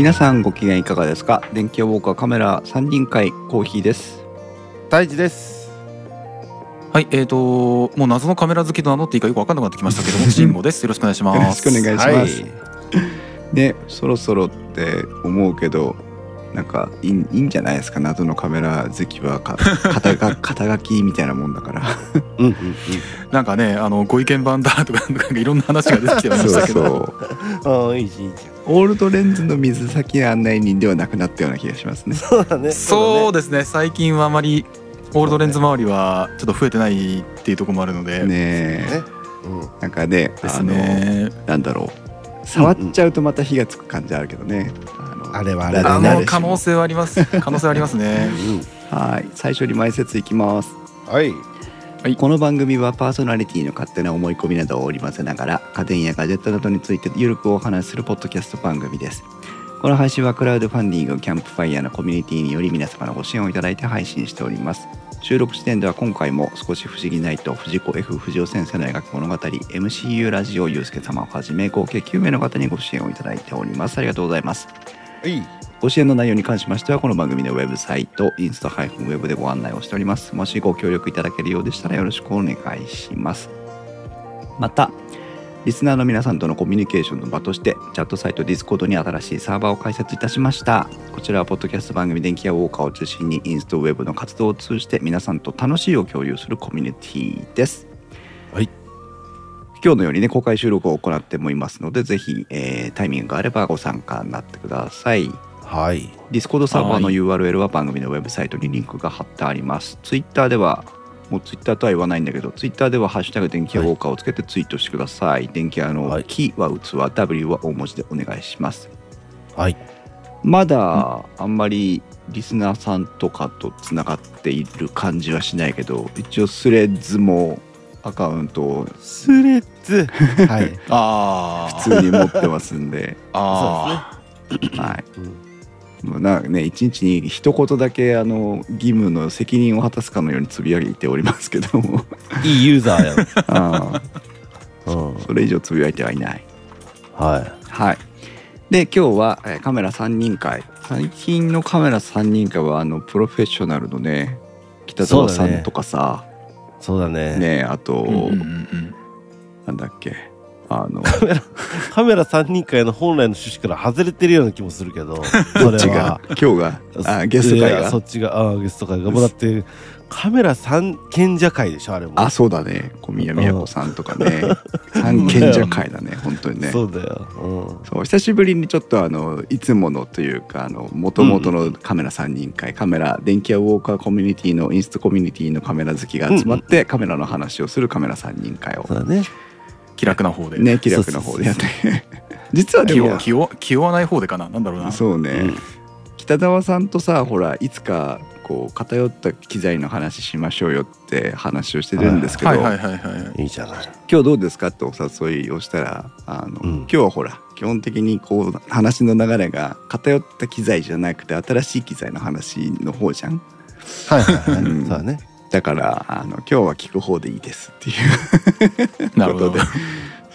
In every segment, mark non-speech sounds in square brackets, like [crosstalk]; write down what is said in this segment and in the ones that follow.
皆さんご機嫌いかがですか？電気屋ウォーカーカメラ三人会コーヒーです。大事です。はい、えーともう謎のカメラ好きと名乗っていいかよく分かんなくなってきましたけども、[laughs] 慎吾です。よろしくお願いしよろます。しくお願いします、はい。ねそろそろって思うけどなんかいいいいんじゃないですか？謎のカメラ好きはか [laughs] 肩が肩書きみたいなもんだから。うんうんなんかね、あのご意見番だとかなんかいろんな話が出てきてましたけど、そういいじオールドレンズの水先案内人ではなくなったような気がしますね。そうだね。そうですね。最近はあまりオールドレンズ周りはちょっと増えてないっていうところもあるので、ねねえうんなんかねですあのね。なんだろう。触っちゃうとまた火がつく感じあるけどね、あのあれはあれであ可能性はあります。[laughs] 可能性はありますね。はい。最初に前説いきます。はい。この番組はパーソナリティの勝手な思い込みなどを織り交ぜながら家電やガジェットなどについてゆるくお話しするポッドキャスト番組です。この配信はクラウドファンディングキャンプファイヤーのコミュニティにより皆様のご支援をいただいて配信しております。収録時点では今回も少し不思議ないと藤子 F 不二雄先生の描く物語 MCU ラジオゆうすけ様をはじめ合計9名の方にご支援をいただいております。ありがとうございます。はいご支援の内容に関しましてはこの番組のウェブサイトインスタ -web でご案内をしております。もしご協力いただけるようでしたらよろしくお願いします。またリスナーの皆さんとのコミュニケーションの場としてチャットサイト Discord に新しいサーバーを開設いたしました。こちらはポッドキャスト番組電気屋ウォーカーを中心にインストウェブの活動を通じて皆さんと楽しいを共有するコミュニティです。はい。今日のようにね公開収録を行ってもいますのでぜひ、えータイミングがあればご参加になってくださいはい Discord サーバーのはい URL は番組のウェブサイトにリンクが貼ってあります。ツイッターでは、もうツイッターとは言わないんだけど、ツイッターではハッシュタグ電気屋ウォーカーをつけてツイートしてください。電気屋のはいキは器、W は大文字でお願いします。はいまだあんまりリスナーさんとかとつながっている感じはしないけど、一応スレッズもアカウントをスレッズはい。[laughs] ああ。普通に持ってますんで、あはい。うん。もうなんかね一日に一言だけあの義務の責任を果たすかのようにつぶやいておりますけども。いいユーザーやん。[laughs] あそれ以上つぶやいてはいない。ははい。で今日はえーカメラ3人会。最近のカメラ3人会はあのプロフェッショナルのね北澤さんとかさ。いそうだね。ねあと、あ。うんうんうんなんだっけ？あのカメラ3人会の本来の趣旨から外れてるような気もするけどど [laughs] そっちが？れは今日が？あゲスト会が？そっちがあゲスト会がもうだってカメラ三賢者会でしょあれも。あそうだね。小宮宮子さんとかね。三賢者会だね本当にね。そうだよ、うん、そう久しぶりにちょっとあのいつものというかあの元々のカメラ3人会、カメラ電気屋ウォーカーコミュニティのインストコミュニティのカメラ好きが集まって、カメラの話をするカメラ3人会を。そうだね気楽な方で。ね気楽な方で。やって実はでも。気負気負気負わない方でかな。なんだろうな。そうね、うん北澤さんとさほらいつかこう偏った機材の話しましょうよって話をしてるんですけど、はい。はいはいはい。い。いじゃない。今日どうですか？ってお誘いをしたらあの、うん。今日はほら基本的にこう話の流れが偏った機材じゃなくて新しい機材の話の方じゃん？はいはいはい、うん。そうだねだからあの今日は聞く方でいいですっていう。なるほど。ことで。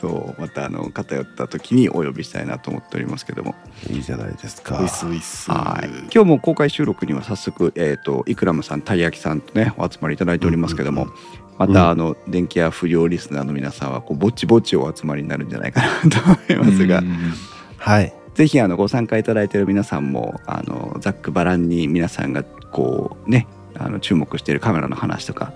そうまたあの偏った時にお呼びしたいなと思っておりますけども。いいじゃないですか。ウィスウィス。はい。今日も公開収録には早速、えー、とイクラムさんたい焼きさんとねお集まりいただいておりますけども、うんまたあの電気屋不良リスナーの皆さんはこうぼちぼちお集まりになるんじゃないかなと思いますが、うんはい。ぜひあのご参加いただいている皆さんもあのざっくばらんに皆さんがこうねあの注目しているカメラの話とか、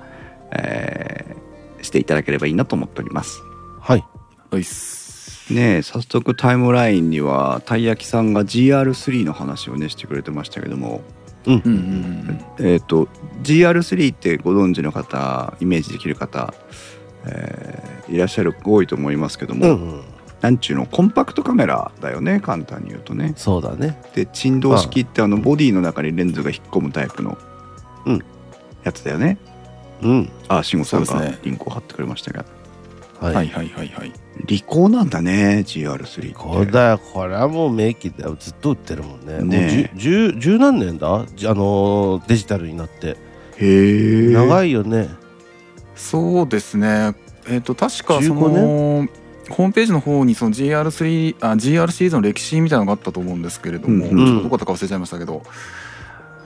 えーしていただければいいなと思っております。はいウィス。ねえ早速タイムラインにはたい焼きさんが GR3 の話をねしてくれてましたけども、うんうんうんうん。えー、と GR3 ってご存知の方イメージできる方、えーいらっしゃる多いと思いますけども、うんうんなんちゅうのコンパクトカメラだよね簡単に言うとね。そうだねで振動式ってあのボディの中にレンズが引っ込むタイプのうん。やつだよね。うん。あ慎吾さんがリンクを貼ってくれましたが、はい、はいはいはいはい。利口なんだね GR3 って。これだよ。これはもう名機だよ。ずっと売ってるもんね。ねえ。もう十何年だ？じあのーデジタルになって。へえ。長いよね。そうですね。えっ、と確かそのホームページの方にその GR3 あ GR シリーズの歴史みたいなのがあったと思うんですけれども、うんうん。ちょっとどこだったか忘れちゃいましたけど、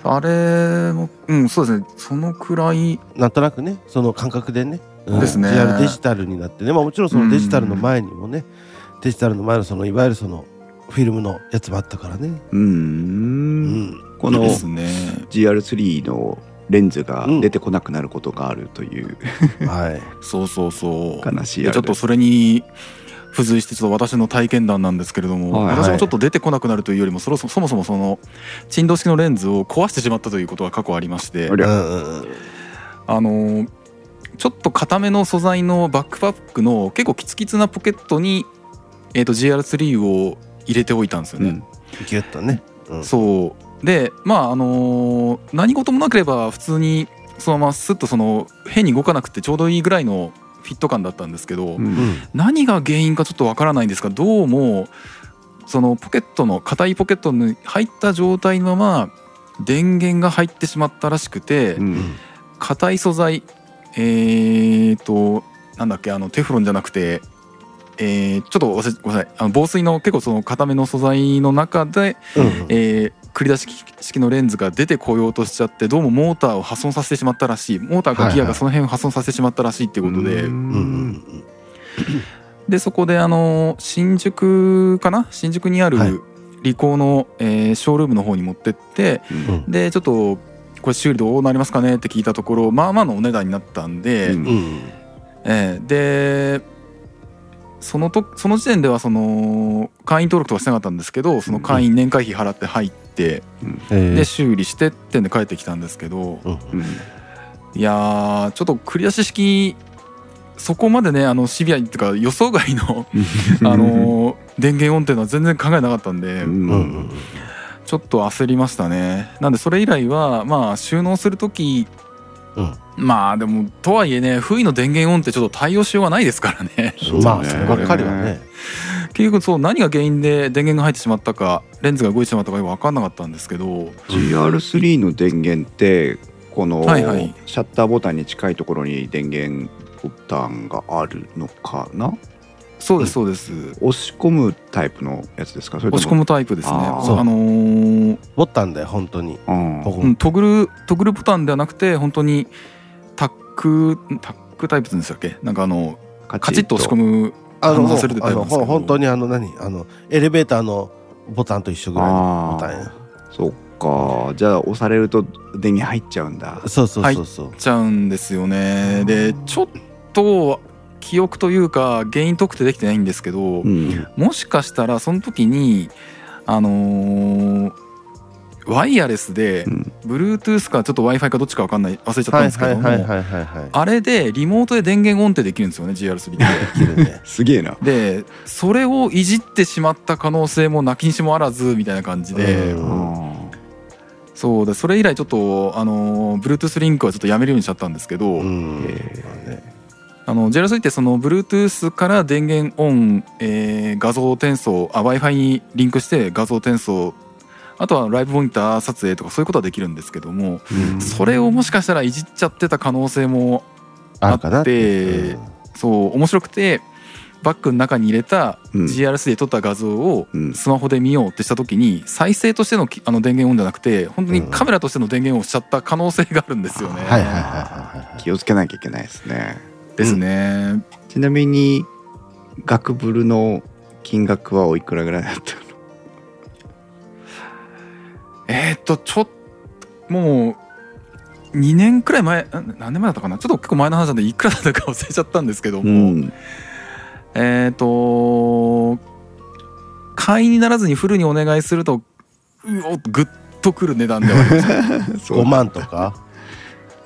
あれもうんそうですね。そのくらいなんとなくねその感覚でね、うん。ですね。GR デジタルになってね、まあ、もちろんそのデジタルの前にもね、デジタルの前のそのいわゆるそのフィルムのやつもあったからね、ううん。ん、このですね。GR3 のレンズが出てこなくなることがあるという。はい。[laughs] そうそうそう。悲しいちょっとそれに付随してちょっと私の体験談なんですけれども、はい私もちょっと出てこなくなるというよりもそろそそもそもその振動式のレンズを壊してしまったということが過去ありましてあのーちょっと硬めの素材のバックパックの結構キツキツなポケットに、えー、と GR3 を入れておいたんですよね。うん。ギュッとね、うん。そう。でまああのー何事もなければ普通にそのままスッとその変に動かなくてちょうどいいぐらいのフィット感だったんですけど、うん。うん何が原因かちょっとわからないんですがどうもそのポケットの硬いポケットに入った状態のまま電源が入ってしまったらしくてうん硬い素材えーとなんだっけあのテフロンじゃなくてえーちょっと忘れごめんなさい。あの防水の結構その硬めの素材の中で、うん。えー繰り出し式のレンズが出てこようとしちゃってどうもモーターを破損させてしまったらしい。モーターかギアがその辺を破損させてしまったらしいっていうことで、でそこであの新宿かな？新宿にあるはい。リコーの、えーショールームの方に持ってってうんうん。でちょっとこれ修理どうなりますかねって聞いたところまあまあのお値段になったんで、うんうん。えーでそのとその時点ではその会員登録とかしてなかったんですけどその会員年会費払って入ってえー。で修理してってんで帰ってきたんですけどうんうん。いやーちょっと繰り出し式そこまでねあのシビアにっていうか予想外の [laughs] あのー電源音っていうのは全然考えなかったんで、うんうんうん。ちょっと焦りましたね。なんでそれ以来はまあ収納する時うん。まあでもとはいえね不意の電源音ってちょっと対応しようがないですからね。そうだね。まあそればっかりはね [laughs] 結局そう何が原因で電源が入ってしまったかレンズが動いてしまったかよく分かんなかったんですけど GR3 の電源ってこのシャッターボタンに近いところに電源ボタンがあるのかな？そうですそうです。押し込むタイプのやつですか？押し込むタイプですね。あのーボタンだよ本当に。うん。トグルトグルボタンではなくて本当にタックタックタイプって言うんでしたっけ？なんかあのカカチッと押し込むあの反応させるタイプなんですけど。あのほん本当にあの何？あのエレベーターのボタンと一緒ぐらいのボタンや。そっか。じゃあ押されると電源入っちゃうんだ。そうそうそうそう、ちゃうんですよね。でちょっと記憶というか原因特定できてないんですけど、うん。もしかしたらその時にあのーワイヤレスでうん Bluetooth かちょっと w i f i かどっちか分かんない忘れちゃったんはいですけども、あれでリモートで電源オンってできるんですよね GR3 で。できるねすげえな。でそれをいじってしまった可能性もなきにしもあらずみたいな感じで、そうでそれ以来ちょっとあの Bluetooth リンクはちょっとやめるようにしちゃったんですけど、あの JRC ってその Bluetooth から電源オン、えー画像転送あ w i f i にリンクして画像転送あとはライブモニター撮影とかそういうことはできるんですけども、うん。それをもしかしたらいじっちゃってた可能性もあってそう面白くてバッグの中に入れたうん。GRC で撮った画像をうん。スマホで見ようってした時に再生としてのきあの電源オンじゃなくて本当にカメラとしての電源をしちゃった可能性があるんですよね。はいはいはいはいはい。気をつけなきゃいけないですね。ですね。ちなみに学ブルの金額はおいくらぐらいだった？のえーっとちょっともう2年くらい前ん何年前だったかな？ちょっと結構前の話なんでいくらだったか忘れちゃったんですけども、うん。えーっと会員にならずにフルにお願いするとうおグッとくる値段ではありました [laughs] そう5万とか？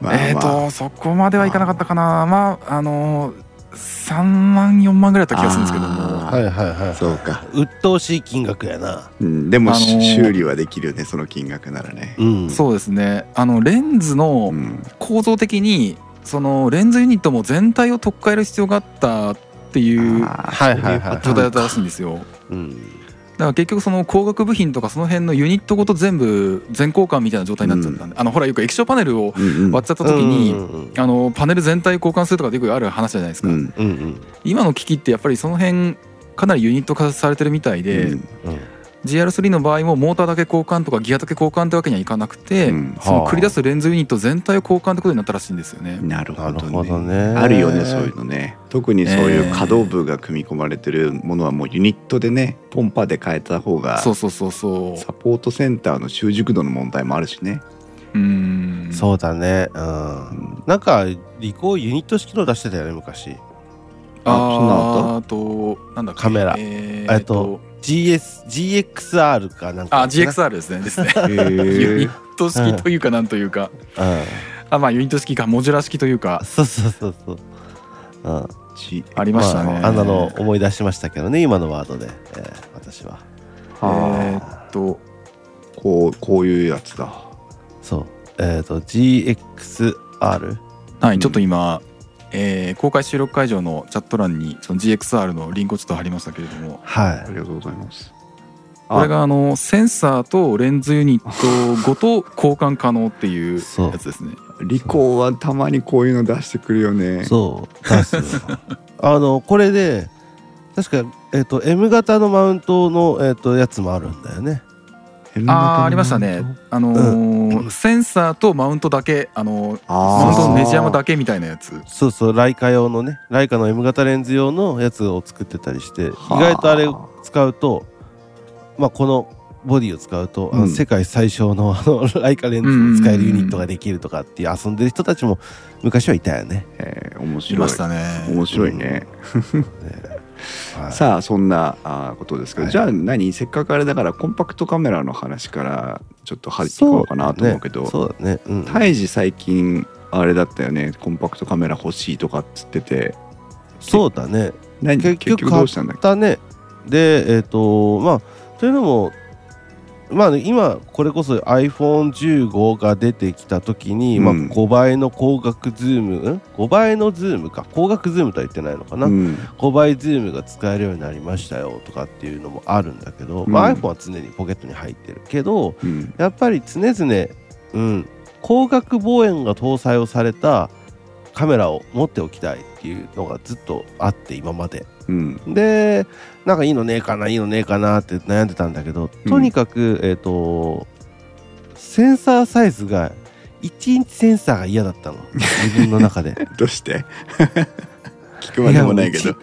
まあまあ。えーっとそこまではいかなかったかな。まああの3万4万ぐらいだった気がするんですけども。あはいはいはいそうか、鬱陶しい金額やな。うん、でも、あのー修理はできるねその金額ならね。うん。そうですね。あのレンズのうん。構造的にそのレンズユニットも全体を取っ換える必要があったっていうはいはいはい状態だったらしいんですよ。うんだから結局その光学部品とかその辺のユニットごと全部全交換みたいな状態になっちゃったんで、あのほらよく液晶パネルをうんうん。割っちゃった時に、うんうんあのパネル全体交換するとかよくある話じゃないですか、うんうんうん。今の機器ってやっぱりその辺かなりユニット化されてるみたいで、うんうん GR3 の場合もモーターだけ交換とかギアだけ交換ってわけにはいかなくて、うん。その繰り出すレンズユニット全体を交換ってことになったらしいんですよね。なるほどね。ね。あるよねそういうのね。特にそういうええ可動部が組み込まれてるものはもうユニットでねポンパで変えた方がそうそうそうそうサポートセンターの習熟度の問題もあるしね、うーん。そうだね。ううん。んなんかリコーユニット式の出してたよね昔。あそんなのああーあとなんだカメラ。ええっと GS GXR かなんかあ GXR ですね。ですね。[laughs] へユニえット式というかなんというか、うん。あまあユニット式かモジュラ式というか。そうそうそうそう。うん。ちありましたね、あ、あんなの思い出しましたけどね今のワードで、えー私は。えーはっと。あこうこういうやつだ。そう。えっ、と GXR はい、ちょっと今、えー公開収録会場のチャット欄にその GXR のリンクをちょっと貼りましたけれども。はい。ありがとうございます。これがあのセンサーとレンズユニットごと交換可能っていう。やつですね。リコーはたまにこういうの出してくるよね。そう。出すよ。[laughs] あのこれで確か、えっと M 型のマウントの、えっとやつもあるんだよねあーありましたね。あのーセンサーとマウントだけあのーマウントのネジ山だけみたいなやつ。そうそうライカ用のねライカの M 型レンズ用のやつを作ってたりして意はあ。外とあれを使うとまあこのボディを使うと、あのうん。世界最小のあのライカレンズを使えるユニットができるとかっていう遊んでる人たちも昔はいたよね。えー面い白い。ましたね。面白いね、[laughs] はい。さあそんなあーことですけど、はい。じゃあ何？せっかくあれだからコンパクトカメラの話からちょっと入っていこうかなと思うけどそうだね。うんタイさん最近あれだったよね？コンパクトカメラ欲しいとかっつってて。そうだね。何？結局結局どうしたんだっけ？だね。で、えっ、と、まあ、というのも、まあね、今これこそ iPhone15 が出てきた時に、まあ、うん5倍の光学ズーム、ん、5倍のズームか光学ズームとは言ってないのかな、うん。5倍ズームが使えるようになりましたよとかっていうのもあるんだけど、まあ、うん iPhone は常にポケットに入ってるけどうん。やっぱり常々、うん、光学望遠が搭載をされたカメラを持っておきたいっていうのがずっとあって今まで。うん。でなんかいいのねえかないいのねえかなって悩んでたんだけどとにかく、えっ、とセンサーサイズが1インチセンサーが嫌だったの。自分の中で。[laughs] どうして？[laughs] 聞くまでもないけど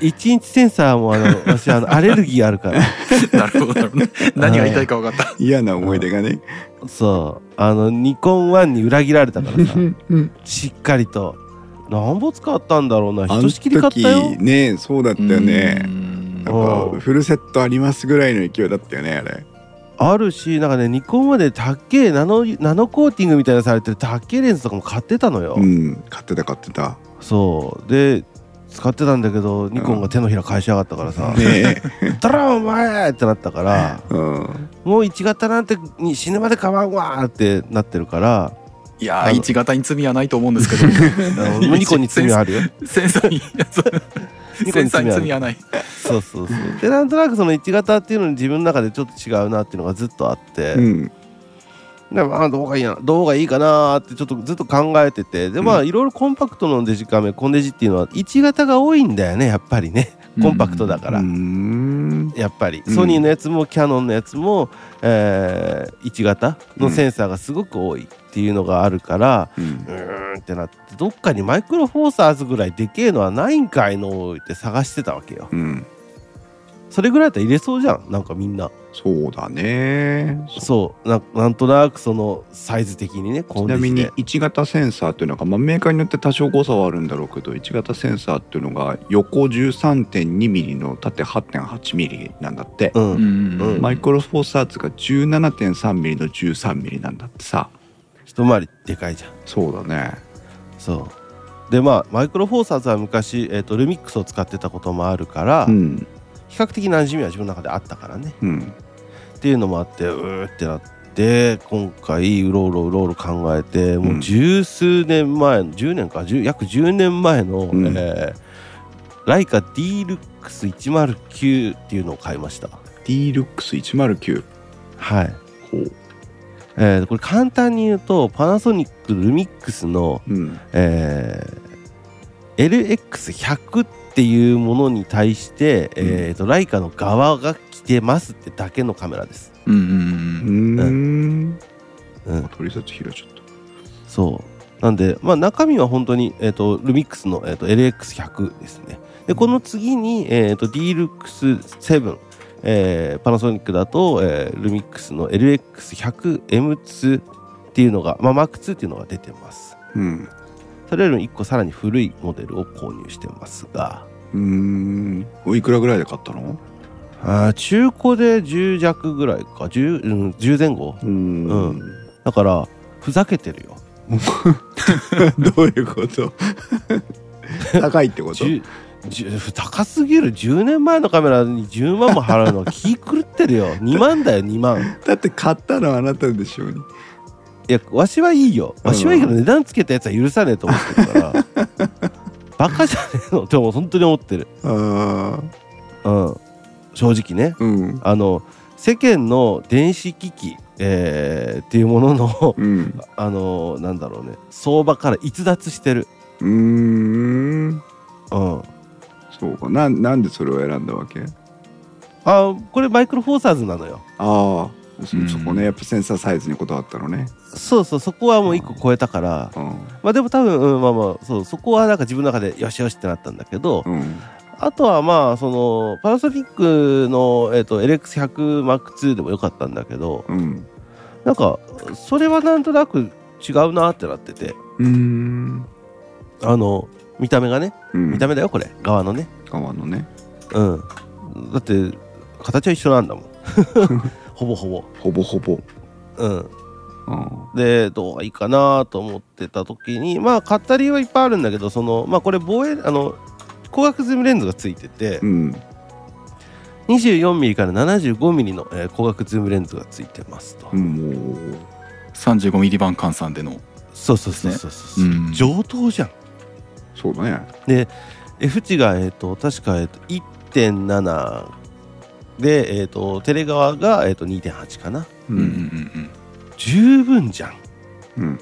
1インチセンサーもあの [laughs] 私あのアレルギーあるから。[laughs] なるほどなるほど。何が言いたいか分かった。嫌な思い出がね。そう。あのニコン1に裏切られたからさ。うんしっかりと。何ぼ使ったんだろうな。あのひとしきり買ったよ。時ねそうだったよね。うん。なんうんかフルセットありますぐらいの勢いだったよねあれ。あるしなんかねニコンまでたっけえナノナノコーティングみたいなのされてるたっけえレンズとかも買ってたのよ、うん買ってた買ってた。そう。で使ってたんだけどニコンが手のひら返しやがったからさ。ね「だらお前!」ってなったからえうん。もう1型なんてに死ぬまで買わんわーってなってるからいやー一型に罪はないと思うんですけど。[laughs] ニコンに罪あるよ。センサーにニコセンに罪はない。そうそうそう。でなんとなくその1型っていうのに自分の中でちょっと違うなっていうのがずっとあって、うんでまあどうがいいなどうがいいかなーってちょっとずっと考えててでまあいろいろコンパクトのデジカメコンデジっていうのは1型が多いんだよねやっぱりね。コンパクトだから、やっぱり。うん。ソニーのやつもキャノンのやつも、えー1型のセンサーがすごく多いっていうのがあるから、うん。うーんってなってどっかにマイクロフォーサーズぐらいでけえのはないんかいのって探してたわけよ。うんそれぐらいだったら入れそうじゃん。なんかみんな。そうだね。そう。ななんとなくそのサイズ的にねコちなみにンデジで1型センサーっていうのが、まあ、メーカーによって多少誤差はあるんだろうけど1型センサーっていうのが横 13.2mm の縦 8.8mm なんだって、うん、うんうんマイクロフォーサーツが 17.3mm の 13mm なんだってさ。一回りでかいじゃん。そうだね。そう。でまあマイクロフォーサーズは昔、えー、とルミックスを使ってたこともあるから、うん比較的馴染みは自分の中であったからね。うん。っていうのもあってうーってなって今回うろうろうろうろ考えてもう十数年前の10年か10約10年前の、うん。えーライカ D ルックス109っていうのを買いました。D D-Lux109 はい。ほう。えーこれ簡単に言うと、パナソニックルミックスの、うん。えー LX100 っていうものに対して、えーと、ライカの側が来てますってだけのカメラです。うんうんうーんうん。取説開いちゃっそう。なんで、まあ中身は本当に、えっ、と、ルミックスの、えー、と LX100 ですね。で、この次に、えっ、と、D-Lux7、えーパナソニックだと、えールミックスの LX100M2 っていうのが、まあ Mark2 っていうのが出てます。たうんそれよりも1個さらに古いモデルを購入してますが、うーん。おいくらぐらいで買ったの？あー中古で10弱ぐらいか、10、うん、10前後？うーん。うん。だから、ふざけてるよ。[laughs] どういうこと？[laughs] 高いってこと？10 10高すぎる。10年前のカメラに10万も払うのは気狂ってるよ。[laughs] 2万だよ2万。だって買ったのはあなたでしょうに。いやわしはいいよ。わしはいいけど値段つけたやつは許さねえと思ってるからバカじゃねえのって本当に思ってる。ああうん。正直ね。うん。あの世間の電子機器、えーっていうもののうん。あのなんだろうね。相場から逸脱してる。うーん。うん。そうか。ななんでそれを選んだわけ？あこれマイクロフォーサーズなのよ。ああそうんそこねやっぱセンサーサイズにこだわったのねそうそうそこはもう1個超えたから。うん。まあでも多分、うん、まあまあそうそこはなんか自分の中でよしよしってなったんだけど、うん。あとはまあそのパナソニックの、えっと LX100M2 でもよかったんだけどうんなんかそれはなんとなく違うなってなってて。あの見た目がねうん。見た目だよこれ。側のね。側のね。うん。だって形は一緒なんだもん。[laughs] ほぼほぼ。ほぼほぼ。うんうんでどうがいいかなと思ってた時にまあ買った理由はいっぱいあるんだけどそのまあこれ望遠あの光学ズームレンズがついてて、うん、24mm から 75mm の、えー光学ズームレンズがついてますと、もう35ミリ版換算での。そうそうそうそうそう、う。ん。上等じゃん。そうだね。で F 値が、えー、と確か、えー、と1.7で、えー、とテレ側が、えー、と2.8かな。ううんうんうん十分じゃん。うん。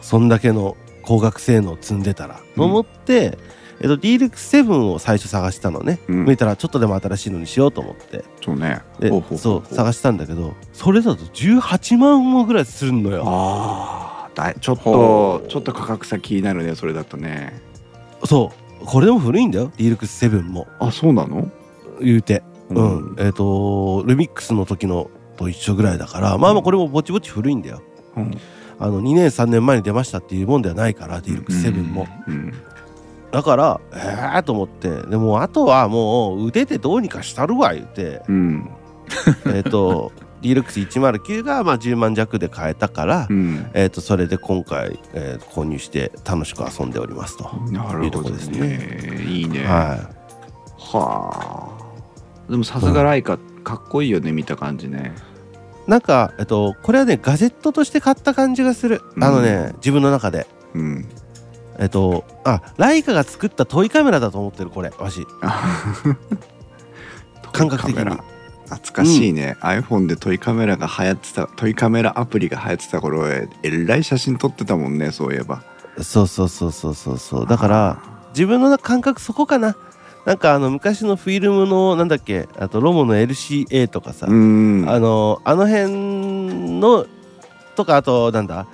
そんだけの光学性能積んでたら、うん。と思って、えー、と D-Lux7 を最初探したのね、うん。向いたらちょっとでも新しいのにしようと思って。そうね。でそう探したんだけどそれだと18万もぐらいするのよ。ああだいちょっとちょっと価格差気になるねそれだとね。そう。これでも古いんだよ D-Lux7 も。あそうなの？言うて。うん、えっ、とルミックスの時のと一緒ぐらいだからまあまあこれもぼちぼち古いんだよ。うん。あの2年3年前に出ましたっていうもんではないから D-Lux7 も、うん。だからええー、と思ってでもあとはもう腕でどうにかしたるわ言って。うん。[laughs] えっと D-Lux109 がまあ10万弱で買えたから、うん。えっとそれで今回、えー購入して楽しく遊んでおりますと、なるほどですね。いいね。ははあ。でもさすがライカかっこいいよね見た感じね。いなんか、えっと、これはねガジェットとして買った感じがする。あのね、自分の中で。うん。えっとあライカが作ったトイカメラだと思ってるこれ。わし。[laughs] 感覚的に。懐かしいね、iPhone でトイカメラが流行ってたトイカメラアプリが流行ってた頃えらい写真撮ってたもんねそういえば。そうそうそうそうそうそう。だから自分の感覚そこかななんかあの昔のフィルムのなんだっけあとロモの LCA とかさ、うん。あのあの辺のとかあとなんだ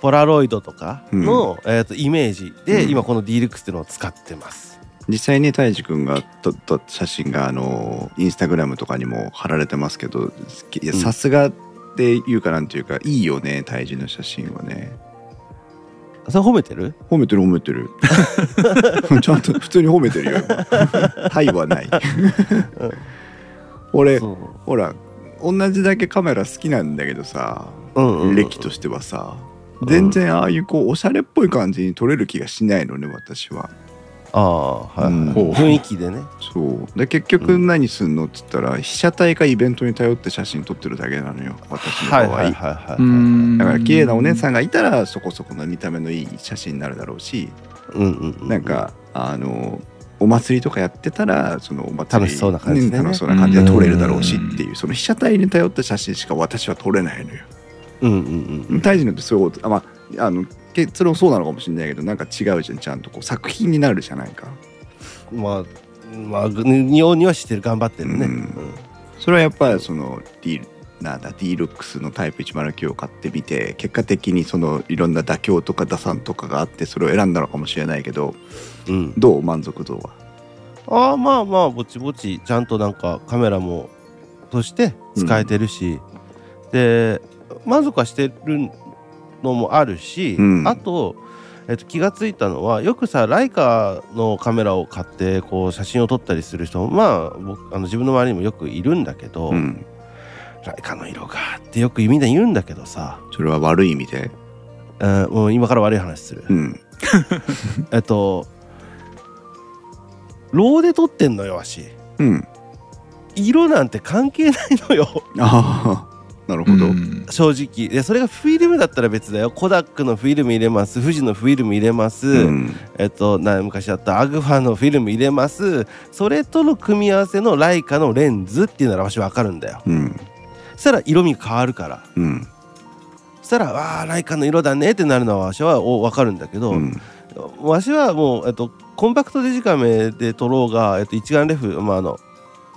ポラロイドとかの、えー、とイメージで、うん。今この D-Lux っていうのを使ってます。実際に泰治君が撮った写真があのインスタグラムとかにも貼られてますけどさすがっていうかなんていうかいいよね泰治の写真はねそれ褒めてる？褒めてる褒めてる。[laughs] ちゃんと普通に褒めてるよ今。はいはない。[laughs] 俺ほら同じだけカメラ好きなんだけどさうんうん。うん歴としてはさうん全然ああいうこうおしゃれっぽい感じに撮れる気がしないのね私はああはい、はいうん。雰囲気でね。そう。で結局何すんのっつったら被写体かイベントに頼って写真撮ってるだけなのよ。私の場合、はいはいはいはい、うーん。だから綺麗なお姉さんがいたらそこそこの見た目のいい写真になるだろうしうんうんうん、なんかあのお祭りとかやってたらそのお祭り楽しそうな感じでね。楽しそうな感じで撮れるだろうしっていうその被写体に頼った写真しか私は撮れないのよ。うんうんうん大事のってそうあまああの結論そうなのかもしれないけどなんか違うじゃんちゃんとこう作品になるじゃないか。まあまあにようにはしてる頑張ってるね、うん。うん。それはやっぱりその D なんだ D ルックスのタイプ109を買ってみて結果的にそのいろんな妥協とか打算とかがあってそれを選んだのかもしれないけどうん。どう？満足度は？ああまあまあぼちぼちちゃんとなんかカメラもとして使えてるし、で満足はしてるのもあるし、うん。あと、えっと、気がついたのはよくさライカのカメラを買ってこう写真を撮ったりする人もまあ僕あの自分の周りにもよくいるんだけど、うん、ライカの色がってよくみんな言うんだけどさ、それは悪い意味で？うん、もう今から悪い話する、うん、[laughs] えっとローで撮ってんのよわし。うん、色なんて関係ないのよ。ああなるほど。うん。正直。でそれがフィルムだったら別だよ。コダックのフィルム入れます。富士のフィルム入れます、うん。えっとな昔あった。アグファのフィルム入れます。それとの組み合わせのライカのレンズっていうならわし分かるんだよ。うん。そしたら色味変わるから。うん。そしたら「わあライカの色だね」ってなるのはわしはお分かるんだけど、うん。わしはもう、えっと、コンパクトデジカメで撮ろうが、えっと、一眼レフ、まあ、あの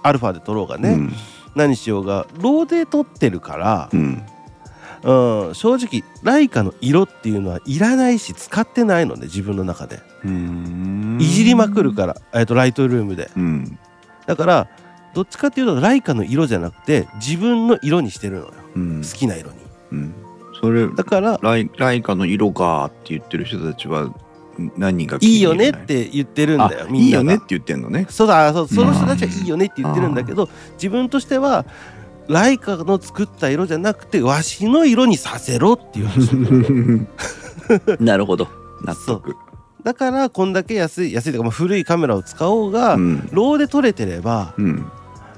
アルファで撮ろうがね、うん何しようがローで撮ってるからう、ん。うん、正直ライカの色っていうのはいらないし使ってないので自分の中で。うん。いじりまくるから、えっと、ライトルームで。うん。だからどっちかっていうとライカの色じゃなくて自分の色にしてるのよ。うん。好きな色に。うん。それだからライライカの色がって言ってる人たちは何人かいい。よねって言ってるんだよあみんなが。いいよねって言ってんのね。そうだそうその人たちはいいよねって言ってるんだけど自分としてはライカの作った色じゃなくてわしの色にさせろっていう話。[laughs] なるほど。納得。だからこんだけ安い安い。というかまあ古いカメラを使おうが、うん。ローで撮れてれば、うん。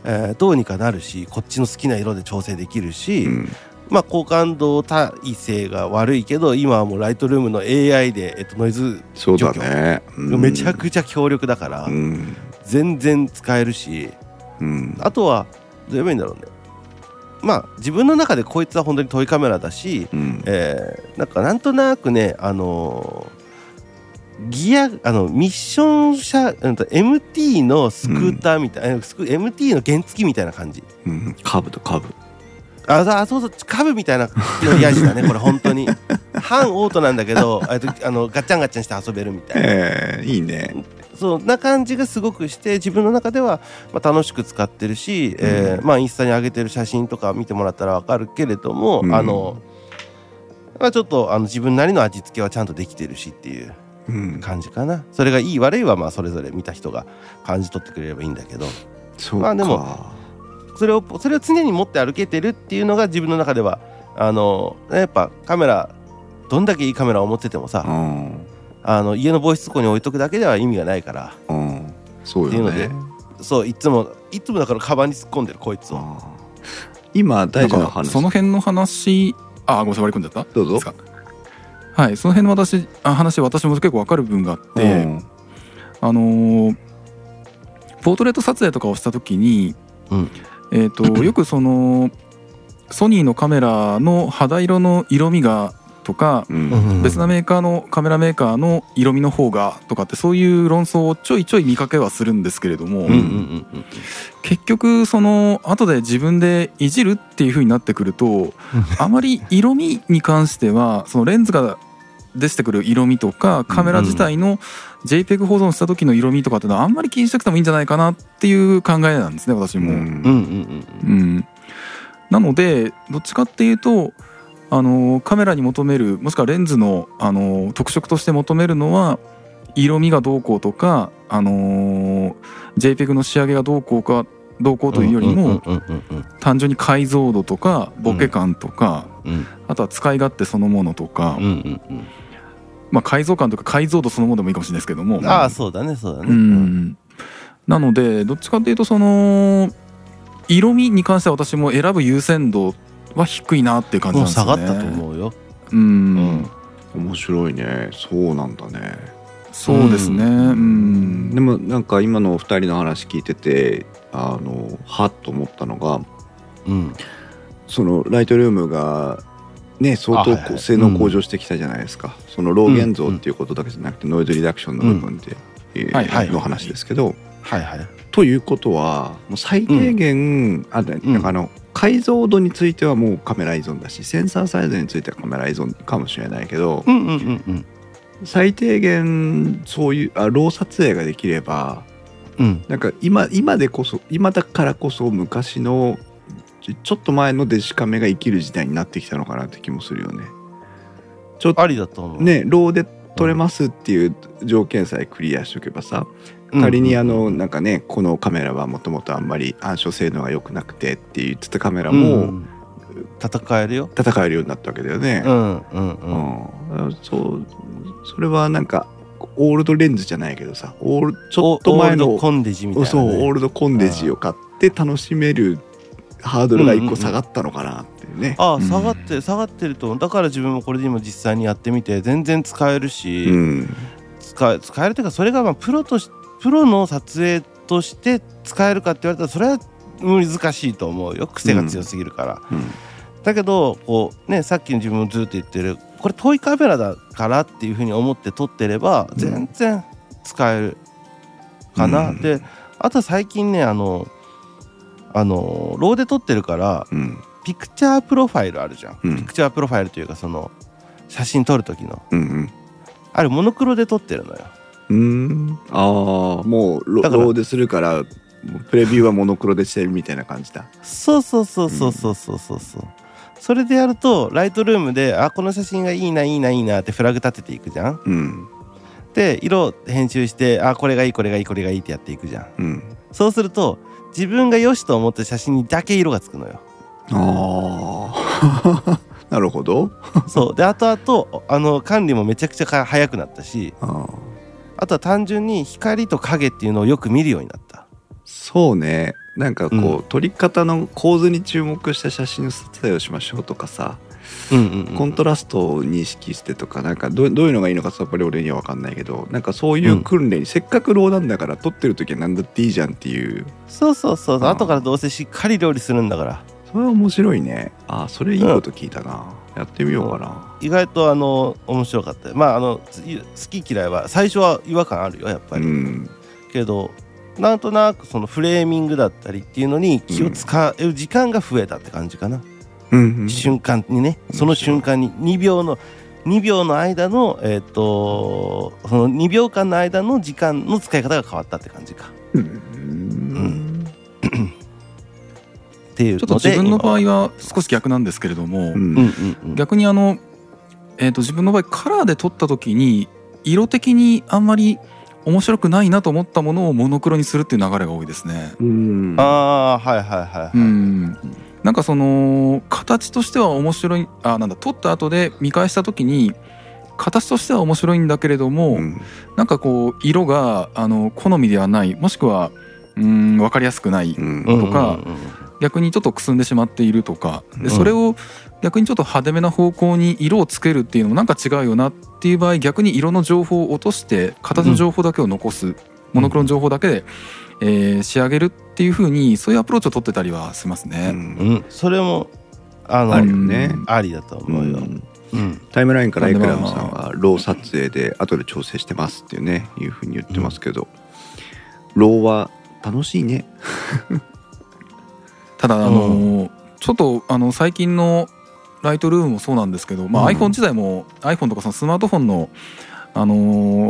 えーどうにかなるしこっちの好きな色で調整できるし、うんまあ高感度体制が悪いけど今はもうライトルームの AI で、えっと、ノイズそうだね。うん。めちゃくちゃ強力だから、うん。全然使えるしうん。あとはどう言えばいいんだろうね。まあ自分の中でこいつは本当にトイカメラだし、うん。えーなんかなんとなくねあのーギアあのミッション車うんと MT のスクーターみたいな、スク MT の原付みたいな感じ。うん。カブとカブああそうそうカブみたいなのヤジだね [laughs] これ本当に。半オートなんだけど [laughs] あとあのガッチャンガッチャンして遊べるみたいな。ええいいね。そんな感じがすごくして自分の中では、まあ、楽しく使ってるし、えーまあ、インスタに上げてる写真とか見てもらったら分かるけれども、うん。あの、まあ、ちょっとあの自分なりの味付けはちゃんとできてるしっていううん。感じかな。それがいい悪いはまあそれぞれ見た人が感じ取ってくれればいいんだけど。そうまあでもかそれをそれを常に持って歩けてるっていうのが自分の中ではあのやっぱカメラどんだけいいカメラを持っててもさうん。あの家の防湿庫に置いとくだけでは意味がないから。うん。そうっていうのでよねそういつもいつもだからカバンに突っ込んでるこいつを。今大事な話。その辺の話あごめんなさい割り込んじゃった？どうぞ。はいその辺の私あ話私も結構わかる部分があって、うん。あのーポートレート撮影とかをした時に、うんえー、と [clears throat] よくそのソニーのカメラの肌色の色味がとかうん。別なメーカーのカメラメーカーの色味の方がとかってそういう論争をちょいちょい見かけはするんですけれども、うんうんうんうん。結局その後で自分でいじるっていう風になってくるとあまり色味に関してはそのレンズが出してくる色味とかカメラ自体の JPEG 保存した時の色味とかっていうのはあんまり気にしなくてもいいんじゃないかなっていう考えなんですね私も。うん。うんうんうんうん、なのでどっちかっていうとあのカメラに求めるもしくはレンズのあの特色として求めるのは色味がどうこうとか、あの JPEG の仕上げがどうこうかどうこうというよりも単純に解像度とかボケ感とか、うん。あとは使い勝手そのものとか、うんうんうんまあ、解像感とか解像度そのものでもいいかもしれないですけども。ああそうだねそうだね。うん。なのでどっちかっていうとその色味に関しては私も選ぶ優先度は低いなっていう感じもなんですよね。う下がったと思うよ。うん、ん。面白いね。そうなんだね。そうですね。うん、ん。でもなんか今のお二人の話聞いててあのはっと思ったのがうん。そのライトルームがね相当あはいはい。性能向上してきたじゃないですか、その老現像っていうことだけじゃなくてノイズリダクションの部分で、えーはいはい。の話ですけど、はいはい。ということはもう最低限、うん。なんかあの解像度についてはもうカメラ依存だしセンサーサイズについてはカメラ依存かもしれないけど、うんうんうんうん。最低限そういうあロー撮影ができればうん。なんか今今でこそ今だからこそ昔のちょっと前のデジカメが生きる時代になってきたのかなって気もするよね。ちょっとありだと思う。ねローで撮れますっていう条件さえクリアしとけばさ仮にあのなんかねこのカメラはもともとあんまり暗証性能が良くなくてって言ってたカメラうもん。戦えるよ。戦えるようになったわけだよね。うんうんうん。うん。そうそれはなんかオールドレンズじゃないけどさオールちょっと前のオールドコンデジみたいなね。そうオールドコンデジを買って楽しめるハードルが一個下がったのかなっていうね。ああ下がって下がってるとだから自分もこれで今実際にやってみて全然使えるし、うん。使え使えるというかそれがまあプロとしプロの撮影として使えるかって言われたらそれは難しいと思うよ。癖が強すぎるから、うん。だけどこうねさっきの自分もずっと言ってるこれ遠いカメラだからっていうふうに思って撮ってればうん。全然使えるかな、うん。であと最近ねあのあの RAW で撮ってるからうん。ピクチャープロファイルあるじゃん、うん。ピクチャープロファイルというかその写真撮る時の。うんあれモノクロで撮ってるのよ。うんうん。ああもう RAW でするからプレビューはモノクロでしてるみたいな感じだ。そうそうそうそうそうそうそうそう。それでやるとライトルームであこの写真がいいないいないいなってフラグ立てていくじゃん。うん。で色編集してあこれがいいこれがいいこれがいいってやっていくじゃん。うん。そうすると自分が良しと思った写真にだけ色がつくのよ。ああ [laughs] なるほど。そう。で後々あの管理もめちゃくちゃか早くなったしあとは単純に光と影っていうのをよく見るようになった。そうね。なんかこう、うん。撮り方の構図に注目した写真の撮影をしましょうとかさ、コントラストを認識してとかなんかどうどういうのがいいのかさっぱり俺には分かんないけどなんかそういう訓練に、せっかくローなんだから撮ってる時は何だっていいじゃんっていう。そうそうそうあー後からどうせしっかり料理するんだから。それは面白いね。あーそれいいこと聞いたな、やってみようかな。意外とあの面白かった。まああのつ好き嫌いは最初は違和感あるよやっぱり、うん。けどなんとなくそのフレーミングだったりっていうのに気を使う時間が増えたって感じかな、うんうん瞬間にねその瞬間に2秒の2秒の間のえっ、とその2秒間の間の時間の使い方が変わったって感じか。うん。[clears throat] っていうのでちょっと自分の場合今は少し逆なんですけれども、うんうんうんうん。逆にあの、えー、と自分の場合カラーで撮った時に色的にあんまり面白くないなと思ったものをモノクロにするっていう流れが多いですね。うん。ああはいはいはいはい、うんなんかその形としては面白いあなんだ撮った後で見返した時に形としては面白いんだけれども、うん。なんかこう色があの好みではないもしくはうん分かりやすくないとか逆にちょっとくすんでしまっているとかうん。でそれを逆にちょっと派手めな方向に色をつけるっていうのもなんか違うよなっていう場合逆に色の情報を落として形の情報だけを残す、モノクロの情報だけで、えー仕上げるっていう風にそういうアプローチを取ってたりはしますうね。ん。うん、それもあのあるよね。ありだと思うよ、うん。うん。タイムラインからエクラムさんはロー撮影で後で調整してますっていうねいうふうに言ってますけど、ローは楽しいね。[laughs] ただあのーちょっとあの最近のライトルームもそうなんですけど、まあ、うん。iPhone 自体も iPhone とかそのスマートフォンの、あの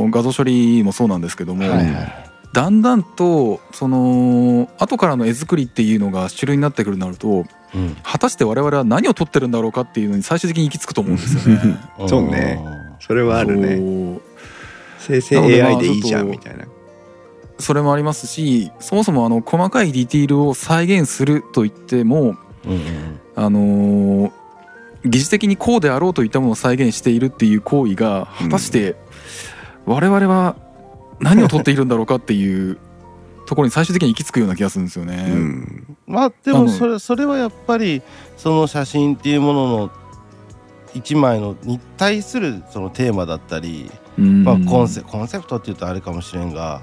ー画像処理もそうなんですけども、はいはいだんだんとその後からの絵作りっていうのが主流になってくるとなるとうん。果たして我々は何を撮ってるんだろうかっていうのに最終的に行き着くと思うんですよね。そうね。それはあるね。生成 AI でいいじゃんみたいな。それもありますしそもそもあの細かいディティールを再現するといってもうんうんあのー疑似的にこうであろうといったものを再現しているっていう行為が果たして我々は何を撮っているんだろうかっていうところに最終的に行き着くような気がするんですよね。うん。まあでもそれそれはやっぱりその写真っていうものの一枚のに対するそのテーマだったり、うん。まあ、コンセコンセプトっていうとあれかもしれんが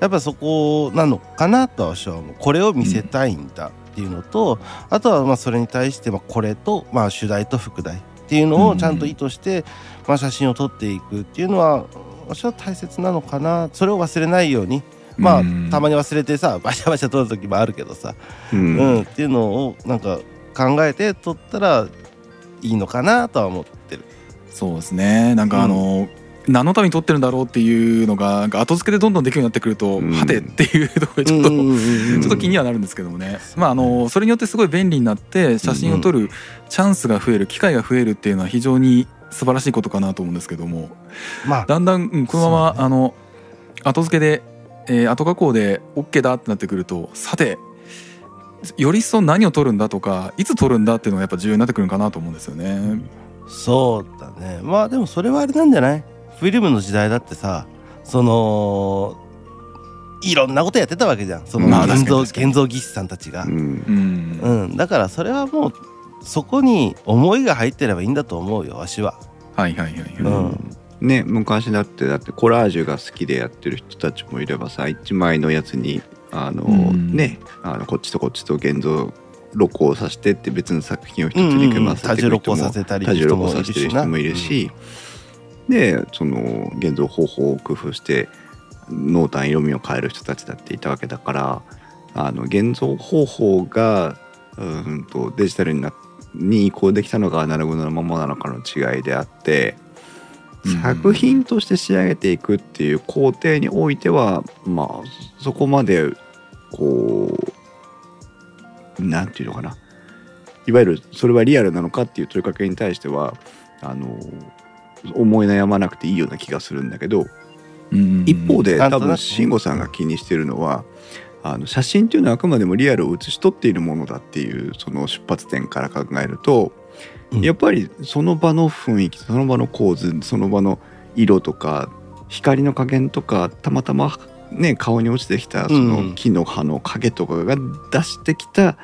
やっぱそこなのかなと私は思う。これを見せたいんだっていうのと、あとはまあそれに対してまあこれとまあ主題と副題っていうのをちゃんと意図してまあ写真を撮っていくっていうのは私は大切なのかな。それを忘れないように。まあうん。たまに忘れてさ [laughs] バシャバシャ撮る時もあるけどさ、ううん。んっていうのをなんか考えて撮ったらいいのかなとは思ってる。そうですね。なんかあの、何のために撮ってるんだろうっていうのが後付けでどんどんできるようになってくると、うん。はてっていうところでちょっと、うんうんうんうん [laughs] ちょっと気にはなるんですけどもね、まああのそれによってすごい便利になって写真を撮るチャンスが増える機会が増えるっていうのは非常に素晴らしいことかなと思うんですけども。まあだんだんうんこのまま、ね。あの後付けで、えー後加工で OK だってなってくるとさてより一層何を撮るんだとかいつ撮るんだっていうのがやっぱ重要になってくるのかなと思うんですよね。そうだね。まあでもそれはあれなんじゃない？フィルムの時代だってさそのいろんなことやってたわけじゃん。そのまあ現像現像技師さんたちが。う、ん。うん。うん、だからそれはもうそこに思いが入ってればいいんだと思うよわしは。はいはいはいはい。うんね昔だってだってコラージュが好きでやってる人たちもいればさ一枚のやつにあの、うんねあのこっちとこっちと現像録音させてって別の作品を一つに組ませ多重録音させたり多重録音させてる人もいるなし、でその現像方法を工夫して濃淡色味を変える人たちだっていたわけだからあの現像方法がうんとデジタルになに移行できたのがアナログのままなのかの違いであって、うん。作品として仕上げていくっていう工程においてはまあそこまでこうなんていうのかな。いわゆるそれはリアルなのかっていう問いかけに対してはあの思い悩まなくていいような気がするんだけどうん。一方で多分慎吾さんが気にしてるのはあの写真っていうのはあくまでもリアルを写し取っているものだっていうその出発点から考えると、うん。やっぱりその場の雰囲気その場の構図その場の色とか光の加減とかたまたまね顔に落ちてきたその木の葉の影とかが出してきた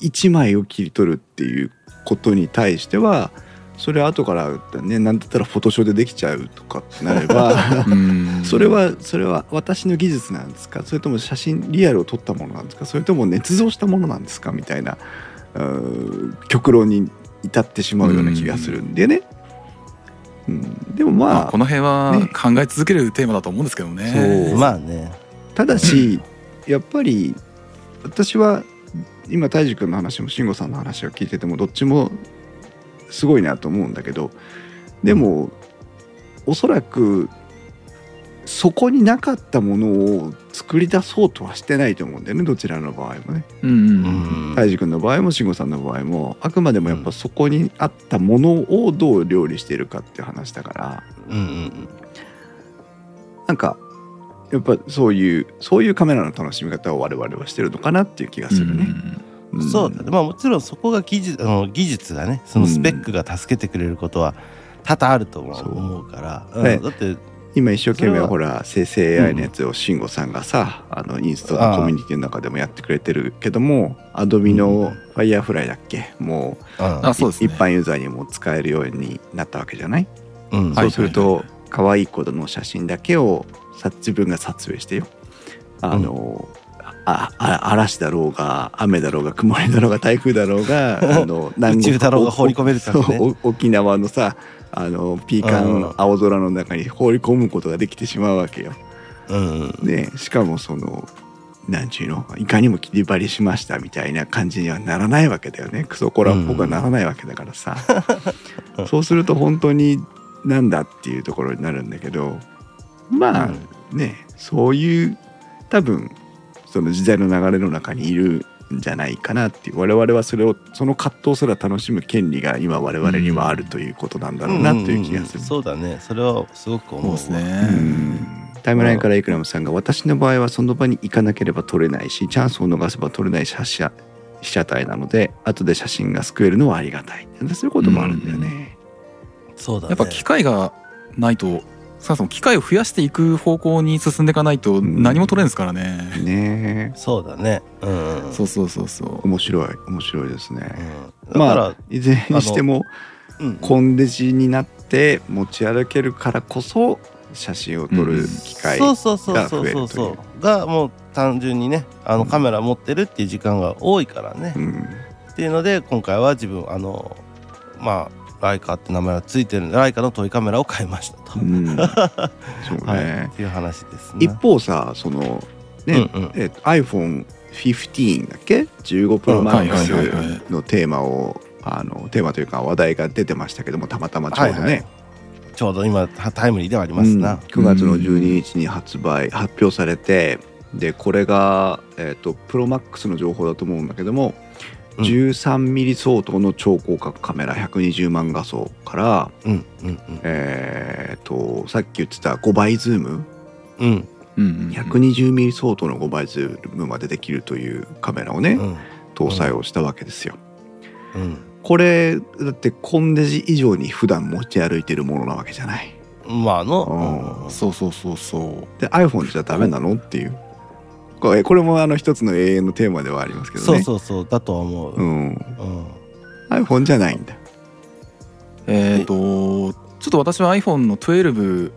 一枚を切り取るっていうことに対してはそれは後からね何だったらフォトショーでできちゃうとかってなれば [laughs] うん。それはそれは私の技術なんですか？それとも写真リアルを撮ったものなんですか？それとも捏造したものなんですか？みたいな極論に至ってしまうような気がするんでね、うん、でもまあ、まあこの辺はね。考え続けるテーマだと思うんですけどね。そう。まあね。ただしやっぱり私は今泰治君の話も慎吾さんの話を聞いててもどっちもすごいなと思うんだけどでもおそらくそこになかったものを作り出そうとはしてないと思うんだよねどちらの場合もね。うんうんうん。泰治君の場合も慎吾さんの場合もあくまでもやっぱそこにあったものをどう料理しているかっていう話だから。うんうんなんかやっぱそういうそういうカメラの楽しみ方を我々はしてるのかなっていう気がするね。うんそうだね。まあもちろんそこが技術あの技術がねそのスペックが助けてくれることは多々あるとそう。思うから、うん。ね。だって今一生懸命ほら生成 AI のやつを慎吾さんがさ、あのインストのコミュニティの中でもやってくれてるけどもアドビの Firefly だっけ？もううんあそうですね。一般ユーザーにも使えるようになったわけじゃない、うん。そうするはいと可愛い子の写真だけをさ自分が撮影してよ。あの、ああ嵐だろうが雨だろうが曇りだろうが台風だろうが [laughs] あの南国宇宙太郎が放り込めるからね。沖縄のさあのピーカうん。ン青空の中に放り込むことができてしまうわけよ。うん。でしかもそのなんちゅうのいかにも切り張りしましたみたいな感じにはならないわけだよね。クソコラっぽくはならないわけだからさ、そうすると本当になんだっていうところになるんだけどまあねそういう多分その時代の流れの中にいるんじゃないかなっていう我々はそれをその葛藤すら楽しむ権利が今我々にはあるということなんだろうなという気がする。そうだねそれはすごく思うですね。うんタイムラインからイクラムさんが私の場合はその場に行かなければ撮れないしチャンスを逃せば撮れない写写被写体なので後で写真が救えるのはありがたいそういうこともあるんだよね。そうだねやっぱ機会がないとそもそも機会を増やしていく方向に進んでいかないとん何も取れんですからね。ねえ。そうだね。うんそうそうそうそう。面白い。面白いですね。うん。だから、まあいずれにしてもうんコンデジになって持ち歩けるからこそ写真を撮る機会そうそうそうがそう増えるという。そうそうがもう単純にねあのカメラ持ってるっていう時間が多いからね、うん。っていうので今回は自分あのまあライカって名前がついてるライカのトイカメラを買いましたと、うん。[laughs] そうね、はい、っていう話ですね。一方さそのね、うんうん。えっと iPhone15 だっけ？15 Pro うんはいはいはいはい。Max のテーマをあのテーマというか話題が出てましたけどもたまたまちょうどね、はいはい。ちょうど今タイムリーではありますな、うん。9月の12日に発売発表されてでこれが、えー、と Pro Max の情報だと思うんだけども、うん13ミリ相当の超広角カメラ120万画素から、うんうんえー、とさっき言ってた5倍ズーム？うん。うんうんうん。120ミリ相当の5倍ズームまでできるというカメラをね、うん。搭載をしたわけですよ。うん。これだってコンデジ以上に普段持ち歩いてるものなわけじゃない。まあの、うん。そうそうそうそうで iPhone じゃダメなのっていうこれこれもあの一つの永遠のテーマではありますけどね。そうそうそうだとは思う、ううん。ん、iPhone じゃないんだ。えっ、とちょっと私は iPhone の12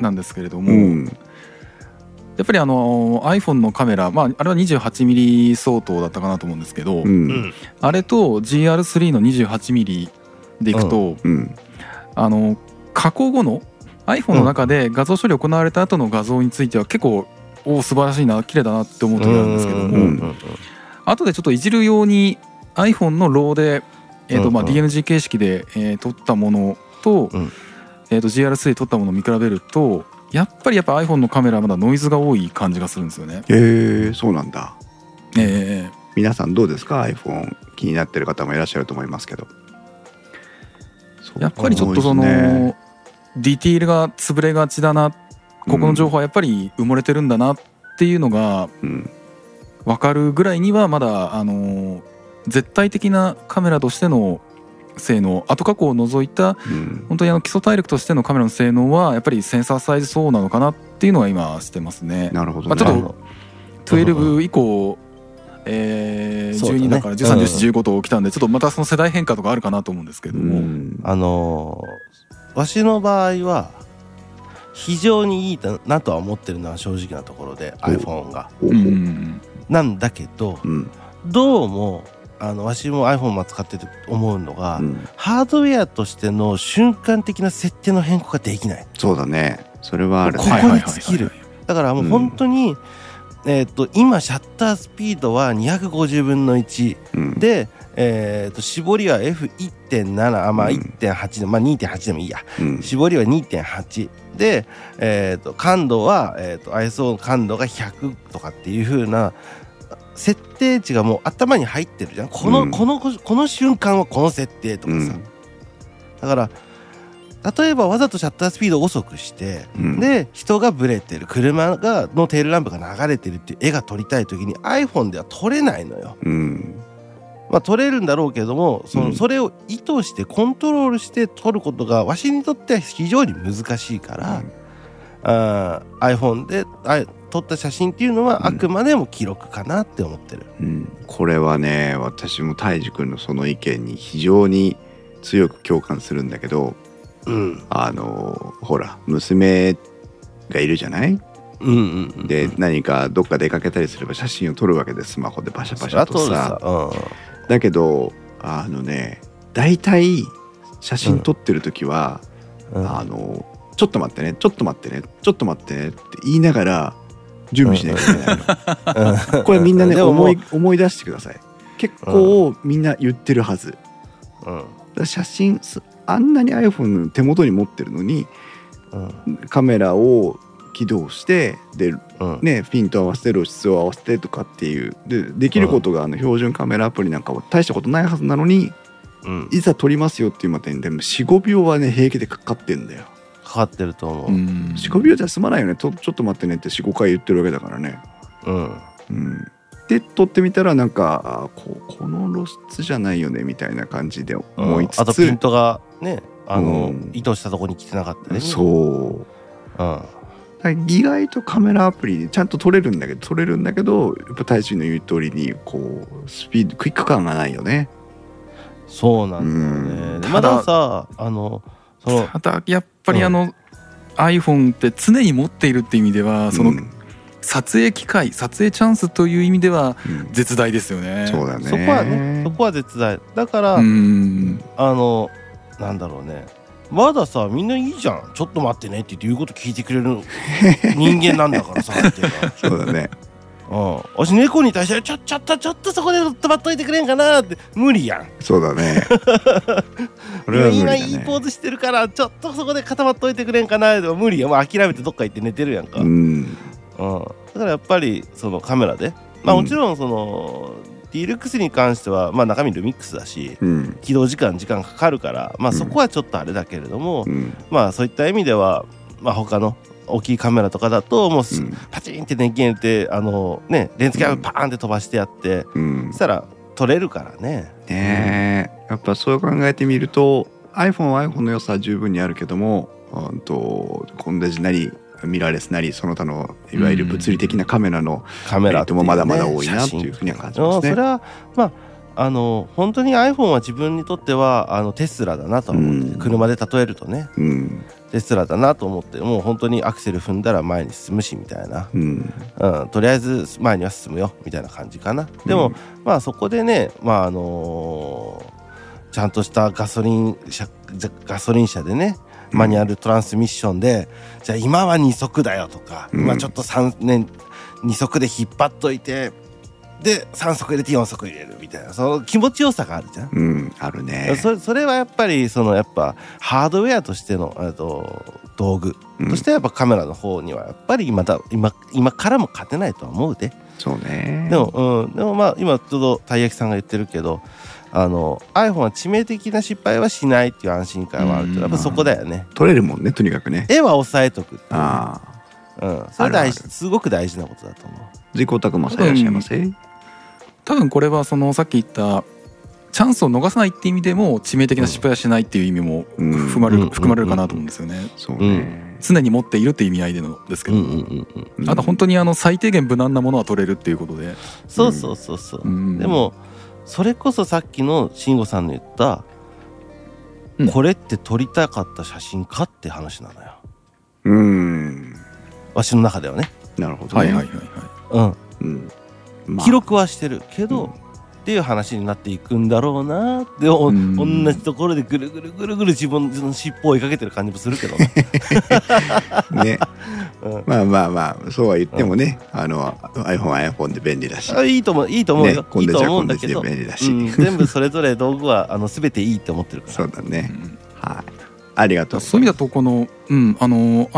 なんですけれども、うん。やっぱりあの iPhone のカメラ、まあ、あれは 28mm 相当だったかなと思うんですけど、ううん。んあれと GR3 の 28mm でいくと、うん。あの加工後の iPhone の中で画像処理行われた後の画像については結構おお素晴らしいな綺麗だなって思う時なんですけども、後でちょっといじるように iPhone のローで、えーとまあ、DNG 形式で、えー撮ったものと,、うん。えー、と GR3 で撮ったものを見比べるとやっぱりやっぱ iPhone のカメラはまだノイズが多い感じがするんですよね。へえそうなんだ。え皆さんどうですか？iPhone 気になってる方もいらっしゃると思いますけど。ーやっぱりちょっとその、ね。ディティールが潰れがちだなここの情報はやっぱり埋もれてるんだなっていうのがうん分かるぐらいにはまだあのー絶対的なカメラとしての性能後加工を除いたうん。本当にあの基礎体力としてのカメラの性能はやっぱりセンサーサイズそうなのかなっていうのは今してますね。なるほどね、まあちょっとうん12以降、えーそうだね。12だから131415と来たんでちょっとまたその世代変化とかあるかなと思うんですけどうも、ん。あのーわしの場合は非常にいいなとは思ってるのは正直なところでお。iPhone が。なんだけどうん。どうもあのわしも iPhone も使ってて思うのが、うん。ハードウェアとしての瞬間的な設定の変更ができない。そうだね。それはあるこね。こに尽きる。だからもう本当に、えー、と今シャッタースピードは250分の1うん。で、えー、と絞りは F1.7 あまあうん。1.8で、まあ2.8でもいいや。うん。絞りは2.8で、えー、と感度は、えー、と ISO の感度が100とかっていう風な設定値がもう頭に入ってるじゃん。この,、うん。このこの瞬間はこの設定とかさ、うん。だから例えばわざとシャッタースピードを遅くして、うん。で人がブレてる。車がのテールランプが流れてるっていう絵が撮りたい時に iPhone では撮れないのよ。うんまあ、撮れるんだろうけどもその、うん。それを意図してコントロールして撮ることがわしにとっては非常に難しいから、あー iPhone であ撮った写真っていうのはあくまでも記録かなって思ってる。うん。これはね私も泰治君のその意見に非常に強く共感するんだけどうん、あのほら娘がいるじゃない？うんうんうんで何かどっか出かけたりすれば写真を撮るわけでスマホでパシャパシャとさ。撮るだけどあのね大体写真撮ってる時は、うん。うん。あのちょっと待ってねちょっと待ってねちょっと待ってねって言いながら準備しなきゃいけないの、うん。これみんなね思い思い出してください。結構みんな言ってるはず、だうん。写真すあんなに iPhone 手元に持ってるのにうん。カメラを起動してでうん。ねピント合わせて露出を合わせてとかっていう。でできることがあの標準カメラアプリなんかは大したことないはずなのにうん。いざ撮りますよっていうまでにでも45秒はね平気でかかってんだよ。かかってると思う。うん。45秒じゃ済まないよね。とちょっと待ってねって45回言ってるわけだからね。うん。うん。で撮ってみたらなんかあここの露出じゃないよねみたいな感じで思いつつ、あとピントがねあの、うん。意図したとこに来てなかったりね。そう。うん意外とカメラアプリでちゃんと撮れるんだけど撮れるんだけどやっぱ大臣の言う通りにこうスピードクイック感がないよね。そうなんだようん。ねでただまださあのそのただやっぱりあの、iPhone って常に持っているっていう意味ではそのうん撮影機会撮影チャンスという意味ではうん。絶大ですよね。そうだね。そこはねそこは絶大。だから、うん。あのなんだろうねまださみんないいじゃん。ちょっと待ってねって言って言うこと聞いてくれる [laughs] 人間なんだからさそうだね。うん。私猫に対してちょちょっとちょっとそこで止まっといてくれんかなって。無理やん。そうだね。[laughs] これは無理今だいいポーねズしてるからちょっとそこで固まっといてくれんかな。でも無理やもう諦めてどっか行って寝てるやんか、ううんん。だからやっぱりそのカメラで。まあうん。もちろんその、ディルクスに関してはまあ中身ルミックスだしうん。起動時間時間かかるからまあうん。そこはちょっとあれだけれども、うん。まあそういった意味ではまあ他の大きいカメラとかだともうす、うん。パチンって電源入れてあのねレンズキャムパーンって飛ばしてやって、うん。そしたら撮れるからね。ねえ。やっぱそう考えてみると iPhone は iPhone の良さは十分にあるけどもうんとコンデジなりミラーレスなりその他のいわゆる物理的なカメラのカメラもまだまだ多いなっていうふうには感じますね。うんそれ。はまああの本当に iPhone は自分にとってはあのテスラだなとは思って車で例えるとねうん。テスラだなと思ってもう本当にアクセル踏んだら前に進むしみたいな、うん。うん、とりあえず前には進むよみたいな感じかな。でも、まあそこでねまああのーちゃんとしたガソリン車ガソリン車でねマニュアルトランスミッションで、じゃあ今は2速だよとか、うん今ちょっと3年2速で引っ張っといてで3速入れて4速入れるみたいなその気持ちよさがあるじゃん。うんあるね。それそれはやっぱりそのやっぱハードウェアとしてのえっと道具うんとしてはやっぱカメラの方にはやっぱりまた今今からも勝てないとは思うで。そうね。でも、うん、でもまあ今ちょうどたい焼きさんが言ってるけどあの iPhone は致命的な失敗はしないっていう安心感はあるけどうん。やっぱそこだよね。撮れるもんねとにかくね。絵は抑えとくっていう。ああ。うん、それ大事ある。あるすごく大事なことだと思う。自己拓磨さんいらっしゃいませ。多分これはそのさっき言ったチャンスを逃さないって意味でも致命的な失敗はしないっていう意味もうん。含まれる、うん。含まれるかなと思うんですよね。そうね。常に持っているっていう意味合いでのですけど、うんうんうんうんうん。あと本当にあの最低限無難なものは取れるっていうことで、そうそうそうそう、うん。でもそれこそさっきの慎吾さんの言った、うん。これって撮りたかった写真かって話なのよ。うん。わしの中ではね、なるほどね。はいはいはいはうん、うん。まあ。記録はしてるけど、うんっていう話になっていくんだろうなでおうん同じところでぐるぐるぐるぐる自分の尻尾を追いかけてる感じもするけどね、[laughs] ね。[laughs] うんまあまあまあそうは言ってもね、あの iPhone は iPhone で便利だし。あいいと思ういいと思うよ、ねいいと思うんだけど、ジで便利だし。うん、全部それぞれ道具はあの全ていいって思ってるからい。そうだね。うんはい。ありがとう。そういう意味だとこの、うん、あの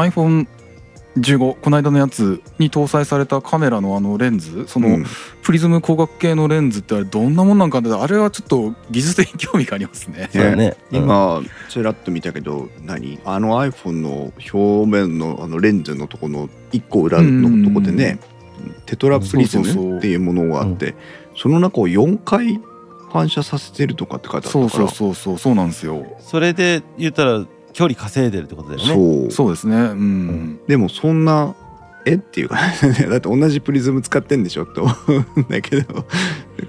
iPhone15 この間のやつに搭載されたカメラのあのレンズその、うん。プリズム光学系のレンズってあれどんなもんなんかってあれはちょっと技術的に興味がありますね。[laughs] そうだね、うん。今ちらっと見たけど何？あの iPhone の表面のあのレンズのとこの1個裏のとこでねテトラプリズムっていうものがあってその中を4回反射させてるとかって書いてあったから。そうそうそうそうそうなんですよ。それで言ったら距離稼いでるってことだよね。そう。そうですね。うん。でもそんなえ？っていうか [laughs] だって同じプリズム使ってんでしょって思うんだけど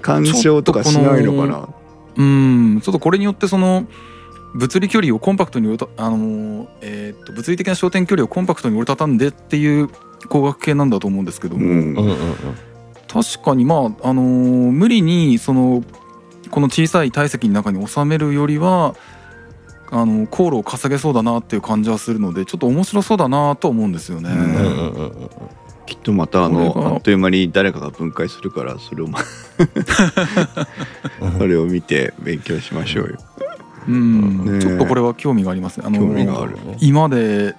干渉とかしないのかな。うん、ちょっとこれによってその物理距離をコンパクトにあのえーっと物理的な焦点距離をコンパクトに折りたたんでっていう光学系なんだと思うんですけども、うん。うんうんうん確かにまああのー無理にそのこの小さい体積の中に収めるよりはあの航路を稼げそうだなっていう感じはするのでちょっと面白そうだなと思うんですよね。きっとまたあのあっという間に誰かが分解するからそれをま [laughs] [laughs] それを見て勉強しましょうよ。うん。ねえ。ちょっとこれは興味がありますね。あの興味がある。今で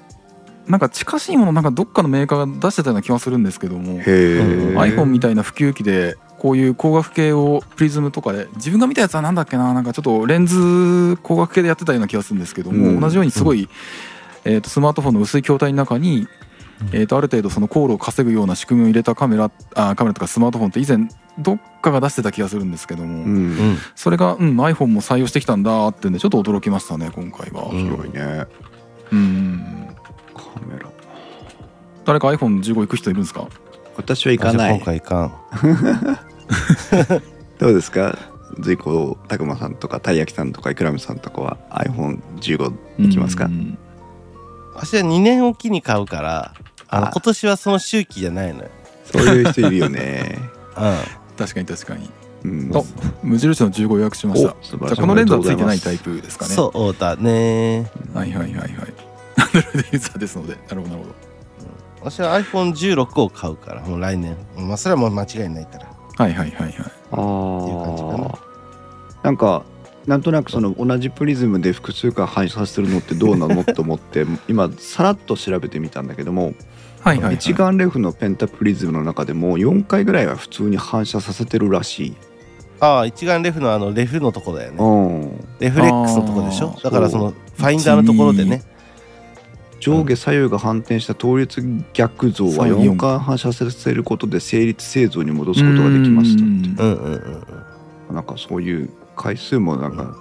なんか近しいものなんかどっかのメーカーが出してたような気がするんですけども。iPhone みたいな普及機でこういう光学系をプリズムとかで自分が見たやつはなんだっけななんかちょっとレンズ光学系でやってたような気がするんですけども、うん。同じようにすごい、えー、とスマートフォンの薄い筐体の中に、えー、とある程度その航路を稼ぐような仕組みを入れたカメラあカメラとかスマートフォンって以前どっかが出してた気がするんですけども、うん。うん。それが、うん、iPhone も採用してきたんだってんでちょっと驚きましたね今回は。うん面白いね。うん。カメラ誰か iPhone15 行く人いるんですか？私は行かな今い回いかん [laughs] [laughs] どうですか？随行拓磨さんとかたい焼きさんとかいくらみさんとかは iPhone15 行きますか？うん。私は2年おきに買うからあのあ。今年はその周期じゃないのよ、そういう人いるよね。[laughs] う確かに確かに。うん。あ無印の15予約しました。じゃあこのレンズはついてないタイプですかん、ね。そうだね。はいはいはいはい。アンドロイドユーザーですので。なるほどなるほど。私は iPhone16 を買うからもう来年。まあそれはもう間違いないからはいはいはいはい。あっていう感じかな。あ。なんかなんとなくその同じプリズムで複数回反射するのってどうなの？と思って [laughs] 今さらっと調べてみたんだけども、はいはいはい。一眼レフのペンタプリズムの中でも4回ぐらいは普通に反射させてるらしい。ああ一眼レフのあのレフのとこだよね。うん。レフレックスのとこでしあょー。だからそのファインダーのところでね上下左右が反転した倒立逆像は左右4回反射させることで成立製造に戻すことができましたって。なんかそういう回数もなんか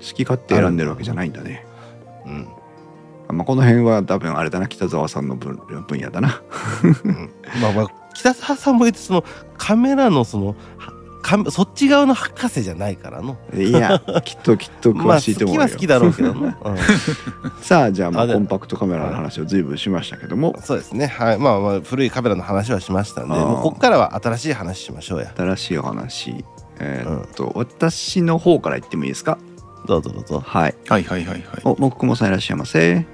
好き勝手選んでるわけじゃないんだね。うん。まあ、この辺は多分あれだな北沢さんの分分野だな。うん。まあまあ北沢さんも言ってそのカメラのそのはかそっち側の博士じゃないからの。いやきっときっとまあ詳しいと思うよ。好きは好きだろうけどな、うん。[laughs] さあじゃあまあコンパクトカメラの話を随分しましたけども。そうですね。はい。まあまあ古いカメラの話はしましたんでもうここからは新しい話しましょうや。新しいお話。えーっと、私の方から言ってもいいですか？どうぞどうぞ。はい。はいはいはいはい。おもくくもさんいらっしゃいませ。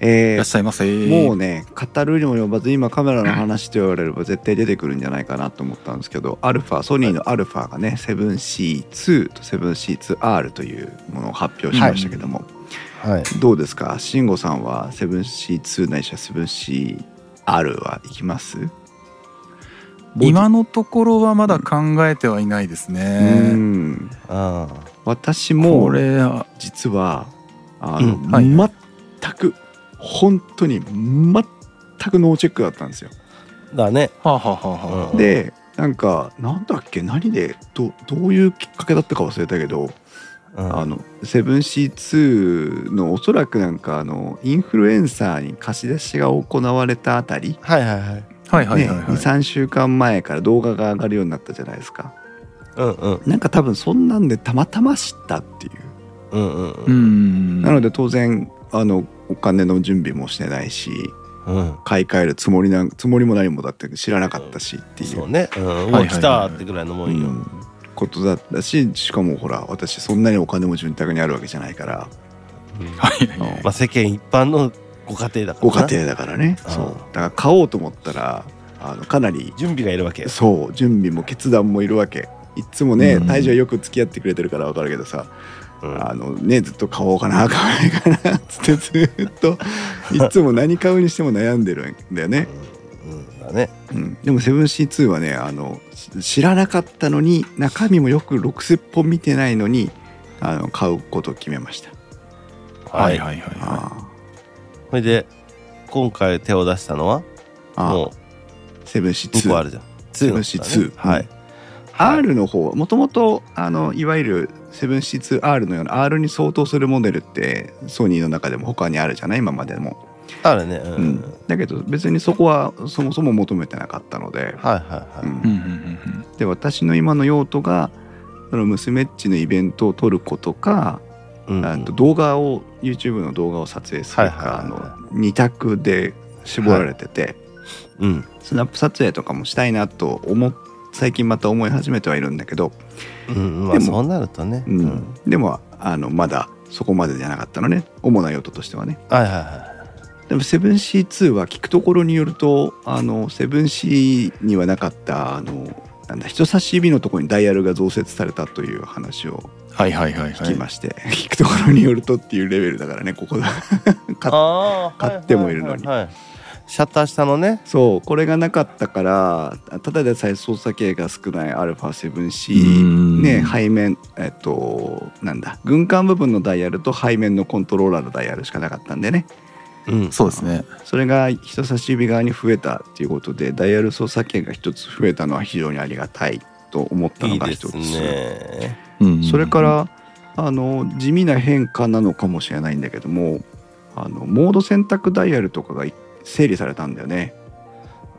えーいらっしゃいませ。もうね語るにも呼ばず今カメラの話と言われれば絶対出てくるんじゃないかなと思ったんですけどアルファソニーのアルファがね 7C2 と 7C2R というものを発表しましたけども、はい。どうですか？慎吾さんは 7C2 ないしは 7CR は行きます？今のところはまだ考えてはいないですうねん。あ私もこれは。実はあの、うん。はい。全く本当に全くノーチェックだったんですよ。あだね。はあ、はあはあはでなんかなんだっけ？何で？どどういうきっかけだったか忘れたけど、うん。あの 7C2 のおそらくなんかあのインフルエンサーに貸し出しが行われたあたり、はいはいはい。はいはいね、はいはい、23週間前から動画が上がるようになったじゃないですか。うんうん。なんか多分そんなんでたまたま知ったっていう。うんうんううんん。なので当然あのお金の準備もしてないしうん。買い替えるつもりなんつもりも何もだって知らなかったしっていう。そうね。うん。来たってぐらいのもんよ。うん。ことだったししかもほら私そんなにお金も潤沢にあるわけじゃないから。うん。まあ世間一般のご家庭だからごな家庭だからね。そう。だから買おうと思ったらあのかなり準備がいるわけ。そう。準備も決断もいるわけ。いっつもねうん。大樹はよく付き合ってくれてるから分かるけどさ、うん。あのねずっと買おうかな買わないかなっつってずっと [laughs] いっつも何買うにしても悩んでるんだよね、うん。だねうん、でも 7C2 はねあの知らなかったのに中身もよく60本見てないのにあの買うことを決めましたはいはいはいはそれで今回手を出したのはもう2 7C2 個あるじゃん。2の 7C2 はいうん。R の方もともとあのいわゆる 7C2R のような R に相当するモデルってソニーの中でも他にあるじゃない？今までも、あるね。ううん。んだけど別にそこはそもそも求めてなかったので、はいはいはい。うん。うんうんうんで私の今の用途がその娘っちのイベントを撮ることか、うん。あと動画を YouTube の動画を撮影するか、の2択で絞られてて、うん。スナップ撮影とかもしたいなと思っ最近また思い始めてはいるんだけど、うんまあでもそうなるとね。うん。うん。でもあのまだそこまでじゃなかったのね。主な用途としてはね。はいはいはでも 7C2 は聞くところによるとあの 7C にはなかったあのなんだ人差し指のところにダイヤルが増設されたという話をはいはいはいはい。聞きまして、聞くところによるとっていうレベルだからねここだ。買ってもいるのにはいはい。はいシャッター下のね。そうこれがなかったからただでさえ操作系が少ない α7C うん。ね背面えっとなんだ軍艦部分のダイヤルと背面のコントローラーのダイヤルしかなかったんでね。うん。そうですね。それが人差し指側に増えたっていうことでダイヤル操作系が一つ増えたのは非常にありがたいと思ったいのが一つ、ね。うんそれからあの地味な変化なのかもしれないんだけどもあのモード選択ダイヤルとかが整理されたんだよね。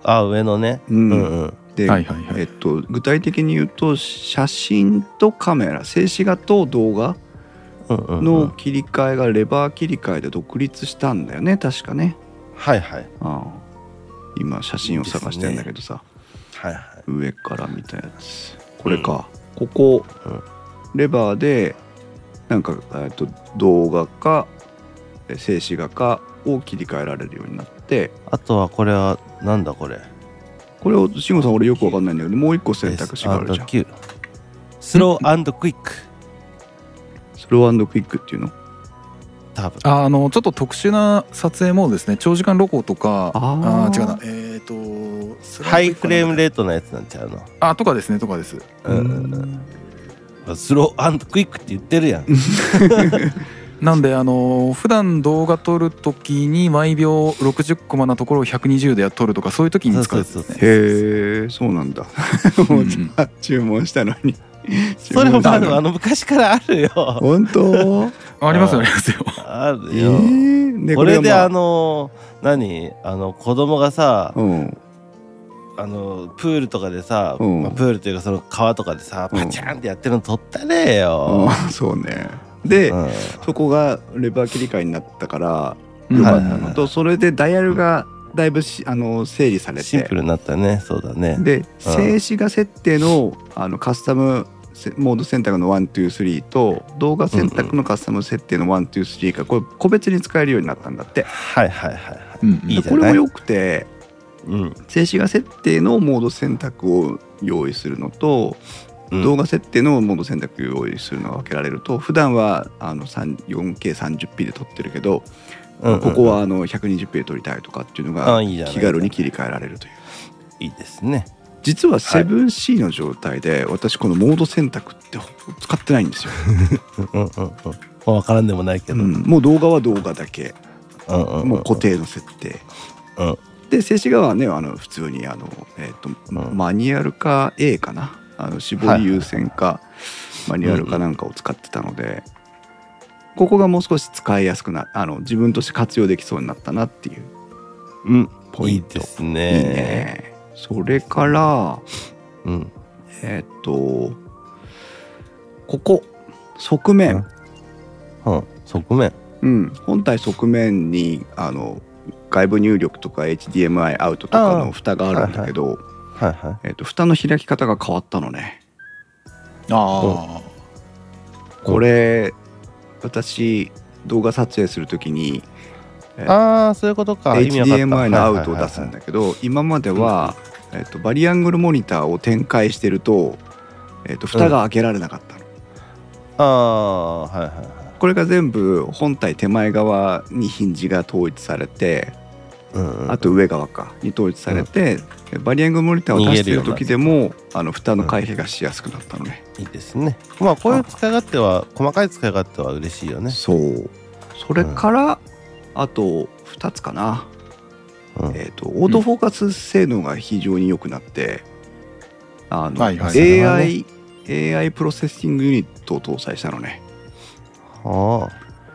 あ上のね。うん。うんうん。で、はいはいはい。えっと、具体的に言うと写真とカメラ静止画と動画うんうんうん。の切り替えがレバー切り替えで独立したんだよね。確かね。はいはい。ああ。今写真を探してんだけどさ、はいはい。上から見たやつ。これか、ここ、うん。レバーでなんか、えっと動画かえ静止画かを切り替えられるようになって。あとはこれはなんだこれ？これを慎吾さん俺よくわかんないんだけどもう一個選択肢があるじゃん。スロークイックスロークイックっていうの？多分。ああのちょっと特殊な撮影モードですね長時間露光とかあー。あー違うな。えっ、とスローハイフレームレレートのやつなんちゃうの？あとかですねとかです。うん。スロークイックって言ってるやん [laughs] なんであの普段動画撮る時に毎秒60コマなところを120で撮るとかそういう時に使う。ねへえそうなんだ。[laughs] 注文したのに。[laughs] それもあのにあの昔からあるよ。本当？ありますよありますよ。えあるよ、ー、でこれであ。の何？あの子供がさ、うん。あのプールとかでさ、うん。まあプールというかその川とかでさうん。パチャンってやってるの撮ったねよ、うん。そうねで、うん。そこがレバー切り替えになったからうん。よかったのとそれでダイヤルがだいぶしあの整理されて。シンプルになったね。そうだね。で静止画設定のあのカスタムせモード選択の123と動画選択のカスタム設定の123がこれ個別に使えるようになったんだって。はいはいはいはい。うんこれもよくてうん。静止画設定のモード選択を用意するのと、うん動画設定のモード選択を用意するのが分けられると普段はあの 4K30p で撮ってるけど、うんうんここはあの 120p で撮りたいとかっていうのが気軽に切り替えられるという。いいですね。実は 7C の状態で私このモード選択って使ってないんですよ、うんうんうん分からんでもないけど、うん。もう動画は動画だけ。うんうんうんもう固定の設定。うん。で静止画はねあの普通にあの、えーとん。マニュアルか A かなあの絞り優先か、マニュアルかなんかを使ってたので、ここがもう少し使いやすくなあの自分として活用できそうになったなっていううん。ポイント。いいですいいね。ねそれからうん。えっ、とここ側面、うん。側面。うん、本体側面にあの外部入力とか HDMI アウトとかの蓋があるんだけど、はいはえっと蓋の開き方が変わったのね。あこれ私動画撮影するときにえいああそういうことか。HDMI のアウトをはいはいはいはい。出すんだけど今までは、えっとバリアングルモニターを展開してると,、えっと蓋が開けられなかったの、ああはいはいはい。これが全部本体手前側にヒンジが統一されてうんうんあと上側か。に統一されて、バリアングルモニターを出してる時でもあの蓋の開閉がしやすくなったのね、いいですね。まあこういう使い勝手は細かい使い勝手は嬉しいよね。そう。それから、あと2つかな、うん。えー、とオートフォーカス性能が非常に良くなって、あのはいはい AI, AI プロセッシングユニットを搭載したのね。あ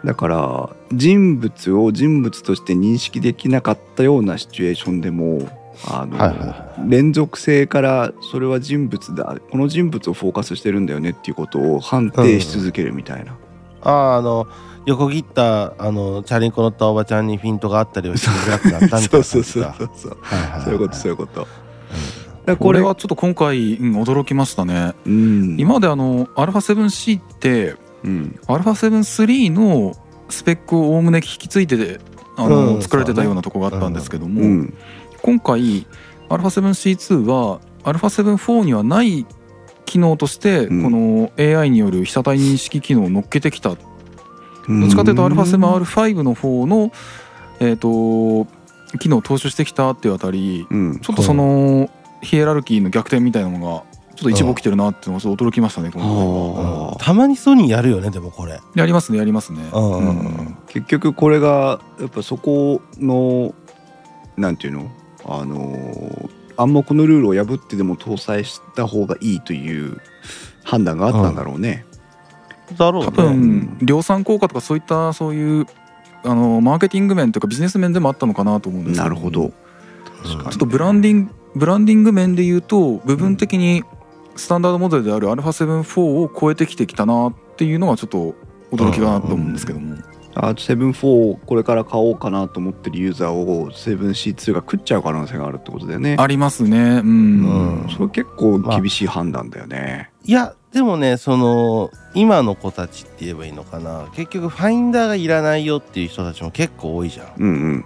だから人物を人物として認識できなかったようなシチュエーションでもあの、はいはいは連続性からそれは人物だこの人物をフォーカスしてるんだよねっていうことを判定し続けるみたいな、あああの横切ったあのチャリンコ乗ったおばちゃんにフィントがあったりはしづらくなったみたいなそうそうそうそうそう。はいはいはいそういうことそういうこと。だからあこれはちょっと今回、うん驚きましたね。うん。今まであの α7C ってうん、 α7-3 のスペックをおおむね引き継いであの、うん作られてたようなとこがあったんですけども、うん、今回 α7C2 は α7-4 にはない機能として、うんこの AI による被写体認識機能を乗っけてきたどっちかというと α7R5 の方の、えー、と機能を踏襲してきたっていうあたりうんちょっとそのヒエラルキーの逆転みたいなのが ちょっと一部起きてるなっていうの驚きましたね今回は。あー。たまにソニーやるよねでもこれ。やりますねやりますね。うんうんうん。結局これがやっぱそこのなんていうの？あの暗黙のルールを破ってでも搭載した方がいいという判断があったんだろうね。だろうね。多分。量産効果とかそういったそういうあのマーケティング面とかビジネス面でもあったのかなと思うんですけなるほど。うんちょっとブランディングブランディング面で言うと部分的にスタンダードモデルである α7-4 を超えてきてきたなっていうのはちょっと驚きかなと思うんですけども、あと7-4これから買おうかなと思ってるユーザーを 7C2 が食っちゃう可能性があるってことだよね。ありますね。うん、うん。それ結構厳しい判断だよね、いやでもねその今の子たちって言えばいいのかな。結局ファインダーがいらないよっていう人たちも結構多いじゃん。っうん、うん。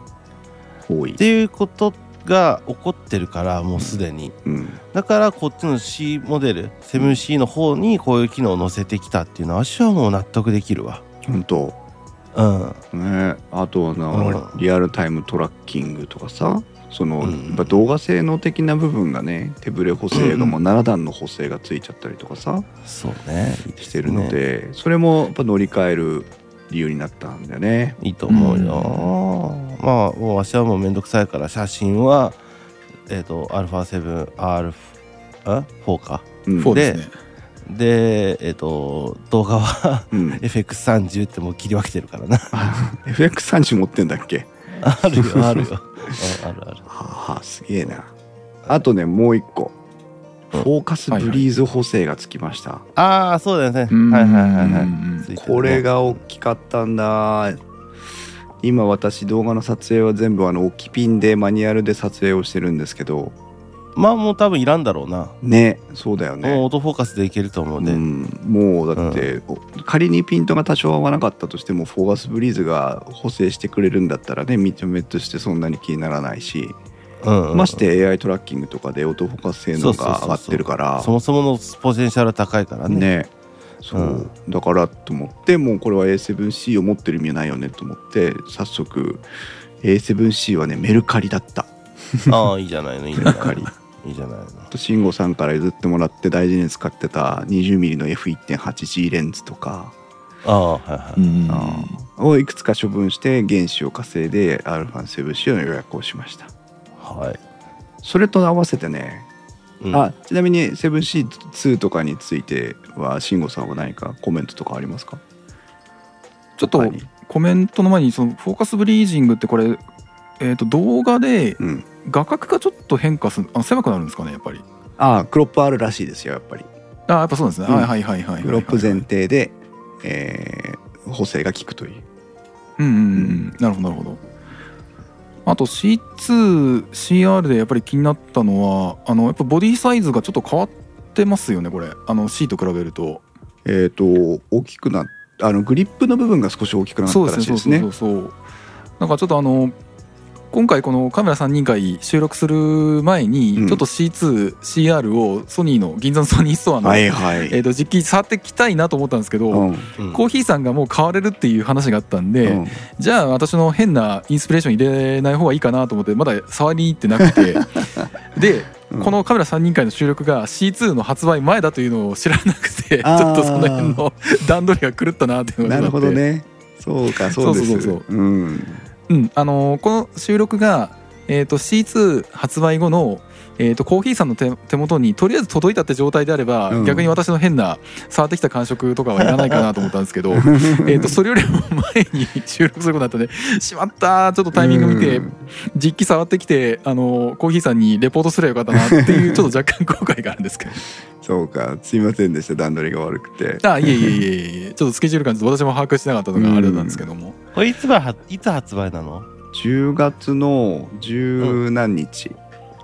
多い。ていうことが起こってるからもうすでに。うん。だからこっちの C モデル 7C の方にこういう機能を載せてきたっていうのは私はもう納得できるわ。本当。うん。ね。あとはな、うん。リアルタイムトラッキングとかさその、うん。やっぱ動画性能的な部分がね手ブレ補正がもう7段の補正がついちゃったりとかさ、そうね。してるのでそれもやっぱ乗り換える理由になったんだよね。いいと思うよ。まあもう私はもうめんどくさいから写真はえっ、と α7R あ4か。うん。ですね。でえっ、と動画はうん、[laughs] FX30 ってもう切り分けてるからな。[laughs] FX30 持ってんだっけ？あるよ [laughs] あるよ。うんあるある。はあすげえな。あとねもう一個。フうん。ォーカスブリーズ補正がつきました、ああそうだよね。うんはいはいはい。はいこれが大きかったんだ今私動画の撮影は全部あの置きピンでマニュアルで撮影をしてるんですけど。まあもう多分いらんだろうな、ねそうだよもうねオートフォーカスでいけると思うね、うん、もうだって、お仮にピントが多少合わなかったとしてもフォーカスブリーズが補正してくれるんだったらね見た目としてそんなに気にならないし、うんうんまして AI トラッキングとかでオートフォーカス性能が上がってるから。そもそものポテンシャル高いからね。ねそう、だからと思ってもうこれは A7C を持ってる意味ないよねと思って早速 A7C はねメルカリだった。ああいいじゃないのいいじゃないの。メルカリ。いいじゃないの。と慎吾さんから譲ってもらって大事に使ってた 20mm の F1.8G レンズとか。ああはいはい、うん。あーをいくつか処分して原子を稼いで α7C の予約をしました。はい、それと合わせてね、うん。あちなみに 7C2 とかについては慎吾さんは何かコメントとかありますか？ちょっとコメントの前にそのフォーカスブリージングってこれ、えー、と動画でうん。画角がちょっと変化するあ狭くなるんですかねやっぱり。ああクロップあるらしいですよやっぱり。あやっぱそうですね、うん。はいはいはいはいはいクロップ前提で、えー補正が効くという。うんうん。うん。なるほどなるほどあと C2CR でやっぱり気になったのはあのやっぱボディサイズがちょっと変わってますよねこれ。あの C と比べると。えっ、と大きくなあのグリップの部分が少し大きくなったらですね。しいですねそうそうそうそう。なんかちょっとあの今回このカメラ3人会収録する前にうん。ちょっと C2CR をソニーの銀座のソニーストアの、はいはい、えー、と実機触ってきたいなと思ったんですけど、うん。うん。コーヒーさんがもう買われるっていう話があったんで、うん。じゃあ私の変なインスピレーション入れない方がいいかなと思ってまだ触りに行ってなくて。[laughs] で、うん。このカメラ3人会の収録が C2 の発売前だというのを知らなくてちょっとその辺の段取りが狂ったなっていうのがなるほどね。そうかそうです。そうそうそう。うんうんあのーこの収録が、えー、と C2 発売後の、えー、とコーヒーさんの手手元にとりあえず届いたって状態であれば、うん。逆に私の変な触ってきた感触とかはいらないかなと思ったんですけど [laughs] えーとそれよりも前に収録することになったんでしまったちょっとタイミング見てうん。実機触ってきてあのコーヒーさんにレポートすればよかったなっていう [laughs] ちょっと若干後悔があるんですけど。そうかすいませんでした。段取りが悪くて。あいえいえいえいえちょっとスケジュール感私も把握してなかったのがあれなんですけども、これいつはいつ発売なの？10月の十何日、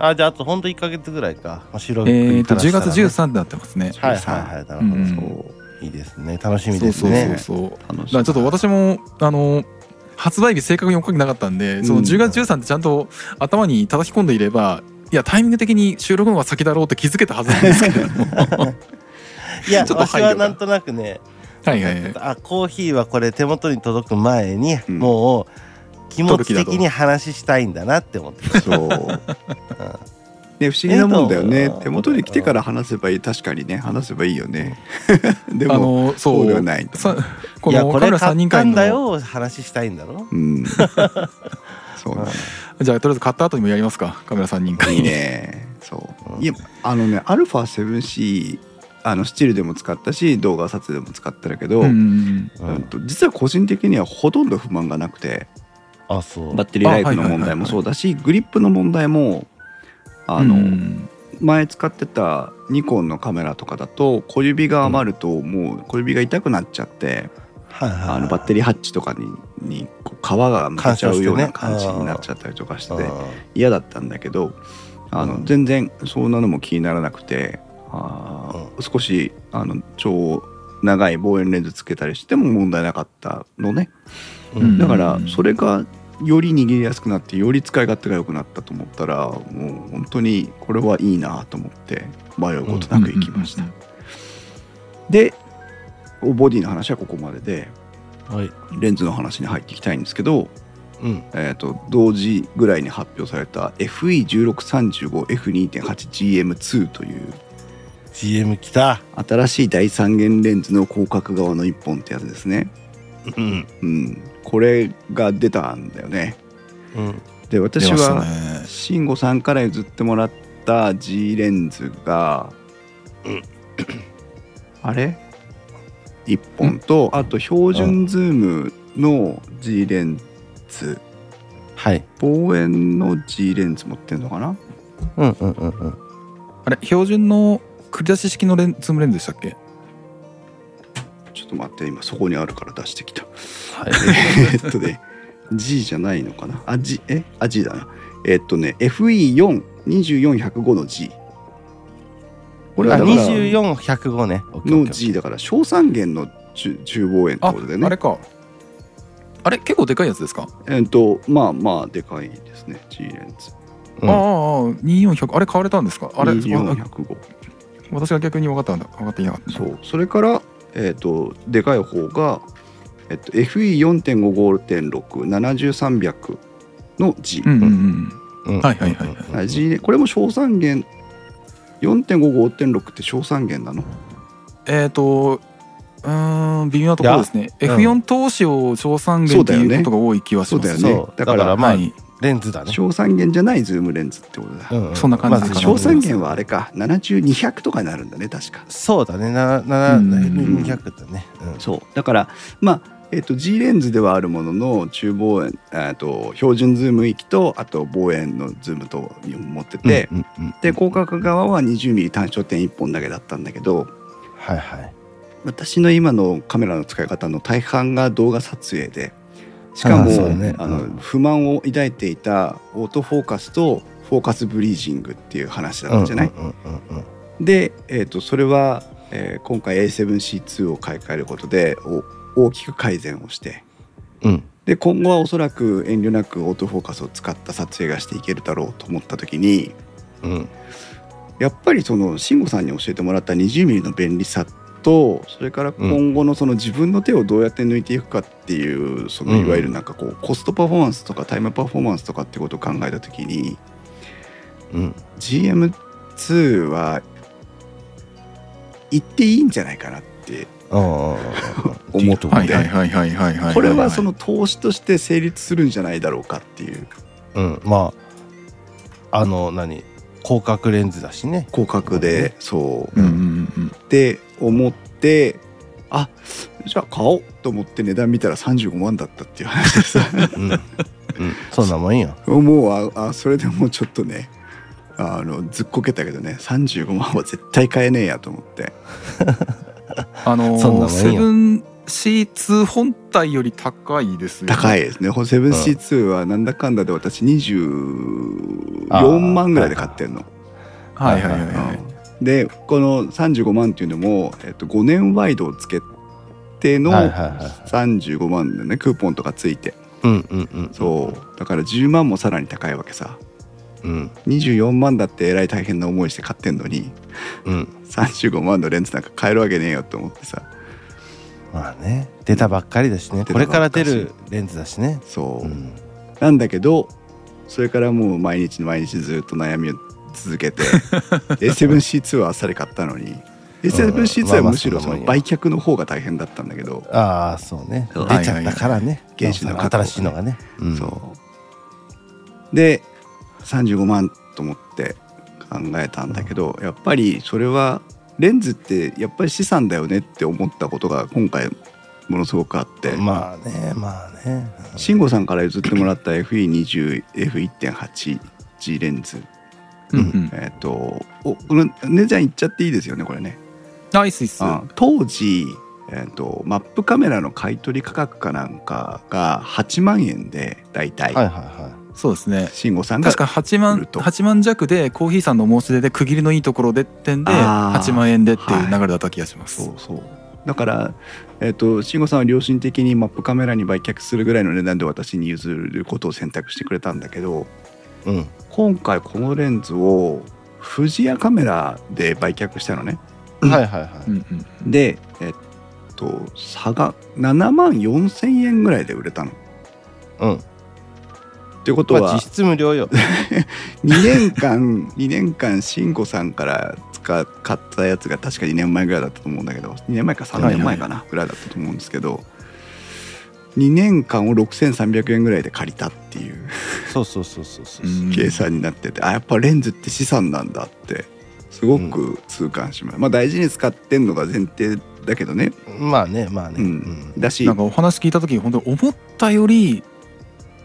あじゃああとほんと1か月ぐらいか、まあ、白えっ、と10からしたらね。月13になってますね。はいはいはい。なるほど、そういいですね。楽しみそうそうですねそうそう。楽しだからちょっと私もあの発売日正確に追っかけなかったんでそのうん10月13ってちゃんと頭に叩き込んでいればいやタイミング的に収録の方が先だろうって気づけたはずなんですけれども。[laughs] いや [laughs] ちょっと私はなんとなくね。はいはいはい。あコーヒーはこれ手元に届く前に、うん。もう気持ち的に話したいんだなって思ってた、そう。ね不思議なもんだよね。えっと手元に来てから話せばいい。確かにね。話せばいいよね。[laughs] であものそう。そうではないこいやのカメラ3これ買人会ったんだのよ。話したいんだろ？うん。[laughs] そうなんだ。じゃあとりあえず買った後にもやりますか。カメラ3人会。いいね。そう。うんいやあのね α7C あのスチールでも使ったし動画撮影でも使ってるけど、うんうんうん。うんと実は個人的にはほとんど不満がなくてバッテリーライフの問題もそうだしグリップの問題もあの、うん。前使ってたニコンのカメラとかだと小指が余るともう小指が痛くなっちゃってあのバッテリーハッチとかにに皮がむけちゃうような感じになっちゃったりとかして嫌だったんだけどあのうん。全然そんなのも気にならなくてあー少しあの超長い望遠レンズつけたりしても問題なかったのね。だからそれがより握りやすくなってより使い勝手が良くなったと思ったらもう本当にこれはいいなと思って迷うことなく行きました。でボディの話はここまでではい。レンズの話に入っていきたいんですけど、うん。えー、と同時ぐらいに発表された FE1635F2.8GM2 という GM 来た。新しい第三元レンズの広角側の1本ってやつですね。うん。うん、これが出たんだよね。うん。で私はね。慎吾さんから譲ってもらった G レンズが、うん。あれ？1本とあと標準ズームの G レンズ。はい。望遠の G レンズ持ってんのかな？うんうんうんうん。あれ標準の繰り出し式のレンズームレンズでしたっけ？ちょっと待って今そこにあるから出してきた。はい。[laughs] えっとね G じゃないのかな？あ G え？あ G だな。えっとね FE42405 の G これはあだから24105ね。の G だから小三元の中中望遠ってあことでね。あれか。あれ？結構でかいやつですか、えっとまあまあでかいですね G レンズ。うん。ああああ24100あれ買われたんですか？あれあ24105私が逆に分かったんだ。分かっていなかった。そう。それからえっとでかい方がえっと FE4.5.670-300 の G うんうんうんうん。はいはいはいはい。うん。あ G これも小三元4.5.5.6って小三元なの？えっ、とうーん微妙なところですね。いや F4 投資を小三元っていうことが多い気はします。そうだよね。そう。だからまあはいレンズだね。小三元じゃないズームレンズってことだ、うんうん。そんな感じまあです小三元はあれか。70200とかになるんだね確か。そうだね。ななうん。200だね。うん。そう。だからまあえっと G レンズではあるものの中望遠えっと標準ズーム域とあと望遠のズームと持ってて、うんうんで広角側は 20mm 単焦点1本だけだったんだけどはいはい。私の今のカメラの使い方の大半が動画撮影でしかもね。あのうん不満を抱いていたオートフォーカスとフォーカスブリージングっていう話だったじゃない、で、えー、とそれは、えー今回 A7C2 を買い替えることでお大きく改善をして。うん。で今後はおそらく遠慮なくオートフォーカスを使った撮影がしていけるだろうと思った時にうん。やっぱりその慎吾さんに教えてもらった 20mm の便利さとそれから今後のその自分の手をどうやって抜いていくかっていうそのうん。いわゆるなんかこうコストパフォーマンスとかタイムパフォーマンスとかってことを考えた時にうん。GM2 は行っていいんじゃないかなってああ [laughs] 思ってはいはいはいはいはいはい。これはその投資として成立するんじゃないだろうかっていう。うん。まああの何？広角レンズだしね。広角でそう。うんうんうんって思ってあじゃあ買おうと思って値段見たら35万だったっていう話でさうん、うん、そんなもんよ。もうああそれでもうちょっとねあのずっこけたけどね35万は絶対買えねえやと思って。あのそんなもんよ。セブン C2 本体より高いですよね。高いですね。7C2 はなんだかんだで私24万ぐらいで買ってんの。はいはいはいはい。うん。でこの35万っていうのも、えっと、5年ワイドをつけてのはいはいはい35万でね。クーポンとかついて。うんうんうんそう。だから10万もさらに高いわけさ。うん。24万だってえらい大変な思いして買ってんのにうん。35万のレンズなんか買えるわけねえよと思ってさまあね出たばっかりだしね。これから出るレンズだしね。そう、うん。なんだけどそれからもう毎日毎日ずっと悩みを続けて [laughs] A7C2 はあっさり買ったのに A7C2 はむしろその売却の方が大変だったんだけど、ああそうね。出ちゃったからね。原子の新しいのがね。うん。そう。で35万と思って考えたんだけどやっぱりそれはレンズってやっぱり資産だよねって思ったことが今回ものすごくあって、まあねまあね。慎吾さんから譲ってもらった FE20F1.8G レンズ。うんうん。えっ、とおこの値段いっちゃっていいですよねこれね。ナイスイスあ当時、えー、とマップカメラの買い取り価格かなんかが8万円で大体、はいはいはそうですね。慎吾さんが確か8売万ると。8万弱でコーヒーさんの申し出で区切りのいいところでってんであー。8万円でっていう流れだった気がします、そうそう。だから、えー、と慎吾さんは良心的にマップカメラに売却するぐらいの値段で私に譲ることを選択してくれたんだけどいうん。今回このレンズを富士屋カメラで売却したのね。はいはいはい。うんうん。でえっと差が7万4千円ぐらいで売れたの。うんってことはまあ実質無料よ。[laughs] 2年間2年間慎吾さんから使買ったやつが確か2年前ぐらいだったと思うんだけど2年前か3年前かなぐらいだったと思うんですけど2年間を6300円ぐらいで借りたっていう。そうそうそうそうそう。う [laughs] ん計算になっててあやっぱレンズって資産なんだってすごく痛感します、まあ大事に使ってんのが前提だけどね、まあねまあね。ううん。んだしなんかお話聞いた時本当に思ったより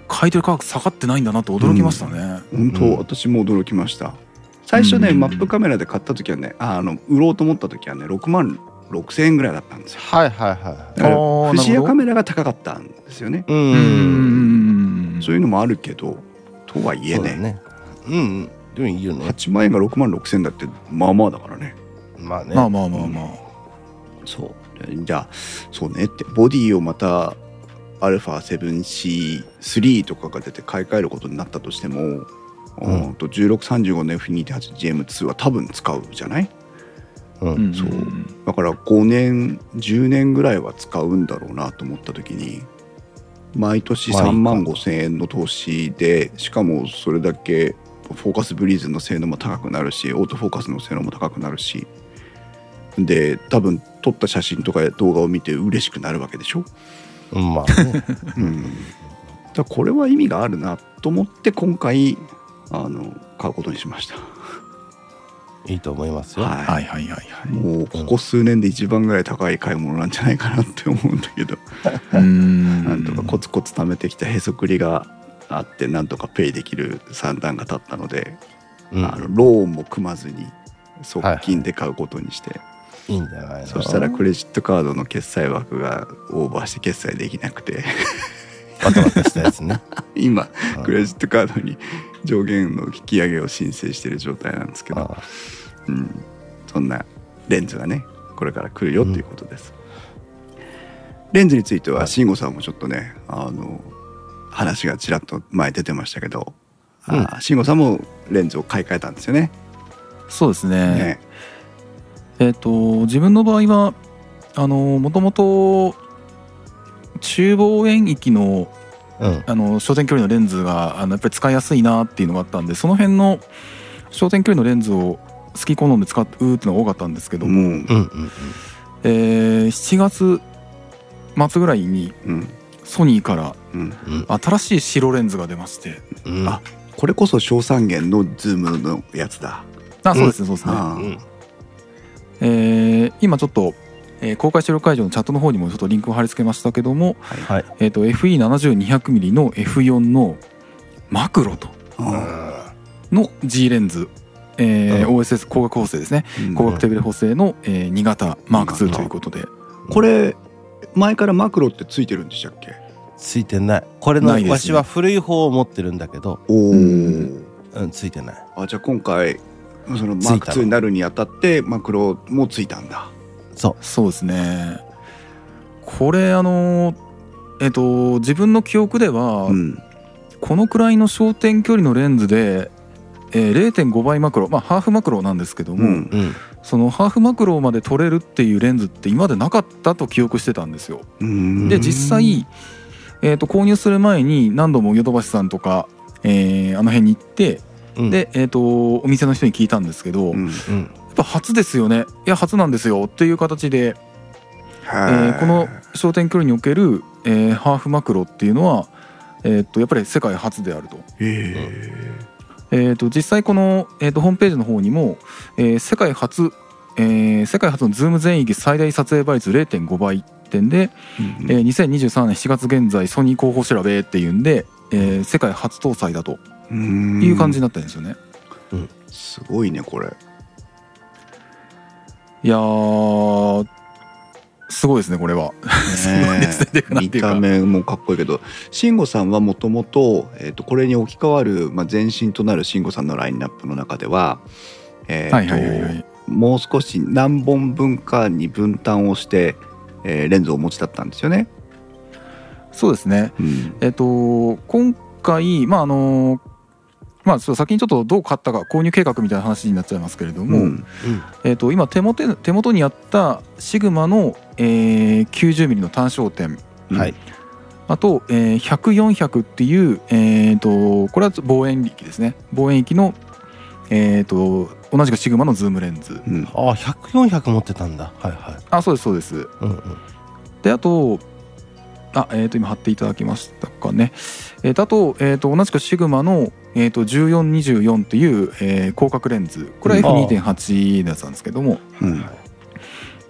買い取り価格下がってないんだなと驚きましたね、本当、うん。私も驚きました。最初ね、うん。マップカメラで買った時はねああの売ろうと思った時はね6万6千円ぐらいだったんですよ。はいはいはだかあらー富士屋カメラが高かったんですよね。いうんうんうんそういうのもあるけどとはいえね。そうだね。うんうん。でもいいよね。8万円が6万6千だってまあまあだからね。まあね。まあまあまあまあ。そう。じゃあそうねって。ボディをまた α7C3 とかが出て買い替えることになったとしても、うん。うんと1635の F2.8GM2 は多分使うじゃない？うん。うんそう。だから5年10年ぐらいは使うんだろうなと思った時に毎年まあいいか3万5千円の投資でしかもそれだけフォーカスブリーズの性能も高くなるしオートフォーカスの性能も高くなるしで多分撮った写真とか動画を見て嬉しくなるわけでしょ、うんまあ。ね [laughs] うん、だこれは意味があるなと思って今回あの買うことにしました。いいと思いますよ。はい。はいはいはいはい。もうここ数年で一番ぐらい高い買い物なんじゃないかなって思うんだけど、うん。[laughs] なんとかコツコツ貯めてきたへそくりがあってなんとかペイできる算段が立ったので、うん。あのローンも組まずに側近で買うことにして、いいんじゃないの？そしたらクレジットカードの決済枠がオーバーして決済できなくて。バタバタしたやつね。[laughs] 今うん。クレジットカードに上限の引き上げを申請してる状態なんですけど、あうん、そんなレンズがねこれから来るよっていうことです、レンズについては慎吾さんもちょっとねあの話がちらっと前出てましたけど。うん。あ慎吾さんもレンズを買い替えたんですよね。そうですね。ねえっ、と自分の場合はあのもともと中望遠域のうん。あの焦点距離のレンズがあのやっぱり使いやすいなっていうのがあったんでその辺の焦点距離のレンズを好き好んで使うっていうのが多かったんですけども、もう、うんうん。えー7月末ぐらいにうん。ソニーからうん、うん。新しい白レンズが出まして。うん。あこれこそ小三元のズームのやつだ。あそうですねそうですね、あ。うんえー今ちょっと、えー公開収録会場のチャットの方にもちょっとリンクを貼り付けましたけども、はい。はい。えー、と FE70200mm の F4 のマクロとあの G レンズ、えーうん。OSS 光学補正ですね。うん。光学手ブレ補正の、えー2型マーク2ということで。これ前からマクロってついてるんでしたっけ？ついてない。これのないですね。わしは古い方を持ってるんだけど。おお、うん。うんついてない。あじゃあ今回そのマーク2になるにあたってマクロもついたんだ。そそうですね。これあのーえっ、と自分の記憶では、うん。このくらいの焦点距離のレンズで、えー0.5倍マクロまあハーフマクロなんですけども、うん。ううん。そのハーフマクロまで撮れるっていうレンズって今までなかったと記憶してたんですよ。うん。で実際、えー、と購入する前に何度もヨドバシさんとか、えーあの辺に行って、うんで、えー、とお店の人に聞いたんですけど、やっうん。うんぱ初ですよね。いや初なんですよっていう形で、えーこの焦点距離における、えーハーフマクロっていうのは、えー、とやっぱり世界初であると。へえー、と実際この、えー、とホームページの方にも、えー世界初、えー世界初のズーム全域最大撮影倍率0.5倍点で、ええー2023年7月現在ソニー広報調べっていうんで、えー世界初搭載だといいう感じになってるんですよね。すごいねこれ。いやーすすごいですねこれは。[laughs] 見た目もかっこいいけど。慎吾さんはもともとこれに置き換わる、まあ、前身となる慎吾さんのラインナップの中では、えーもう少し何本分かに分担をして、えーレンズをお持ちだったんですよね。そうですね。うん。えっ、と今回まああのまあそう先にちょっとどう買ったか購入計画みたいな話になっちゃいますけれども、うん。えー、と今手元手元にあったシグマの、えー、90mm の単焦点はい。あと、えー、100400っていう、えー、とこれは望遠域ですね。望遠域の、えー、と同じくシグマのズームレンズ。うん。ああ100400持ってたんだ。はいはい。あそうですそうです。うんうん。であとあえー、と今貼っていただきましたかね、えー、とあと,、えー、と同じくシグマの、えー、と1424っていう、えー広角レンズ。これは F2.8 のやつなんですけども、うん。ま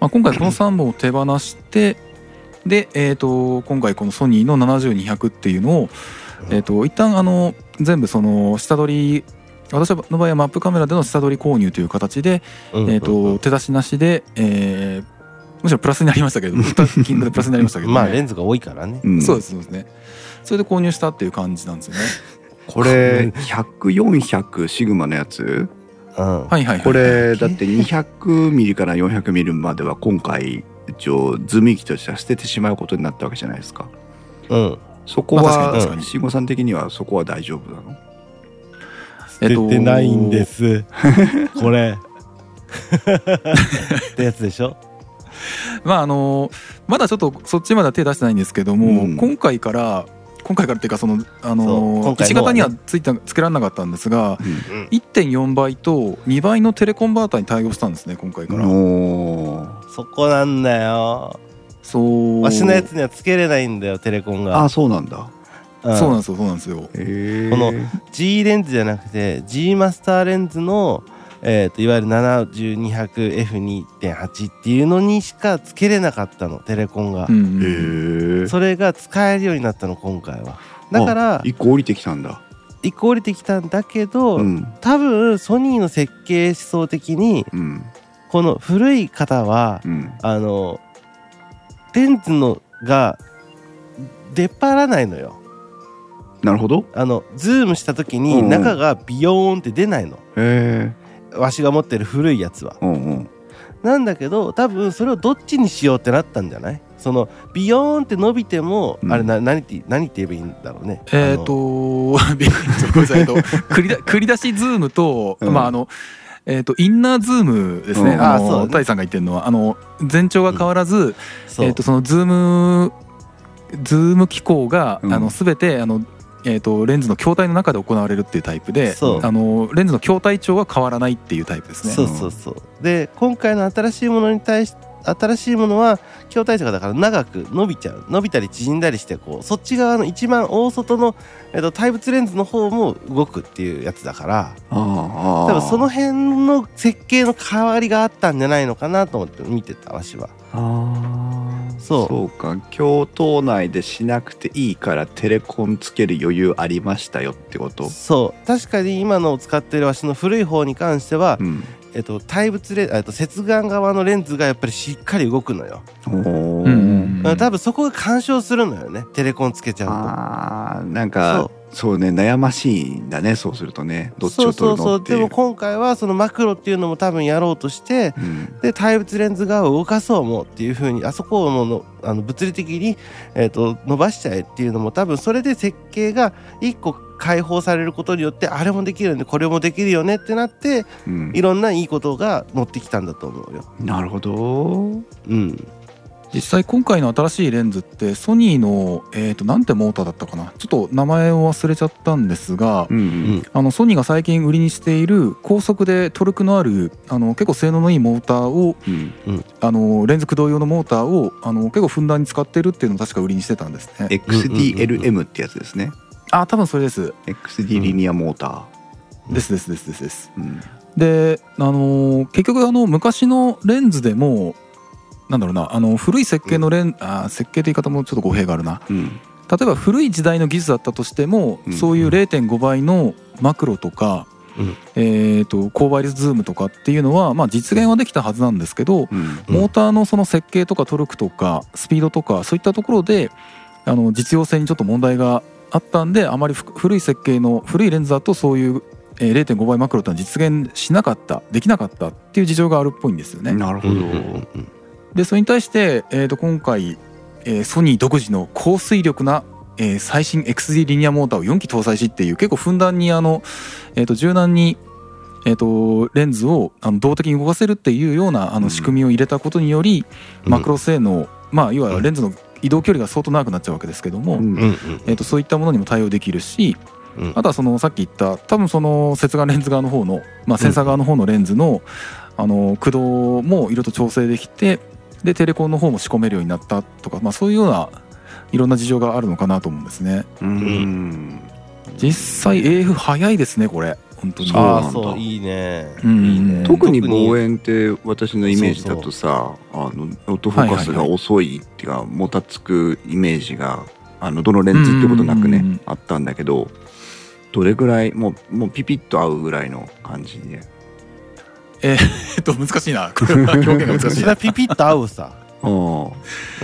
あ、今回この3本を手放してで、えー、と今回このソニーの70200っていうのを、えー、と一旦あの全部その下取り私の場合はマップカメラでの下取り購入という形で、うん。えー、と手出しなしで、えーむしろプラスになりましたけど [laughs] 金額でプラスになりましたけど、ね、まあレンズが多いからね。うん。そうですそうですね。それで購入したっていう感じなんですよねこれ100400シグマのやつ？うん。はいはいはいこれだって200ミリから400ミリまでは今回一応ズーム域としては捨ててしまうことになったわけじゃないですか。うん。そこは慎吾さん的にはそこは大丈夫なの？えっと出てないんです。[laughs] これ。ってやつでしょ？[laughs] まああのまだちょっとそっちまでは手出してないんですけども、うん。今回から今回からっていうかそのあの今回1のはね型にはついたつけられなかったんですがうん。1.4倍と2倍のテレコンバーターに対応したんですね今回から、そこなんだよ。そう。わしのやつにはつけれないんだよテレコンが。あそうなんだ。うん。そうなんですよそうなんですよ。へえこの G レンズじゃなくて G マスターレンズの、えー、といわゆる 7200F2.8 っていうのにしかつけれなかったのテレコンが、うんそれが使えるようになったの今回は。だから一個降りてきたんだ。一個降りてきたんだけど、うん。多分ソニーの設計思想的にうん。この古い方はうん。あのレンズのが出っ張らないのよ。なるほど。あのズームした時に中がビヨーンって出ないの。へえわしが持ってる古いやつは。うんうんなんだけど多分それをどっちにしようってなったんじゃない？そのビヨーンって伸びても、うん。あれな何って何って言えばいいんだろうね。えっ、[laughs] とごめんなさいえっと繰りだ繰り出しズームと、うん。まああのえー、とインナーズームですね、うん。あのタイさんが言ってるのは。あの全長が変わらず、そう。えー、とそのズームズーム機構が、うん。あの全てあの、えー、とレンズの筐体の中で行われるっていうタイプであのレンズの筐体長は変わらないっていうタイプですね。そうそうそう。で今回の新しいものに対し新しいものは筐体長がだから長く伸びちゃう。伸びたり縮んだりしてこうそっち側の一番大外の、えっと、対物レンズの方も動くっていうやつだから多分その辺の設計の変わりがあったんじゃないのかなと思って見てたわしは。ああそう。そうか。京都内でしなくていいからテレコンつける余裕ありましたよってこと？そう。確かに今のを使ってるわしの古い方に関しては、うん。えっと、対物レンえっと接眼側のレンズがやっぱりしっかり動くのよ、お多分そこが干渉するのよね。テレコンつけちゃうと。あーなんかそうね悩ましいんだねそうするとねどっちを取るのっていう。でも今回はそのマクロっていうのも多分やろうとしてうん。で対物レンズ側を動かそうもっていう風にあそこをものあの物理的に、えー、と伸ばしちゃえっていうのも多分それで設計が一個解放されることによってあれもできるよねこれもできるよねってなってうん。いろんないいことが乗ってきたんだと思うよ。なるほど。うん、実際今回の新しいレンズってソニーの、えー、となんてモーターだったかな。ちょっと名前を忘れちゃったんですが、うんううん。んあのソニーが最近売りにしている高速でトルクのあるあの結構性能のいいモーターをうんあのレンズ駆動用のモーターをあの結構ふんだんに使ってるっていうのを確か売りにしてたんですね。XDLM ってやつですね。あ多分それです。XD リニアモータですですですですです。ーうん。であの結局あの昔のレンズでもなんだろうなあの古い設計のレン、あ設計という言い方もちょっと語弊があるな。うん。例えば古い時代の技術だったとしても、うん。そういう0.5倍のマクロとかうん。えー、と高倍率ズームとかっていうのは、まあ、実現はできたはずなんですけどうん。うんモーターのその設計とかトルクとかスピードとかそういったところであの実用性にちょっと問題があったんであまりふ古い設計の古いレンズだとそういうえー0.5倍マクロってのは実現しなかったできなかったっていう事情があるっぽいんですよね。なるほど、うんうんうんでそれに対して、えー、と今回、えーソニー独自の高水力な、えー最新 XD リニアモーターを4機搭載しっていう結構ふんだんにあの、えー、と柔軟に、えー、とレンズをあの動的に動かせるっていうようなあうん。の仕組みを入れたことにより、マクロ性能、まあいわゆるレンズの移動距離が相当長くなっちゃうわけですけども、うん。うん。うん。えー、とそういったものにも対応できるしうん。あとはそのさっき言った多分その接眼レンズ側の方の、まあ、センサー側の方のレンズの,、あの駆動もいろいろと調整できてでテレコンの方も仕込めるようになったとか、まあ、そういうようないろんな事情があるのかなと思うんですね。うん。実際 AF 早いですねこれ。本当に。ああそういいね。うん。いいね。特に望遠って私のイメージだとさあのオートフォーカスが遅いっていうかもたつくイメージがあのどのレンズってことなくねあったんだけどどれぐらいもうもうピピッと合うぐらいの感じでえっと難しいな。これは表現が難しいな。ピピッと合うさ。あ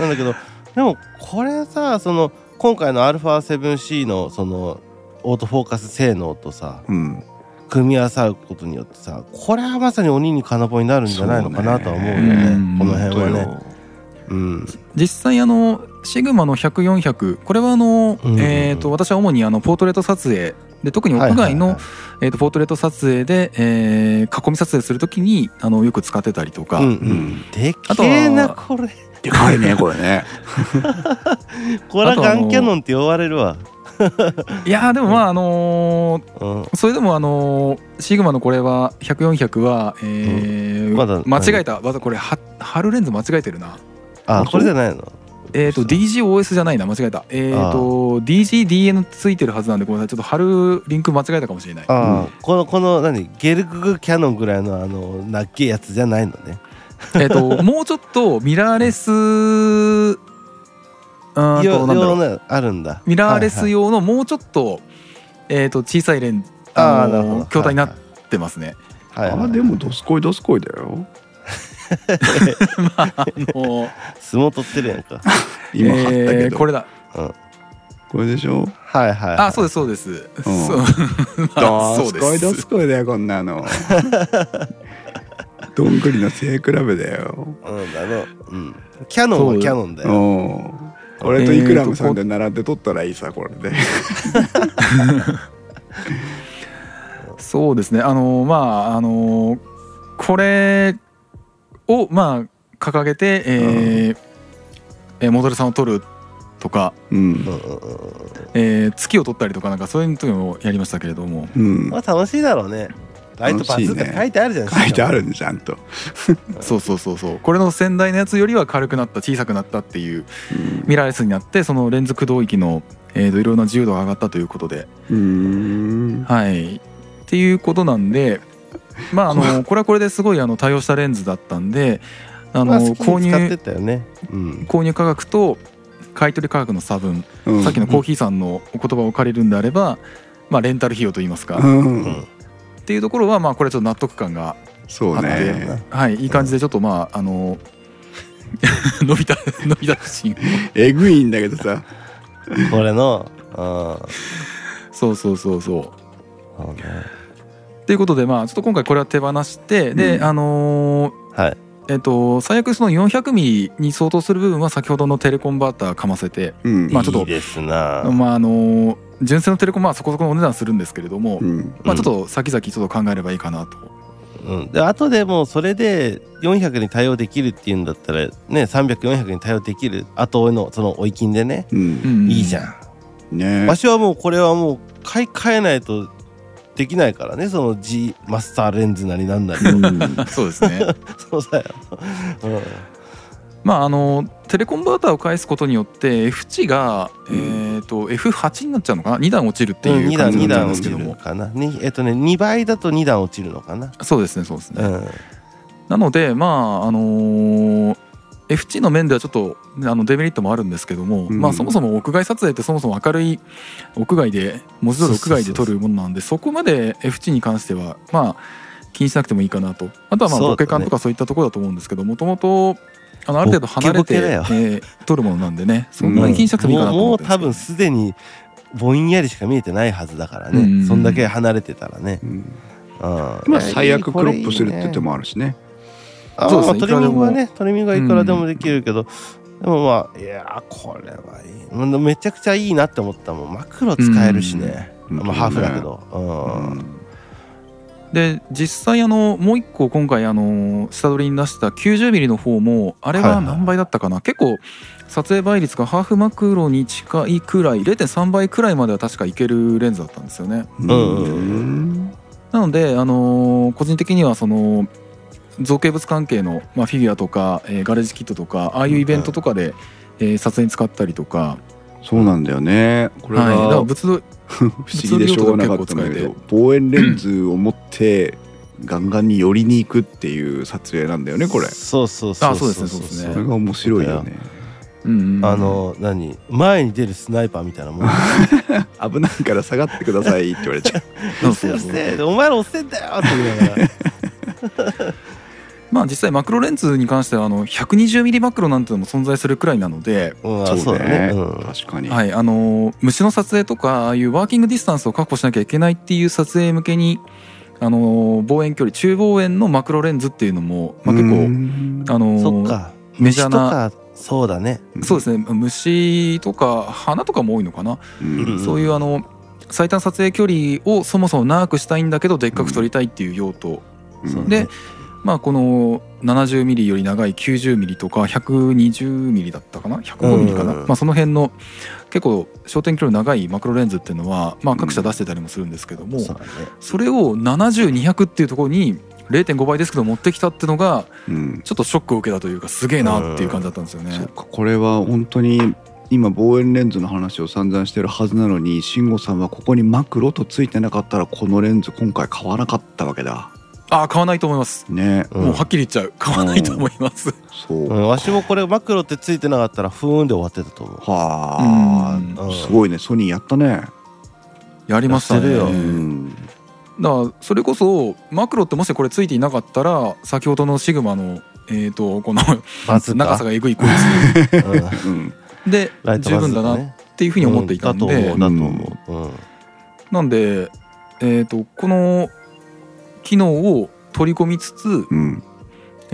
なんだけどでもこれさその今回の α7C のそのオートフォーカス性能とさうん。組み合わさることによってさこれはまさに鬼に金棒になるんじゃないのかなとは思うよね。ねこの辺はね。うん。実際あのシグマの100400これはあの、うん。えー、と私は主にあのポートレート撮影。で特に屋外の、はいはいはいえー、とポートレート撮影で、えー囲み撮影するときにあのよく使ってたりとか、うんううん。んでけえなはこれ。でかいねこれね。[laughs] これはガンキャノンって呼ばれるわ。[laughs] いやーでもまああのーうん。それでもあのーシグマのこれは100400は、えーまだ間違えた。まだこれは貼るレンズ間違えてるな。あこれじゃないの？えっ、と DGOS じゃないな間違えた。えっ、ああと DGDN ついてるはずなんでごめんなさい。ちょっと貼るリンク間違えたかもしれない。ああ、うん。このこの何？ゲルググキャノンぐらいのあのなっけえやつじゃないのね。えっと [laughs] もうちょっとミラーレスうーんよとなんだあるんだ。ミラーレスはいはい用のもうちょっと,、えー、と小さいレンズあああのなるほど。筐体になってますね。はいはいあでもどすこいどすこいだよ [laughs] まああの相撲取ってるやんか。[laughs] 今貼ったけど、えーこれだ。これでしょ？はいはい、はい、あそうですそうです、そう。[laughs] まあそうでどす。こいどすすこいだよこんなの。どんぐりの背比べだよ。うんだのうん。キャノンはキャノンだよ。う。ん俺とイクラムさんで並んで撮ったらいいさこれで。そうですね。あのまああのこれをまあ掲げて、えーえーモデルさんを撮るとか、うん。うん。うんうんえー月を撮ったりとかなんかそういうのをやりましたけれども。うん。まあ楽しいだろうね。ライトパーツって書いてあるじゃん。書いてあるんちゃんと、[laughs] そうそうそうそう。これの先代のやつよりは軽くなった小さくなったっていうミラーレスになってそのレンズ駆動域の、えーといろんな自由度が上がったということで。うん。はい。っていうことなんで [laughs] まああのこれはこれですごいあの対応したレンズだったんであの購入たよね。うん。購入価格と買い取り価格の差分、うん。さっきのコーヒーさんのお言葉を借りるんであれば、まあ、レンタル費用といいますか、っていうところはまあこれちょっと納得感がそうあって、ねはいいい感じでちょっとまああの [laughs] 伸びた [laughs] 伸びたシーンを。えぐいんだけどさ。これのあそうそうそうそう。あねということでまあちょっと今回これは手放してで、うん。あのーはい。えっと最悪その400ミリに相当する部分は先ほどのテレコンバーターかませてうん。まあちょっといいですな。まああのー純正のテレコンまあそこそこのお値段するんですけれども、うん。まあちょっと先々ちょっと考えればいいかなと。うん、で後でもうそれで400に対応できるっていうんだったらね300400に対応できる後のその追い金でね、うんうん。いいじゃん。ね。わしはもうこれはもう買い替えないとできないからねその G マスターレンズなりなんなりうん。[laughs] そうですね。[laughs] そうだよ、うん。まああのテレコンバーターを返すことによって F 値が、うん。えっと F8 になっちゃうのかな？2段落ちるって2段いう感じ2になっちゃうんです段落ちるけども、かな。にえっとね2倍だと2段落ちるのかな。そうですねそうですね。うん。なのでまああのー FT の面ではちょっとあのデメリットもあるんですけども、うん。まあ、そもそも屋外撮影ってそもそも明るい屋外で文字通り屋外で撮るものなんでそこまで FT に関してはまあ気にしなくてもいいかなと。あとはまあボケ感とかそういったところだと思うんですけどもともとあのある程度離れてボケボケだよえー撮るものなんでね。そんなに気にしなくてもいいかなともうもう思ってるんですけど。多分すでにぼんやりしか見えてないはずだからね、うん。そんだけ離れてたらね、うん。うん。まあ最悪クロップするって手もあるしね。あそうですね。まあトリミングはねトリミングはいくらでもできるけど、でもまあいやーこれはいい。めちゃくちゃいいなって思ったもん。マクロ使えるしね、うん。まあ、ハーフだけど、うん。うん。で実際あのもう一個今回あの下取りに出した 90mm の方もあれはいははい。何倍だったかな、結構撮影倍率がハーフマクロに近いくらい0.3倍くらいまでは確かいけるレンズだったんですよね。なのであのー個人的にはその造形物関係の、まあ、フィギュアとか、えーガレージキットとかああいうイベントとかで、えー撮影に使ったりとか、そうなんだよね。これはい、だからは物撮 [laughs] 不思議でしょうがなかったんだけど望遠レンズを持ってガンガンに寄りに行くっていう撮影なんだよねこれ。そうそうそうあそうですねそうですね。それが面白いよね。うんうんうん。あの何？前に出るスナイパーみたいなもん。[laughs] 危ないから下がってくださいって言われちゃう。[laughs] そうそうお前ら押せんだよって言いながらまあ実際マクロレンズに関してはあの 120mm マクロなんてのも存在するくらいなので、うんあそうだね、うん。確かに、はい、あの虫の撮影とかああいうワーキングディスタンスを確保しなきゃいけないっていう撮影向けにあの望遠距離中望遠のマクロレンズっていうのも、まあ、結構構あのそっか。メジャーな虫とかそうだね。そうですね。虫とか花とかも多いのかな、うん。そういうあの最短撮影距離をそもそも長くしたいんだけどでっかく撮りたいっていう用途、うん。でまあこの 70mm より長い 90mm とか 120mm だったかな？105mm かな、うん。まあ、その辺の結構焦点距離の長いマクロレンズっていうのは、まあ、各社出してたりもするんですけども、それを70200っていうところに0.5倍ですけど持ってきたっていうのがうん。ちょっとショックを受けたというかすげえなっていう感じだったんですよね。そっかこれは本当に今望遠レンズの話を散々してるはずなのに慎吾さんはここにマクロとついてなかったらこのレンズ今回買わなかったわけだああ買わないと思います、ねうん。もうはっきり言っちゃう。買わないと思います、そう、うん、わしもこれマクロってついてなかったらふーんで終わってたと思う。はあ、うん。すごいね。ソニーやったね。やりましたね。やってるよ。うん。だからそれこそマクロってもしこれついていなかったら先ほどのシグマのえー、とこの長さがえぐいこいうん。うん。つで十分だなっねていうふうに思っていたんで、うんだと思うだと思う、うん。なんで、えー、とこの機能を取り込みつつ、うん。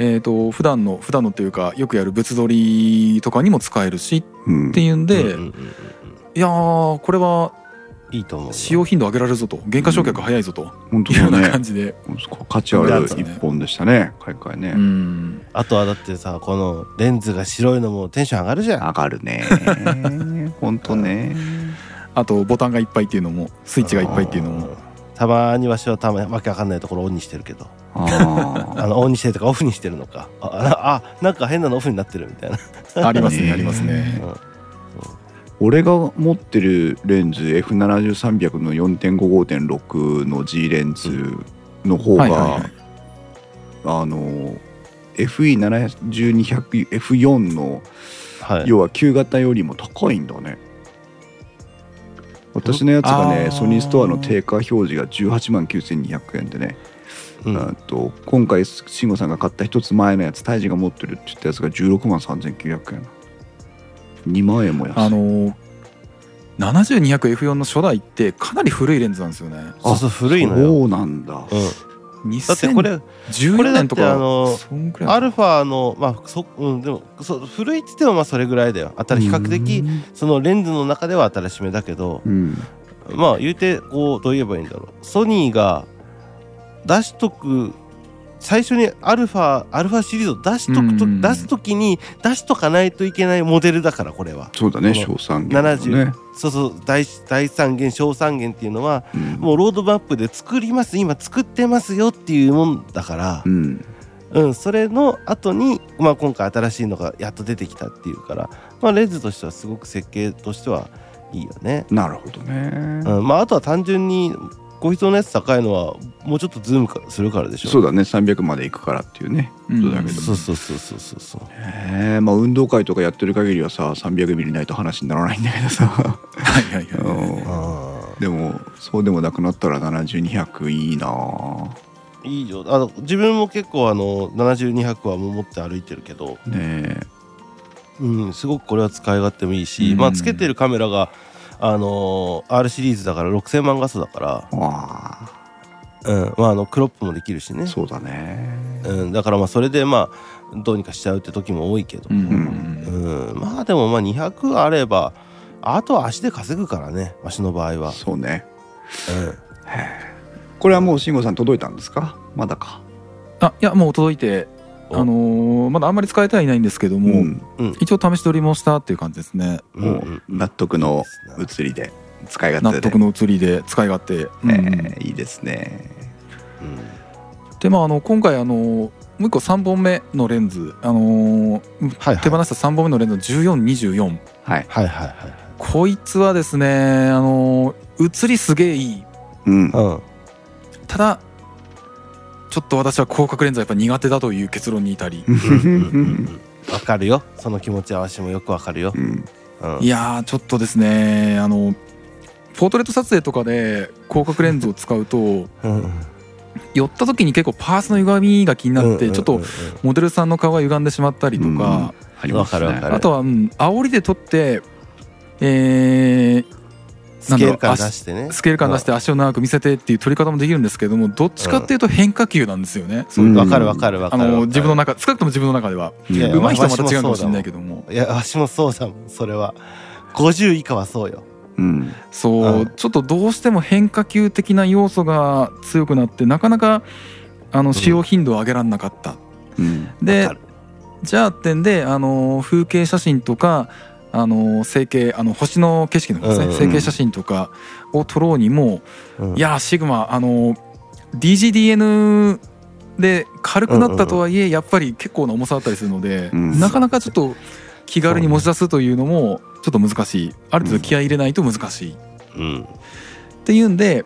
えー、と普段の普段のっていうかよくやる物撮りとかにも使えるしうん。っていうんで、うんうんうんうんいやーこれはいいと思う使用頻度上げられるぞと。原価償却早いぞと。本当いうような感じで、価値ある一本でしたね買い替えね、うん。あとはだってさこのレンズが白いのもテンション上がるじゃん。上がるね。[laughs] 本当ね。あとボタンがいっぱいっていうのもスイッチがいっぱいっていうのもたまにわしはたまわけわかんないところをオンにしてるけど。あ [laughs] あのオンにしてるとかオフにしてるのか。あああなんか変なのオフになってるみたいな、ありますね。ねありますね。うん。俺が持ってるレンズ F70300 の4.55.6の G レンズの方が、はいはいはい。あの FE71200F4 のはい。要は旧型よりも高いんだね私のやつがねあー。ソニーストアの定価表示が18万9200円でね、うん。あと今回慎吾さんが買った一つ前のやつ胎児が持ってるって言ったやつが16万3900円。2万円も安い。あの 7200F4 の初代ってかなり古いレンズなんですよね。そうそう古いのよ、そうなんだ、うん、だってこれ2014これだって年とかあのアルファのまあそ,、うん、でもそ古いっつってもまあそれぐらいだよ。新比較的そのレンズの中では新しめだけどうん。まあ言うてこうどう言えばいいんだろう。ソニーが出しとく最初にアルファアルファシリーズを出しとくと、うん。出す時に出しとかないといけないモデルだからこれは。そうだね小三元のね、そうそう大大三元小三元っていうのはうん。もうロードマップで作ります今作ってますよっていうもんだから。う、ん。うん、それの後にまあ今回新しいのがやっと出てきたっていうから、まあ、レンズとしてはすごく設計としてはいいよね。なるほどね、うん、まああとは単純に今度のやつ高いのはもうちょっとズームかするからでしょ。そうだね。300まで行くからっていうね。うん。だけど。そうそうそうそうそう。そうへえまあ運動会とかやってる限りはさ300ミリないと話にならないんだけどさ。はいはいはいでもそうでもなくなったら70200いいな。ーいいよ。あの自分も結構あの70200は持って歩いてるけど、ねえ。うん、すごくこれは使い勝手もいいし、うん。まあつけてるカメラがあのー R シリーズだから6000万画素だから、わうん。まあ、あのクロップもできるしね。あそうだね。うん、だからまあそれでまあどうにかしちゃうって時も多いけど、うんうんまあでもまあ200あればあとは足で稼ぐからね。わしの場合は、そうね。うん、これはもう慎吾さん届いたんですか？まだか。あいやもう届いておあのーまだあんまり使えてはいないんですけども、うん。一応試し撮りもしたっていう感じですね。うん納得の写りで使い勝手で。納得の写りで使い勝手、うん。えーいいですね。でまああの今回あのもう一個3本目のレンズ、あのーはいはい。手放した3本目のレンズの1424はい。はいはいはいこいつはですね、あのー写りすげえいい。うん。はいただちょっと私は広角レンズはやっぱ苦手だという結論に至り。[laughs] わかるよ。その気持ちはわしもよくわかるよ、うん。うん、いやーちょっとですねあのポートレート撮影とかで広角レンズを使うとうん。うん寄った時に結構パースの歪みが気になってちょっとモデルさんの顔が歪んでしまったりとか、ありますねあとは、うん、煽りで撮って、えースケール感出してね。スケール感出して足を長く見せてっていう撮り方もできるんですけどもどっちかっていうと変化球なんですよね、わかるわかるわかある。の自分の中少なくとも自分の中では。うん。いや上手い人はまた違うかもしれないけども。いやわしもそうだもんそれは。50以下はそうよ。うん。そう、うん。ちょっとどうしても変化球的な要素が強くなってなかなかあの使用頻度を上げられなかった、うん。わでじゃあってんであの風景写真とかあの成形あの星の景色のですね、うんうん。成形写真とかを撮ろうにも、うん。いやーシグマあの DGDN で軽くなったとはいえ、やっぱり結構な重さだったりするので、うん。なかなかちょっと気軽に持ち出すというのもちょっと難しい。ある程度気合い入れないと難しい、うん。っていうんで、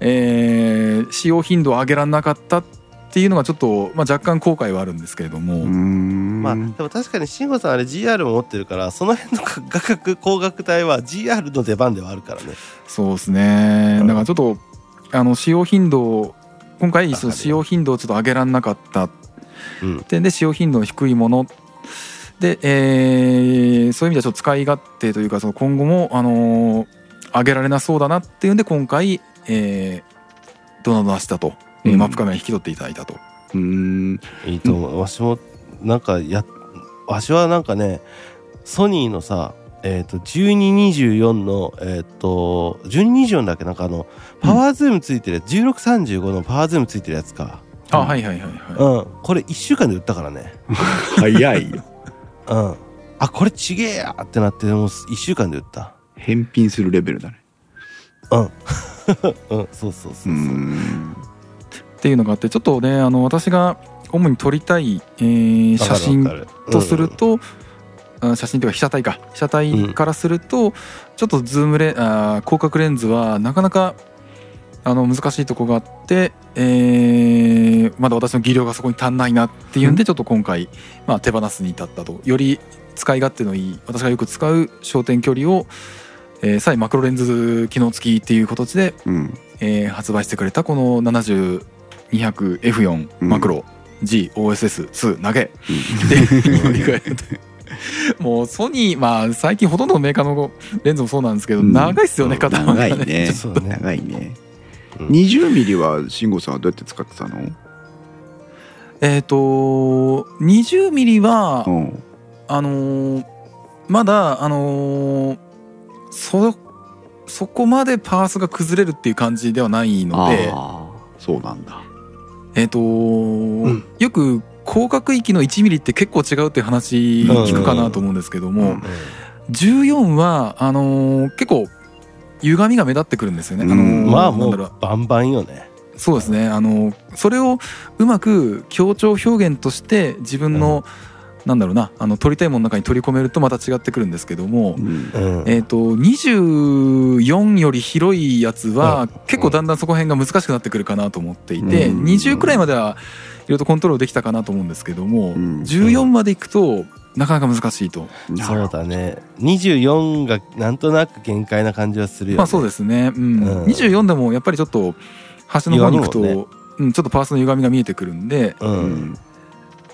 えー使用頻度を上げられなかったっていうのがちょっと、まあ、若干後悔はあるんですけれども、うんまあでも確かに慎吾さんあれ GR も持ってるからその辺の [laughs] 画角光学帯は GR の出番ではあるからね。そうですね。うん。だからちょっとあの使用頻度を今回わかるよ使用頻度をちょっと上げられなかった。うん。点で使用頻度の低いもの。で、えーそういう意味ではちょっと使い勝手というかその今後も、あのー上げられなそうだなっていうんで今回、えードナドナしたと、えーうん。マップカメラに引き取っていただいたと。うん。いいと思う、わしもなんかやわしはなんかねソニーのさえっ、と1224のえっ、と1224だっけ？なんかあのパワーズームついてるやつ、1635のパワーズームついてるやつか。あ、うんはいはいはいはい。うん。これ1週間で売ったからね。早いよ。[laughs] うん。あこれちげえやってなってもう1週間で売った。返品するレベルだね。うん。[laughs] うん。そうそうそうう。そう、ん。っていうのがあってちょっとねあの私が主に撮りたい、えー写真とすると、あ写真というか被写体か。被写体からすると、ちょっとズームレあー広角レンズはなかなかあの難しいとこがあって、えーまだ私の技量がそこに足んないなっていうんでちょっと今回、まあ、手放すに至ったと。より使い勝手のいい私がよく使う焦点距離を、えー、さえマクロレンズ機能付きっていう形で、うん。えー発売してくれたこの 70200F4 うん。マクロ GOSS2 投げっていうのを理解もうソニーまあ最近ほとんどのメーカーのレンズもそうなんですけど、うん。長いっすよね肩が長いね。そうね。長いね。うん。20ミリは慎吾さんはどうやって使ってたの？えっ、と20ミリは、うん。あのーまだあのーそそこまでパースが崩れるっていう感じではないので。ああそうなんだえっ、とん。よく広角域の1ミリって結構違うっていう話聞くかなと思うんですけども、うん。14はあのー結構歪みが目立ってくるんですよね。うん。あのーまあもうバンバンよね。そうですね。あのーそれをうまく強調表現として自分の、なんだろうなあの撮りたいものの中に取り込めるとまた違ってくるんですけども、うん。うんえー、と24より広いやつはうん。結構だんだんそこ辺が難しくなってくるかなと思っていて、うん。20くらいまではいろいろとコントロールできたかなと思うんですけども、うん。14までいくとなかなか難しいと、そうだね。24がなんとなく限界な感じはするよね。まあそうですね、うん。うん。24でもやっぱりちょっと端の方に行くと、歪むもうん、ちょっとパースの歪みが見えてくるんでううんん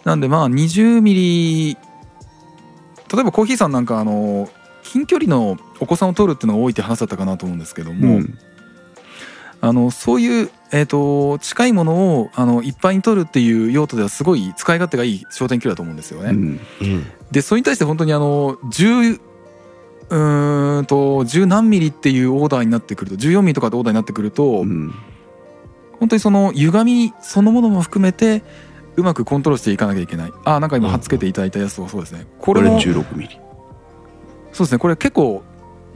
なんでまあ20ミリ例えばコーヒーさんなんかあの近距離のお子さんを取るっていうのが多いって話だったかなと思うんですけども、うん。あのそういう、えー、と近いものをあのいっぱいに取るっていう用途ではすごい使い勝手がいい焦点距離だと思うんですよね。うん。うんでそれに対して本当にあの10うーんと10何ミリっていうオーダーになってくると14ミリとかってオーダーになってくると、うん。本当にその歪みそのものも含めてうまくコントロールしていかなきゃいけない。あなんか今貼っつけていただいたやつとかそうですね。ここれれも16ミリそうですね。これ結構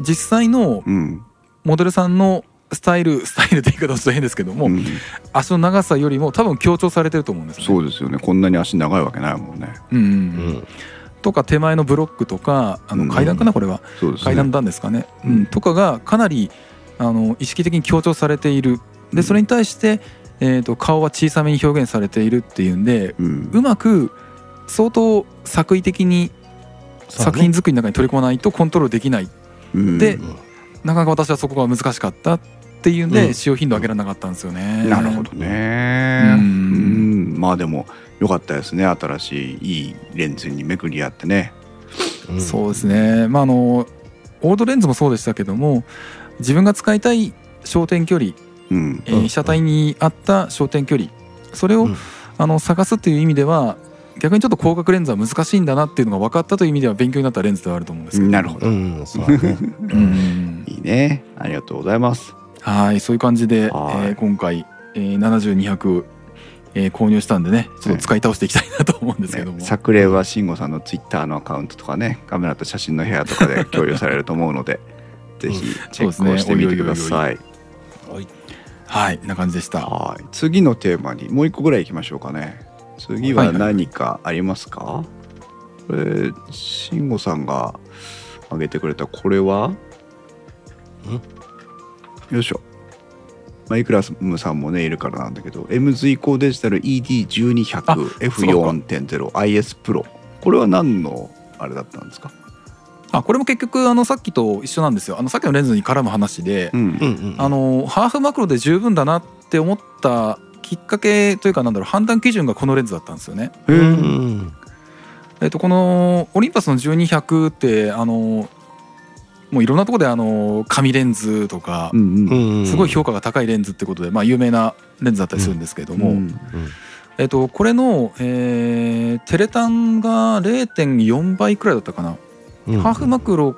実際のうん。モデルさんのスタイル [laughs] スタイルって言い方はちょっと変ですけども、うん。足の長さよりも多分強調されてると思うんですよね。そうですよね。こんなに足長いわけないもんね。うんうんうん。うん。とか手前のブロックとかあうん。の階段かなこれは。ね。階段段ですかね、うん。うん、とかがかなりあの意識的に強調されている。でそれに対して、えー、と顔は小さめに表現されているっていうんでうん。うまく相当作為的に作品作りの中に取り込まないとコントロールできない。うん。でうんなかなか私はそこが難しかったっていうんで、うん。使用頻度上げられなかったんですよね。なるほどね。ううん。んまあでもよかったですね。新しいいいレンズに巡り合ってね。うん。そうですね、まあ、あのオールドレンズもそうでしたけども自分が使いたい焦点距離、うん。えー被写体に合った焦点距離。それを、うん。あの探すっていう意味では逆にちょっと広角レンズは難しいんだなっていうのが分かったという意味では勉強になったレンズではあると思うんですけど。なるほど。うんそうだね。うん。[laughs] いいね。ありがとうございます。はいそういう感じで、えはい。ー今回、えー、7200、えー購入したんでねちょっと使い倒していきたいなと思うんですけども、ね。作例は慎吾さんのツイッターのアカウントとかねカメラと写真の部屋とかで共有されると思うので [laughs] ぜひチェックをしてみてくださいはいな感じでした。はい。次のテーマにもう一個ぐらい行きましょうかね。次は何かありますか、これ慎吾さんが挙げてくれたこれは？よいしょ。マイクラスムさんもねいるからなんだけど M 随行デジタルあそうか ED1200F4.0IS プロ。これは何のあれだったんですか、あこれも結局あのさっきと一緒なんですよ。あのさっきのレンズに絡む話で、うん。あのハーフマクロで十分だなって思ったきっかけというかなんだろう判断基準がこのレンズだったんですよね。えっとこのオリンパスの1200ってあのもういろんなところであの紙レンズとかすごい評価が高いレンズってことでまあ有名なレンズだったりするんですけれども、うんえっとこれの、えーテレタンが0.4倍くらいだったかな、うんハーフマクロ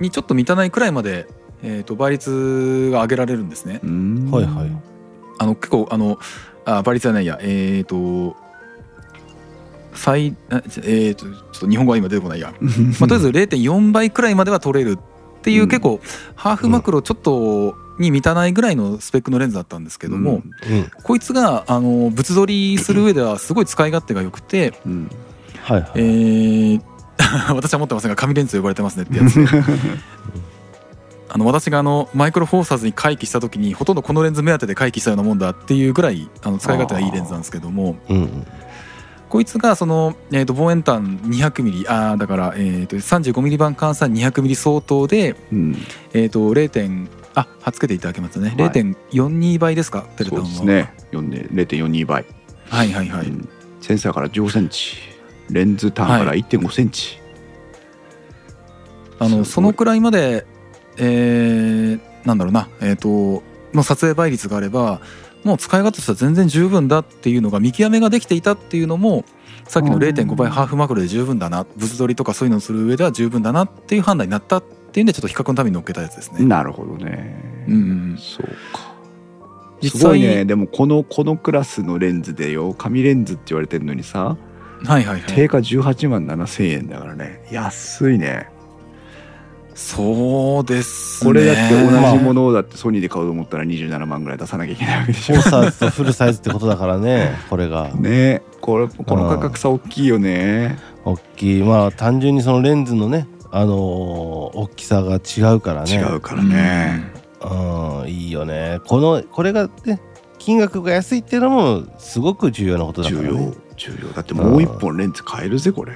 にちょっと満たないくらいまで、えー、と倍率が上げられるんですね。うん。はいはい。あの結構あのあ倍率じゃないや。えっ、と最あちょえー、とちょっと日本語は今出てこないや、[laughs] まあ、とりあえず0.4倍くらいまでは取れるっていう、うん。結構ハーフマクロちょっとに満たないぐらいのスペックのレンズだったんですけども、うん。うん。こいつがあの物撮りする上ではすごい使い勝手が良くて、うん。はいはい。えー [laughs] 私は持ってませんが紙レンズと呼ばれてますねってやつで。[laughs] あの私があのマイクロフォーサーズに回帰した時にほとんどこのレンズ目当てで回帰したようなもんだっていうぐらいあの使い勝手がいいレンズなんですけどもうんこいつがその、えー、と望遠端 200mm あーだから、えー、と 35mm 版換算 200mm 相当で、うん。えー、と 0. 点あはっつけていただけますね、はい。0.42倍ですかテレタンは。そうですね。4で0.42倍、はいはいはい、うん。センサーから1 5センチレンズターンから1 5センチ、あのすごい。そのくらいまで、えーなんだろうな、えー、との撮影倍率があればもう使い方としては全然十分だっていうのが見極めができていたっていうのもさっきのうん0.5倍ハーフマクロで十分だな。物撮りとかそういうのをする上では十分だなっていう判断になったっていうんでちょっと比較のために乗っけたやつですね。なるほどね、うんうんそうか。実際すごいね。でもこのこのクラスのレンズでよ。紙レンズって言われてるのにさはいはいはい。定価18万7千円だからね。安いね。そうですね。これだって同じものをだってソニーで買おうと思ったら27万ぐらい出さなきゃいけないわけでしょ。サーズとフルサイズってことだからね [laughs] これが。ね。これこの価格差大きいよね。大きい。まあ単純にそのレンズのねあのー大きさが違うからね。違うからね。うん。いいよね。このこれがね金額が安いっていうのもすごく重要なことだから重ね要重要だってもう一本レンズ買えるぜこれ。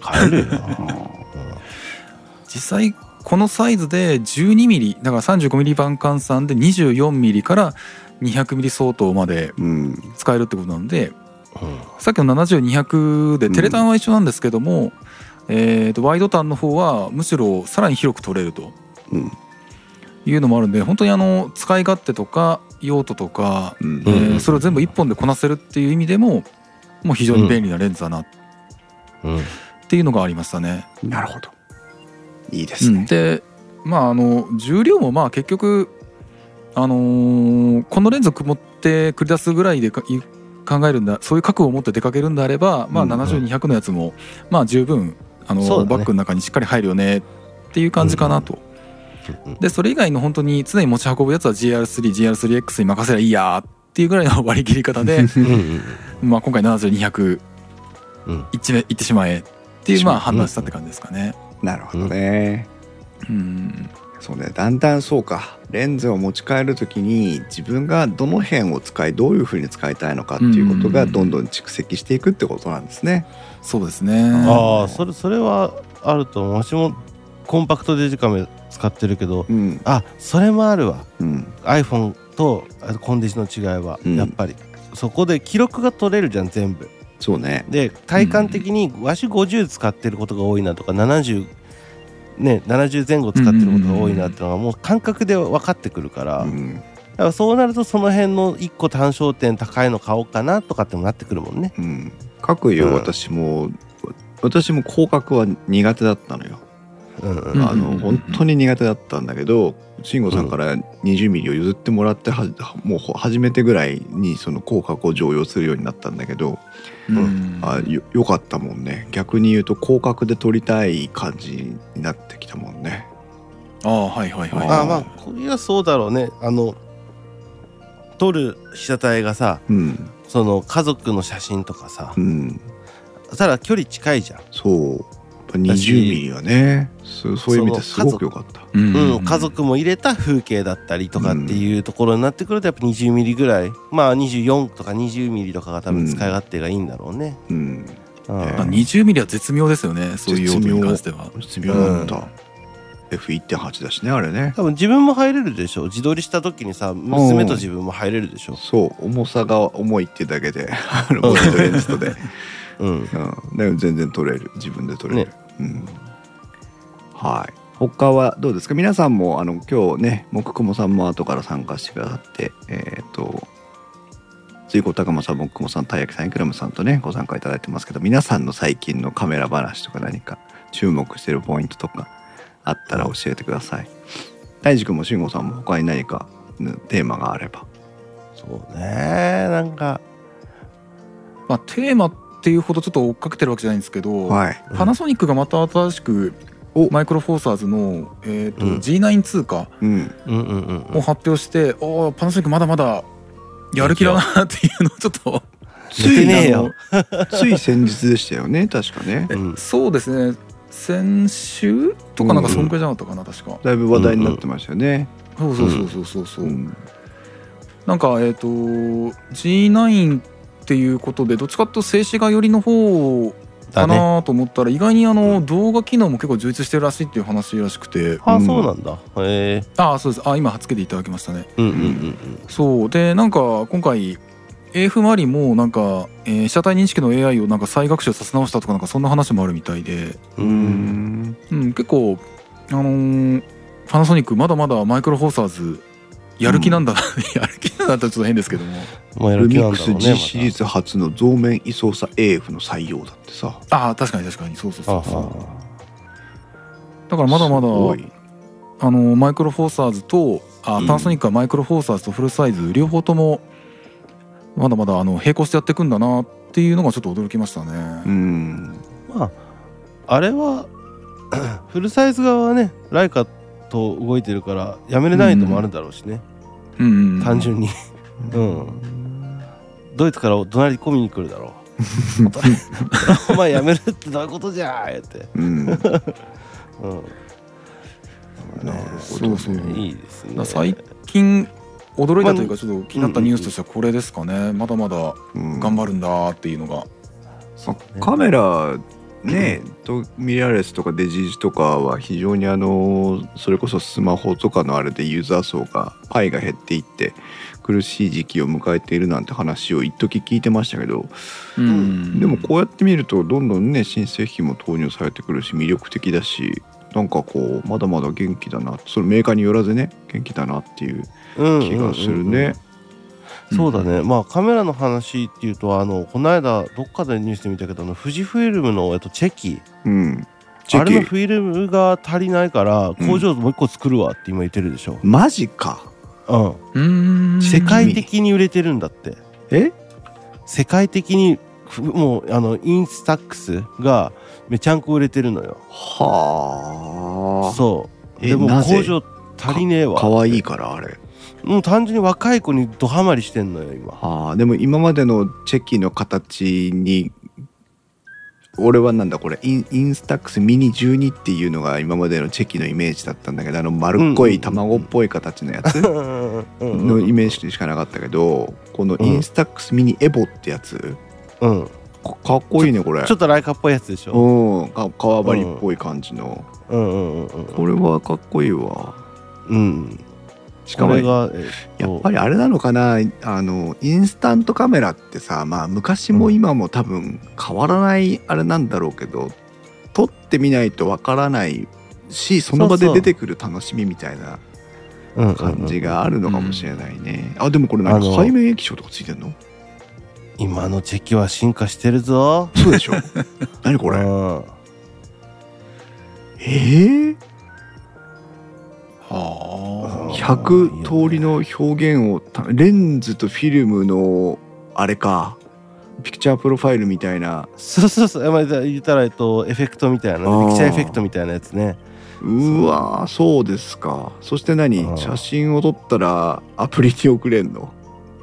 買えるよ、[laughs] 実際このサイズで 12mm だから 35mm 版換算で 24mm から 200mm 相当までうん使えるってことなのでうん。さっきの70200でテレタンは一緒なんですけども、えー、とワイドタンの方はむしろさらに広く取れるとうんいうのもあるんで本当にあの使い勝手とか用途とか、うん。えうんーそれを全部一本でこなせるっていう意味でももう非常に便利なレンズだな。っうん。ていうのがありましたね。なるほど。いいでうん、すねでまああの重量もまあ結局あのーこのレンズ持って繰り出すぐらいでかい考えるんだそういう覚悟を持って出かけるんであれば、まあ、うん70200のやつも、まあ十分あの、ね。バッグの中にしっかり入るよねっていう感じかなと。うん。でそれ以外の本当に常に持ち運ぶやつは GR3GR3X に任せりゃいいやっていうぐらいの割り切り方でまあ今回7200うん。いっいってしまえっていうまあ判断したって感じですかね。なるほどね。うん。そうねだんだんそうか。レンズを持ち帰る時に自分がどの辺を使いどういうふうに使いたいのかっていうことがうん。どんどん蓄積していくってことなんですね。そうですね。ああそれそれはあると思う。私もコンパクトデジカメ使ってるけどうん。あそれもあるわ。うん。iPhone とあコンデジの違いはうん。やっぱり、そこで記録が取れるじゃん全部。そうね。で体感的にわし50使ってることが多いなとか70ね70前後使ってることが多いなっていうのがもう感覚で分かってくるから,、うん。だからそうなるとその辺の1個単焦点高いの買おうかなとかってもなってくるもんね。うん、各言ううん。私も、私も広角は苦手だったのよ。うんうん。うんあの本当に苦手だったんだけど慎吾さんから20ミリを譲ってもらってはもう初めてぐらいにその広角を常用するようになったんだけど、うん。あよよかったもんね。逆に言うと広角で撮りたい感じになってきたもんね。ああはいはいはい。ああまあこれはそうだろうね。あの撮る被写体がさうん。その家族の写真とかさうん、ただ距離近いじゃん。そうぱ20ミリはねそういう意味ですごく良かった。うんうん、家族も入れた風景だったりとかっていうところになってくるとやっぱ20ミリぐらいまあ24とか20ミリとかが多分使い勝手がいいんだろうね。うん、うんねまあ20ミリは絶妙ですよねそういう用途に関しては。絶妙だった。F1.8 だしねあれね。多分自分も入れるでしょ自撮りした時にさ娘と自分も入れるでしょ。そう重さが重いってだけであのモニトレンズとで、[laughs] うん、うん、全然撮れる。自分で撮れる、ね。うん、はい。他はどうですか？皆さんもあの今日ね木雲さんも後から参加してくださってえっ、と水光高間さん木雲さんたい焼きさんいくらむさんとねご参加いただいてますけど皆さんの最近のカメラ話とか何か注目してるポイントとかあったら教えてください。大地君も慎吾さんも他に何かねテーマがあれば。そうね。なんかまあテーマっていうほどちょっと追っかけてるわけじゃないんですけど、はい。パナソニックがまた新しくお。マイクロフォーサーズの、えーとうん。G9 通貨うん。うんうんうんうん。を発表して、おおパナソニックまだまだやる気だなっていうのをちょっと、ついよあの [laughs] つい先日でしたよね確かね。うんそうですね。先週とかなんかそんくらいじゃなかったかな確か、だいぶ話題になってましたよね。そうそうそうそうそうそう、うん。なんかえっ、と G9 っていうことでどっちかっていうと静止画寄りの方かなと思ったら意外にあの動画機能も結構充実してるらしいっていう話らしくて。あうん。そうなんだ。へえああそうです。あ今つけていただきましたね。うんうんうんそう。でなんか今回 AF マリもなんか、えー被写体認識の AI をなんか再学習させ直したとかなんかそんな話もあるみたいで、ううん。んうん、結構あのーパナソニックまだまだマイクロフォーサーズやる気なんだ。な、[laughs] やる気なんだってちょっと変ですけども。まあやる気ルミックスなんだろうね G シリーズ初の増面位操作 AF の採用だってさ。ああ確かに確かに。そうそうそう。そうだからまだまだあのマイクロフォーサーズとあうん。パナソニックはマイクロフォーサーズとフルサイズ両方ともまだまだあの並行してやっていくんだなっていうのがちょっと驚きましたね。うん。まああれは [clears throat] フルサイズ側はねライカと動いてるからやめれないのもあるだろうしね、うんうん単純に。[laughs] うん。ドイツから怒鳴り込みに来るだろう。[laughs] お前やめるってどういうことじゃーって、うん。なるうん。ほどねそうそういいですね。だ最近驚いたというかちょっと気になったニュースとしてはこれですかね。まだまだうん。頑張るんだっていうのが。まあカメラね [clears throat] とミラーレスとかデジージとかは非常にあのそれこそスマホとかのあれでユーザー層がパイが減っていって苦しい時期を迎えているなんて話を一時聞いてましたけど、うんでもこうやって見るとどんどんね新製品も投入されてくるし魅力的だしなんかこうまだまだ元気だなそのメーカーによらずね元気だなっていううん気がするね。そうだね、まあカメラの話っていうとあのこの間どっかでニュースで見たけどあの富士フイルムの、えっと、チェキ。うん。チあれのェキフィルムが足りないから工場もう一個作るわって今言ってるでしょ、マジか。うん。うん。世界的に売れてるんだって。え？世界的にふもうあのインスタックスがめちゃんこ売れてるのよ。はあ。そう。えでも工場足りねえわ可愛いからあれ。もう単純に若い子にドハマりしてんのよ今。はあでも今までのチェキの形に俺はなんだこれインインスタックスミニ12っていうのが今までのチェキのイメージだったんだけどあの丸っこい卵っぽい形のやつののイメージしかなかったけどこのインスタックスミニエボってやつうん。かかっこいいねこれ。ちょっとライカっぽいやつでしょ？うん。か革張りっぽい感じの。これはかっこいいわ。うんしかもやっぱりあれなのかな？あのインスタントカメラってさまあ昔も今も多分変わらないあれなんだろうけど撮ってみないとわからないしその場で出てくる楽しみみたいなり感じがあるのかもしれないね、あでもこれ何あの背面液晶とかついてんの？今のチェキは進化してるぞ。そうでしょ。[laughs] 何これ？うん。えー、はあ100通りの表現をたレンズとフィルムのあれか。ピクチャープロファイルみたいな。そうそうそう、まあ、言ったら、えっと、エフェクトみたいな、ピクチャーエフェクトみたいなやつね。うわーそうですか。そして何？うん写真を撮ったらアプリに送れんの？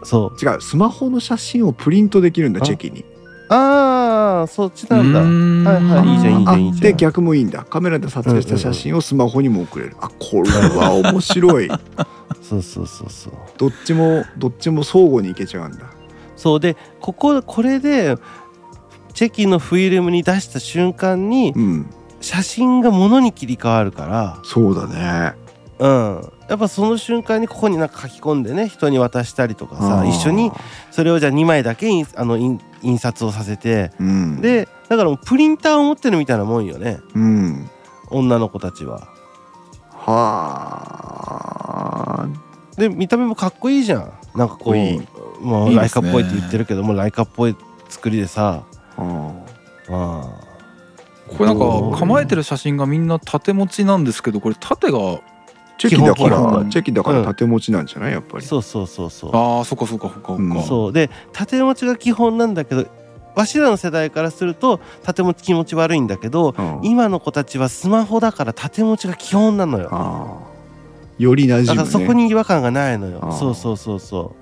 そ違うスマホの写真をプリントできるんだあチェキに。う。ああ、そっちなんだ。うん。はいはい、いいじゃん、いいじゃあん、いいじゃん。で逆もいいんだ。カメラで撮影した写真をスマホにも送れる。あこれは面白い。そうそうそうそう。どっちもどっちも相互にいけちゃうんだ。そうで、ここ、これで、チェキのフィルムに出した瞬間に、うん。写真が物に切り替わるかそうだね。ら、うん。やっぱその瞬間にここになんか書き込んでね、人に渡したりとかさ、一緒にそれをじゃあ2枚だけ印あの印印刷をさせて、うん。で、だからもうプリンターを持ってるみたいなもんよね、うん。女の子たちは。はあ。で見た目もかっこいいじゃん。なんかこういい。もライいういですね。カっぽいって言ってるけどもライカっぽい作りでさ。あ。あこれなんか構えてる写真がみんな縦持ちなんですけどこれ縦がチェキだか基ら本チェキだから縦持ちなんじゃない？やっぱり。そうそうそうそう。ああそっかそっかそっかうん。そう。で縦持ちが基本なんだけどわしらの世代からすると縦持ち気持ち悪いんだけどうん。今の子たちはスマホだから縦持ちが基本なのよ。ああより馴染む、ね、だからそこに違和感がないのよ。そうそうそうそ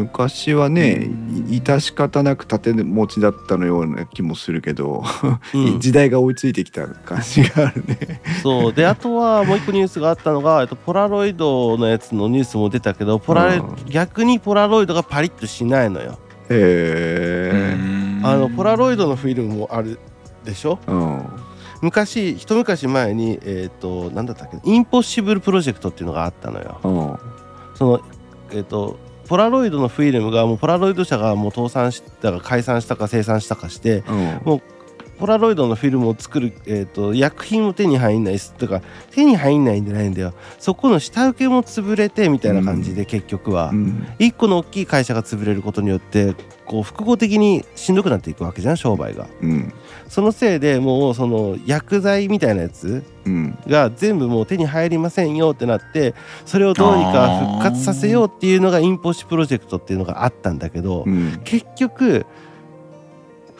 昔はね致し方なく縦持ちだったのような気もするけど、う、うん、[laughs] 時代が追いついてきた感じがあるね。そう。であとはもう一個ニュースがあったのが、えっと、ポラロイドのやつのニュースも出たけどポラうん。逆にポラロイドがパリッとしないのよ。へえ。あのポラロイドのフィルムもあるでしょ？うん。昔一昔前にえっ、と何だったっけ？インポッシブルプロジェクトっていうのがあったのよ。うん。そのえっ、とポラロイドのフィルムがもうポラロイド社がもう倒産したか解散したか生産したかしてうん。ポラロイドのフィルムを作る、えー、と薬品も手に入んないとか手に入んないんじゃないんだよそこの下請けも潰れてみたいな感じで結局は、うん。一個の大きい会社が潰れることによってこう複合的にしんどくなっていくわけじゃん商売がうん。そのせいでもうその薬剤みたいなやつうん。が全部もう手に入りませんよってなってそれをどうにか復活させようっていうのがインポッシプロジェクトっていうのがあったんだけど、うん。結局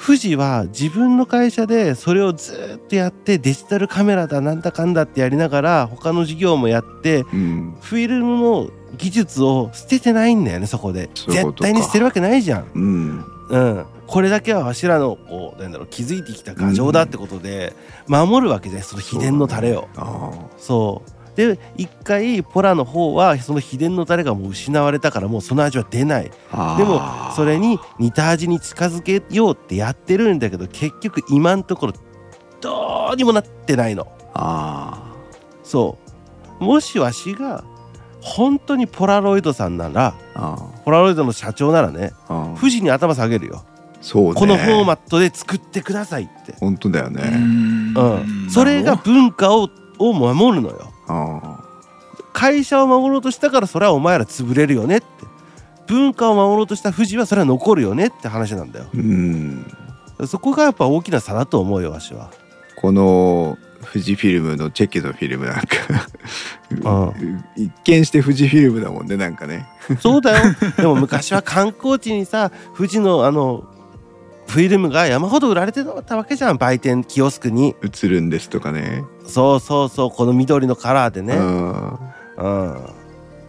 富士は自分の会社でそれをずっとやってデジタルカメラだなんだかんだってやりながら他の事業もやってうん。フィルムの技術を捨ててないんだよねそこで。絶対に捨てるわけないじゃん。うん。うん、これだけはわしらのこうなんだろう気づいてきた牙城だってことで守るわけでその秘伝のタレを。あそうで一回ポラの方はその秘伝のタレがもう失われたからもうその味は出ない。あでもそれに似た味に近づけようってやってるんだけど結局今のところどうにもなってないの。あそう。もしわしが本当にポラロイドさんならあポラロイドの社長ならね富士に頭下げるよ、そうね。このフォーマットで作ってくださいって、本当だようねん。うん、それが文化をを守るのよ。あ会社を守ろうとしたからそれはお前ら潰れるよねって。文化を守ろうとした富士はそれは残るよねって話なんだよ。あうん。そこがやっぱ大きな差だと思うよわしは。この富士フィルムのチェキのフィルムなんか。あ。一見して富士フィルムだもんねなんかね。そうだよ。でも昔は観光地にさ富士のあのフィルムが山ほど売られてたわけじゃん。売店キオスクに。映るんですとかね。そうそうそうこの緑のカラーでね。うん。うん。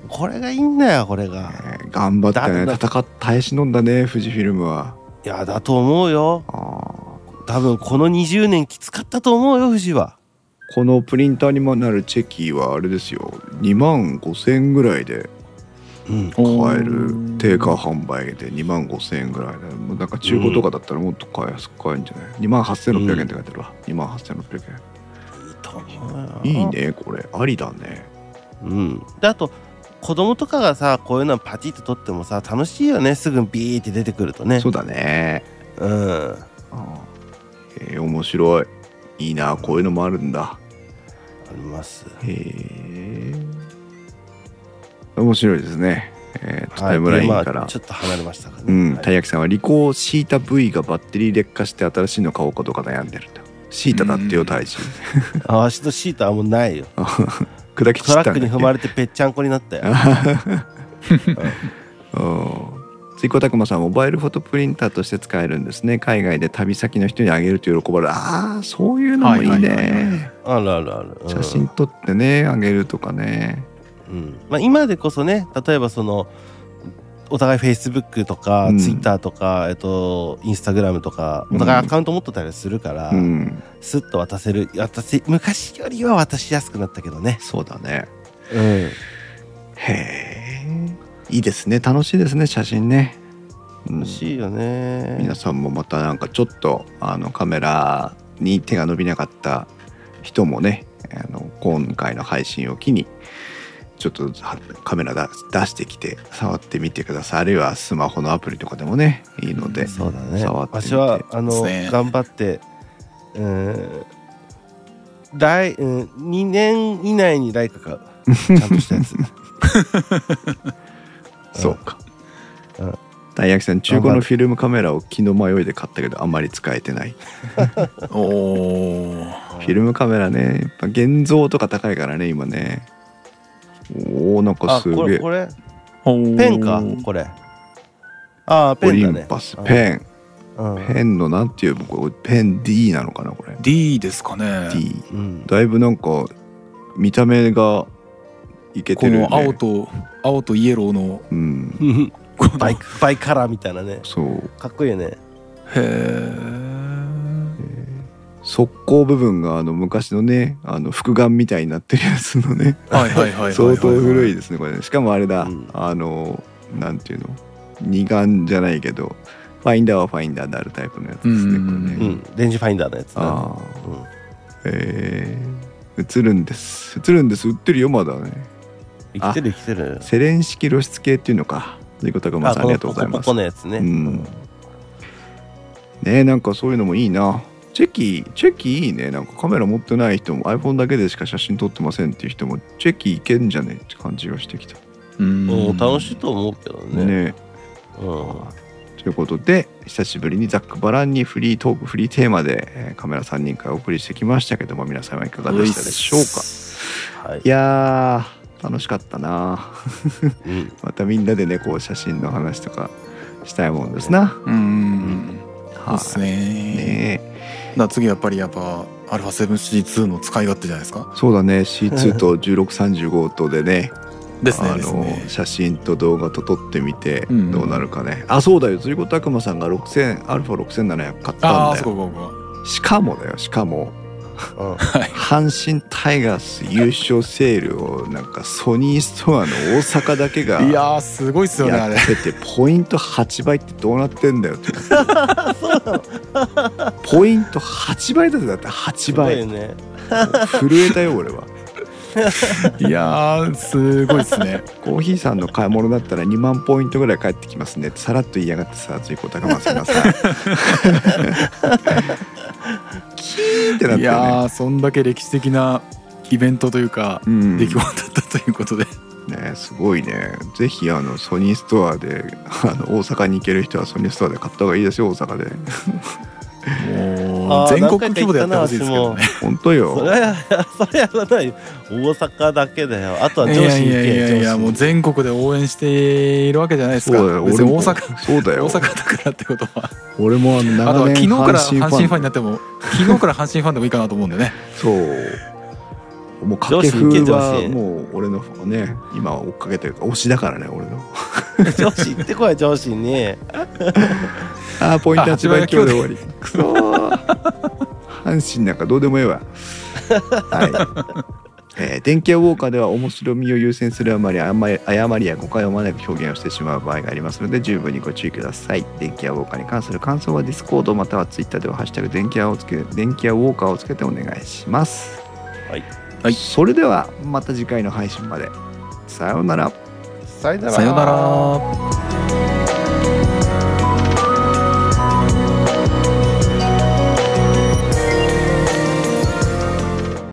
これがいいんだよこれが。ね頑張ってね。だ戦っ耐え忍んだね富士フィルムは。いやだと思うよ。あ多分この20年きつかったと思うよ富士は。ーこのプリンターにもなるチェキはあれですよ。2万5,000円ぐらいでうん買える定価販売で2万5,000円ぐらいでもうなんか中古とかだったらもっと買え買えるんじゃない？2万8,600円って書いてあるわ、2万8,600いいと思うよ。円いいねこれ。ありだね。うん。であと子供とかがさこういうのパチッと撮ってもさ楽しいよね。すぐビーって出てくるとね。そうだね。うん。えー面白い。いいなこういうのもあるんだ。あります。へえ面白いですね。えータイムラインから、ちょっと離れましたかね。うん、はい。たい焼きさんはリコーシータ V がバッテリー劣化して新しいの買おうかどうか悩んでると。シータだってようん。大事 [laughs] あわしとシートはもうないよ。[laughs] 砕きトラックに踏まれてぺっちゃんこになったよ。[laughs] うん。水耕拓磨さんモバイルフォトプリンターとして使えるんですね。海外で旅先の人にあげると喜ばれる。ああそういうのもいいはいはいはい。あるあるある、うん。写真撮ってねあげるとかねうん。まあ、今でこそね例えばそのお互いフェイスブックとか、うん。ツイッターとか、えっと、インスタグラムとかお互いアカウント持ってたりするから、うん。スッと渡せる渡せ昔よりは渡しやすくなったけどね、そうだね。うん、へえ。いいですね。楽しいですね写真ね、うん。欲しいよね。皆さんもまたなんかちょっとあのカメラに手が伸びなかった人もねあの今回の配信を機にちょっとはカメラだ出してきて触ってみてください。あるいはスマホのアプリとかでもねいいのでそうだね。触ってみて。私はあの、ね。頑張ってうん来、うん、2年以内にライカ買うちゃんとしたやつ。[laughs] そうか。うん。大焼さん中古のフィルムカメラを気の迷いで買ったけどあんまり使えてない。[laughs] おおフィルムカメラねやっぱ現像とか高いからね今ねおおなんかあすげえ。これ？これー。ペンかこれ。ああペオリンだね。ンパスペン。うん。ペンのなんていうのこれペン D なのかなこれ。D ですかね。D うん。だいぶなんか見た目がいけてるね。この青と青とイエローのうん。[laughs] バイバイカラーみたいなね。そう。かっこいいよね。へえ側溝部分があの昔のねあの複眼みたいになってるやつのね。相当古いですねこれね。しかもあれだ、うん。あのなんていうの？二眼じゃないけどファインダーはファインダーであるタイプのやつですね、うんこれね、うん。レンジファインダーのやつなああ。うんえー、映るんです。映るんです。売ってるよまだね。生きてる生きてる。セレン式露出系っていうのか。水子高間さんありがとうございます。このポコポコのやつね。うん。ねなんかそういうのもいいなチェキチェキいいね。なんかカメラ持ってない人も iPhone だけでしか写真撮ってませんっていう人もチェキいけんじゃねって感じがしてきた。うん。うん楽しいと思うけどね。ね。うん。ということで久しぶりにざっくばらんにフリートークフリーテーマで、えーカメラ3人からお送りしてきましたけども皆さんはいかがでしたでしょうか？はい。いやー楽しかったな。うん。[laughs] またみんなでねこう写真の話とかしたいもんですな。うん。そうですね。ねだ次はやっぱりやっぱ α7C2 の使い勝手じゃないですか？そうだね。C2 と [laughs] 1635とでね。ですね。あのね。写真と動画と撮ってみてうんどうなるかね、あそうだよ。釣り子拓磨さんが6000 α6700 買ったんだよ。しかもだよ。しかも阪神タイガース優勝セールをなんかソニーストアの大阪だけがいやーすごいっすよねあれ。やっててポイント8倍ってどうなってんだよって。ポイント8倍だぜだって8すごい倍ね。震えたよ俺は。いやーすごいっすね。コーヒーさんの買い物だったら2万ポイントぐらい返ってきますねってさらっと言いやがってさついこ高松さん。がさキーンってなっいてね。やーそんだけ歴史的なイベントというかうん。出来事だったということで、ねすごいね。ぜひあのソニーストアであの大阪に行ける人はソニーストアで買った方がいいですよ大阪でもう全国規模でやってほしいですけどね。本当それそれやらない。大阪だけだよ。あとはい上や司行けいやいやいや上司もう全国で応援しているわけじゃないですか。そうだよ。別に大も。阪そうだよ。大阪だからってことは。俺もあのあとは長年昨日から阪神ファンになっても昨日から阪神ファンでもいいかなと思うんでね。そうもう掛布はもう俺のね今追っかけてる推しだからね俺の。[laughs] 上司行ってこい上司に。ね [laughs] あーポイントあ8倍八倍今日で終わり。くそー。阪神なんかどうでもええわ。はい。えー電気屋ウォーカーでは面白みを優先するあまり誤り誤りや誤解を招く表現をしてしまう場合がありますので十分にご注意ください。電気屋ウォーカーに関する感想はディスコードまたはツイッターでは「ハッシュタグ電気屋をつけ電気屋ウォーカー」をつけてお願いします。はいはい。それではまた次回の配信まで。さようなら。さよなら。さよなら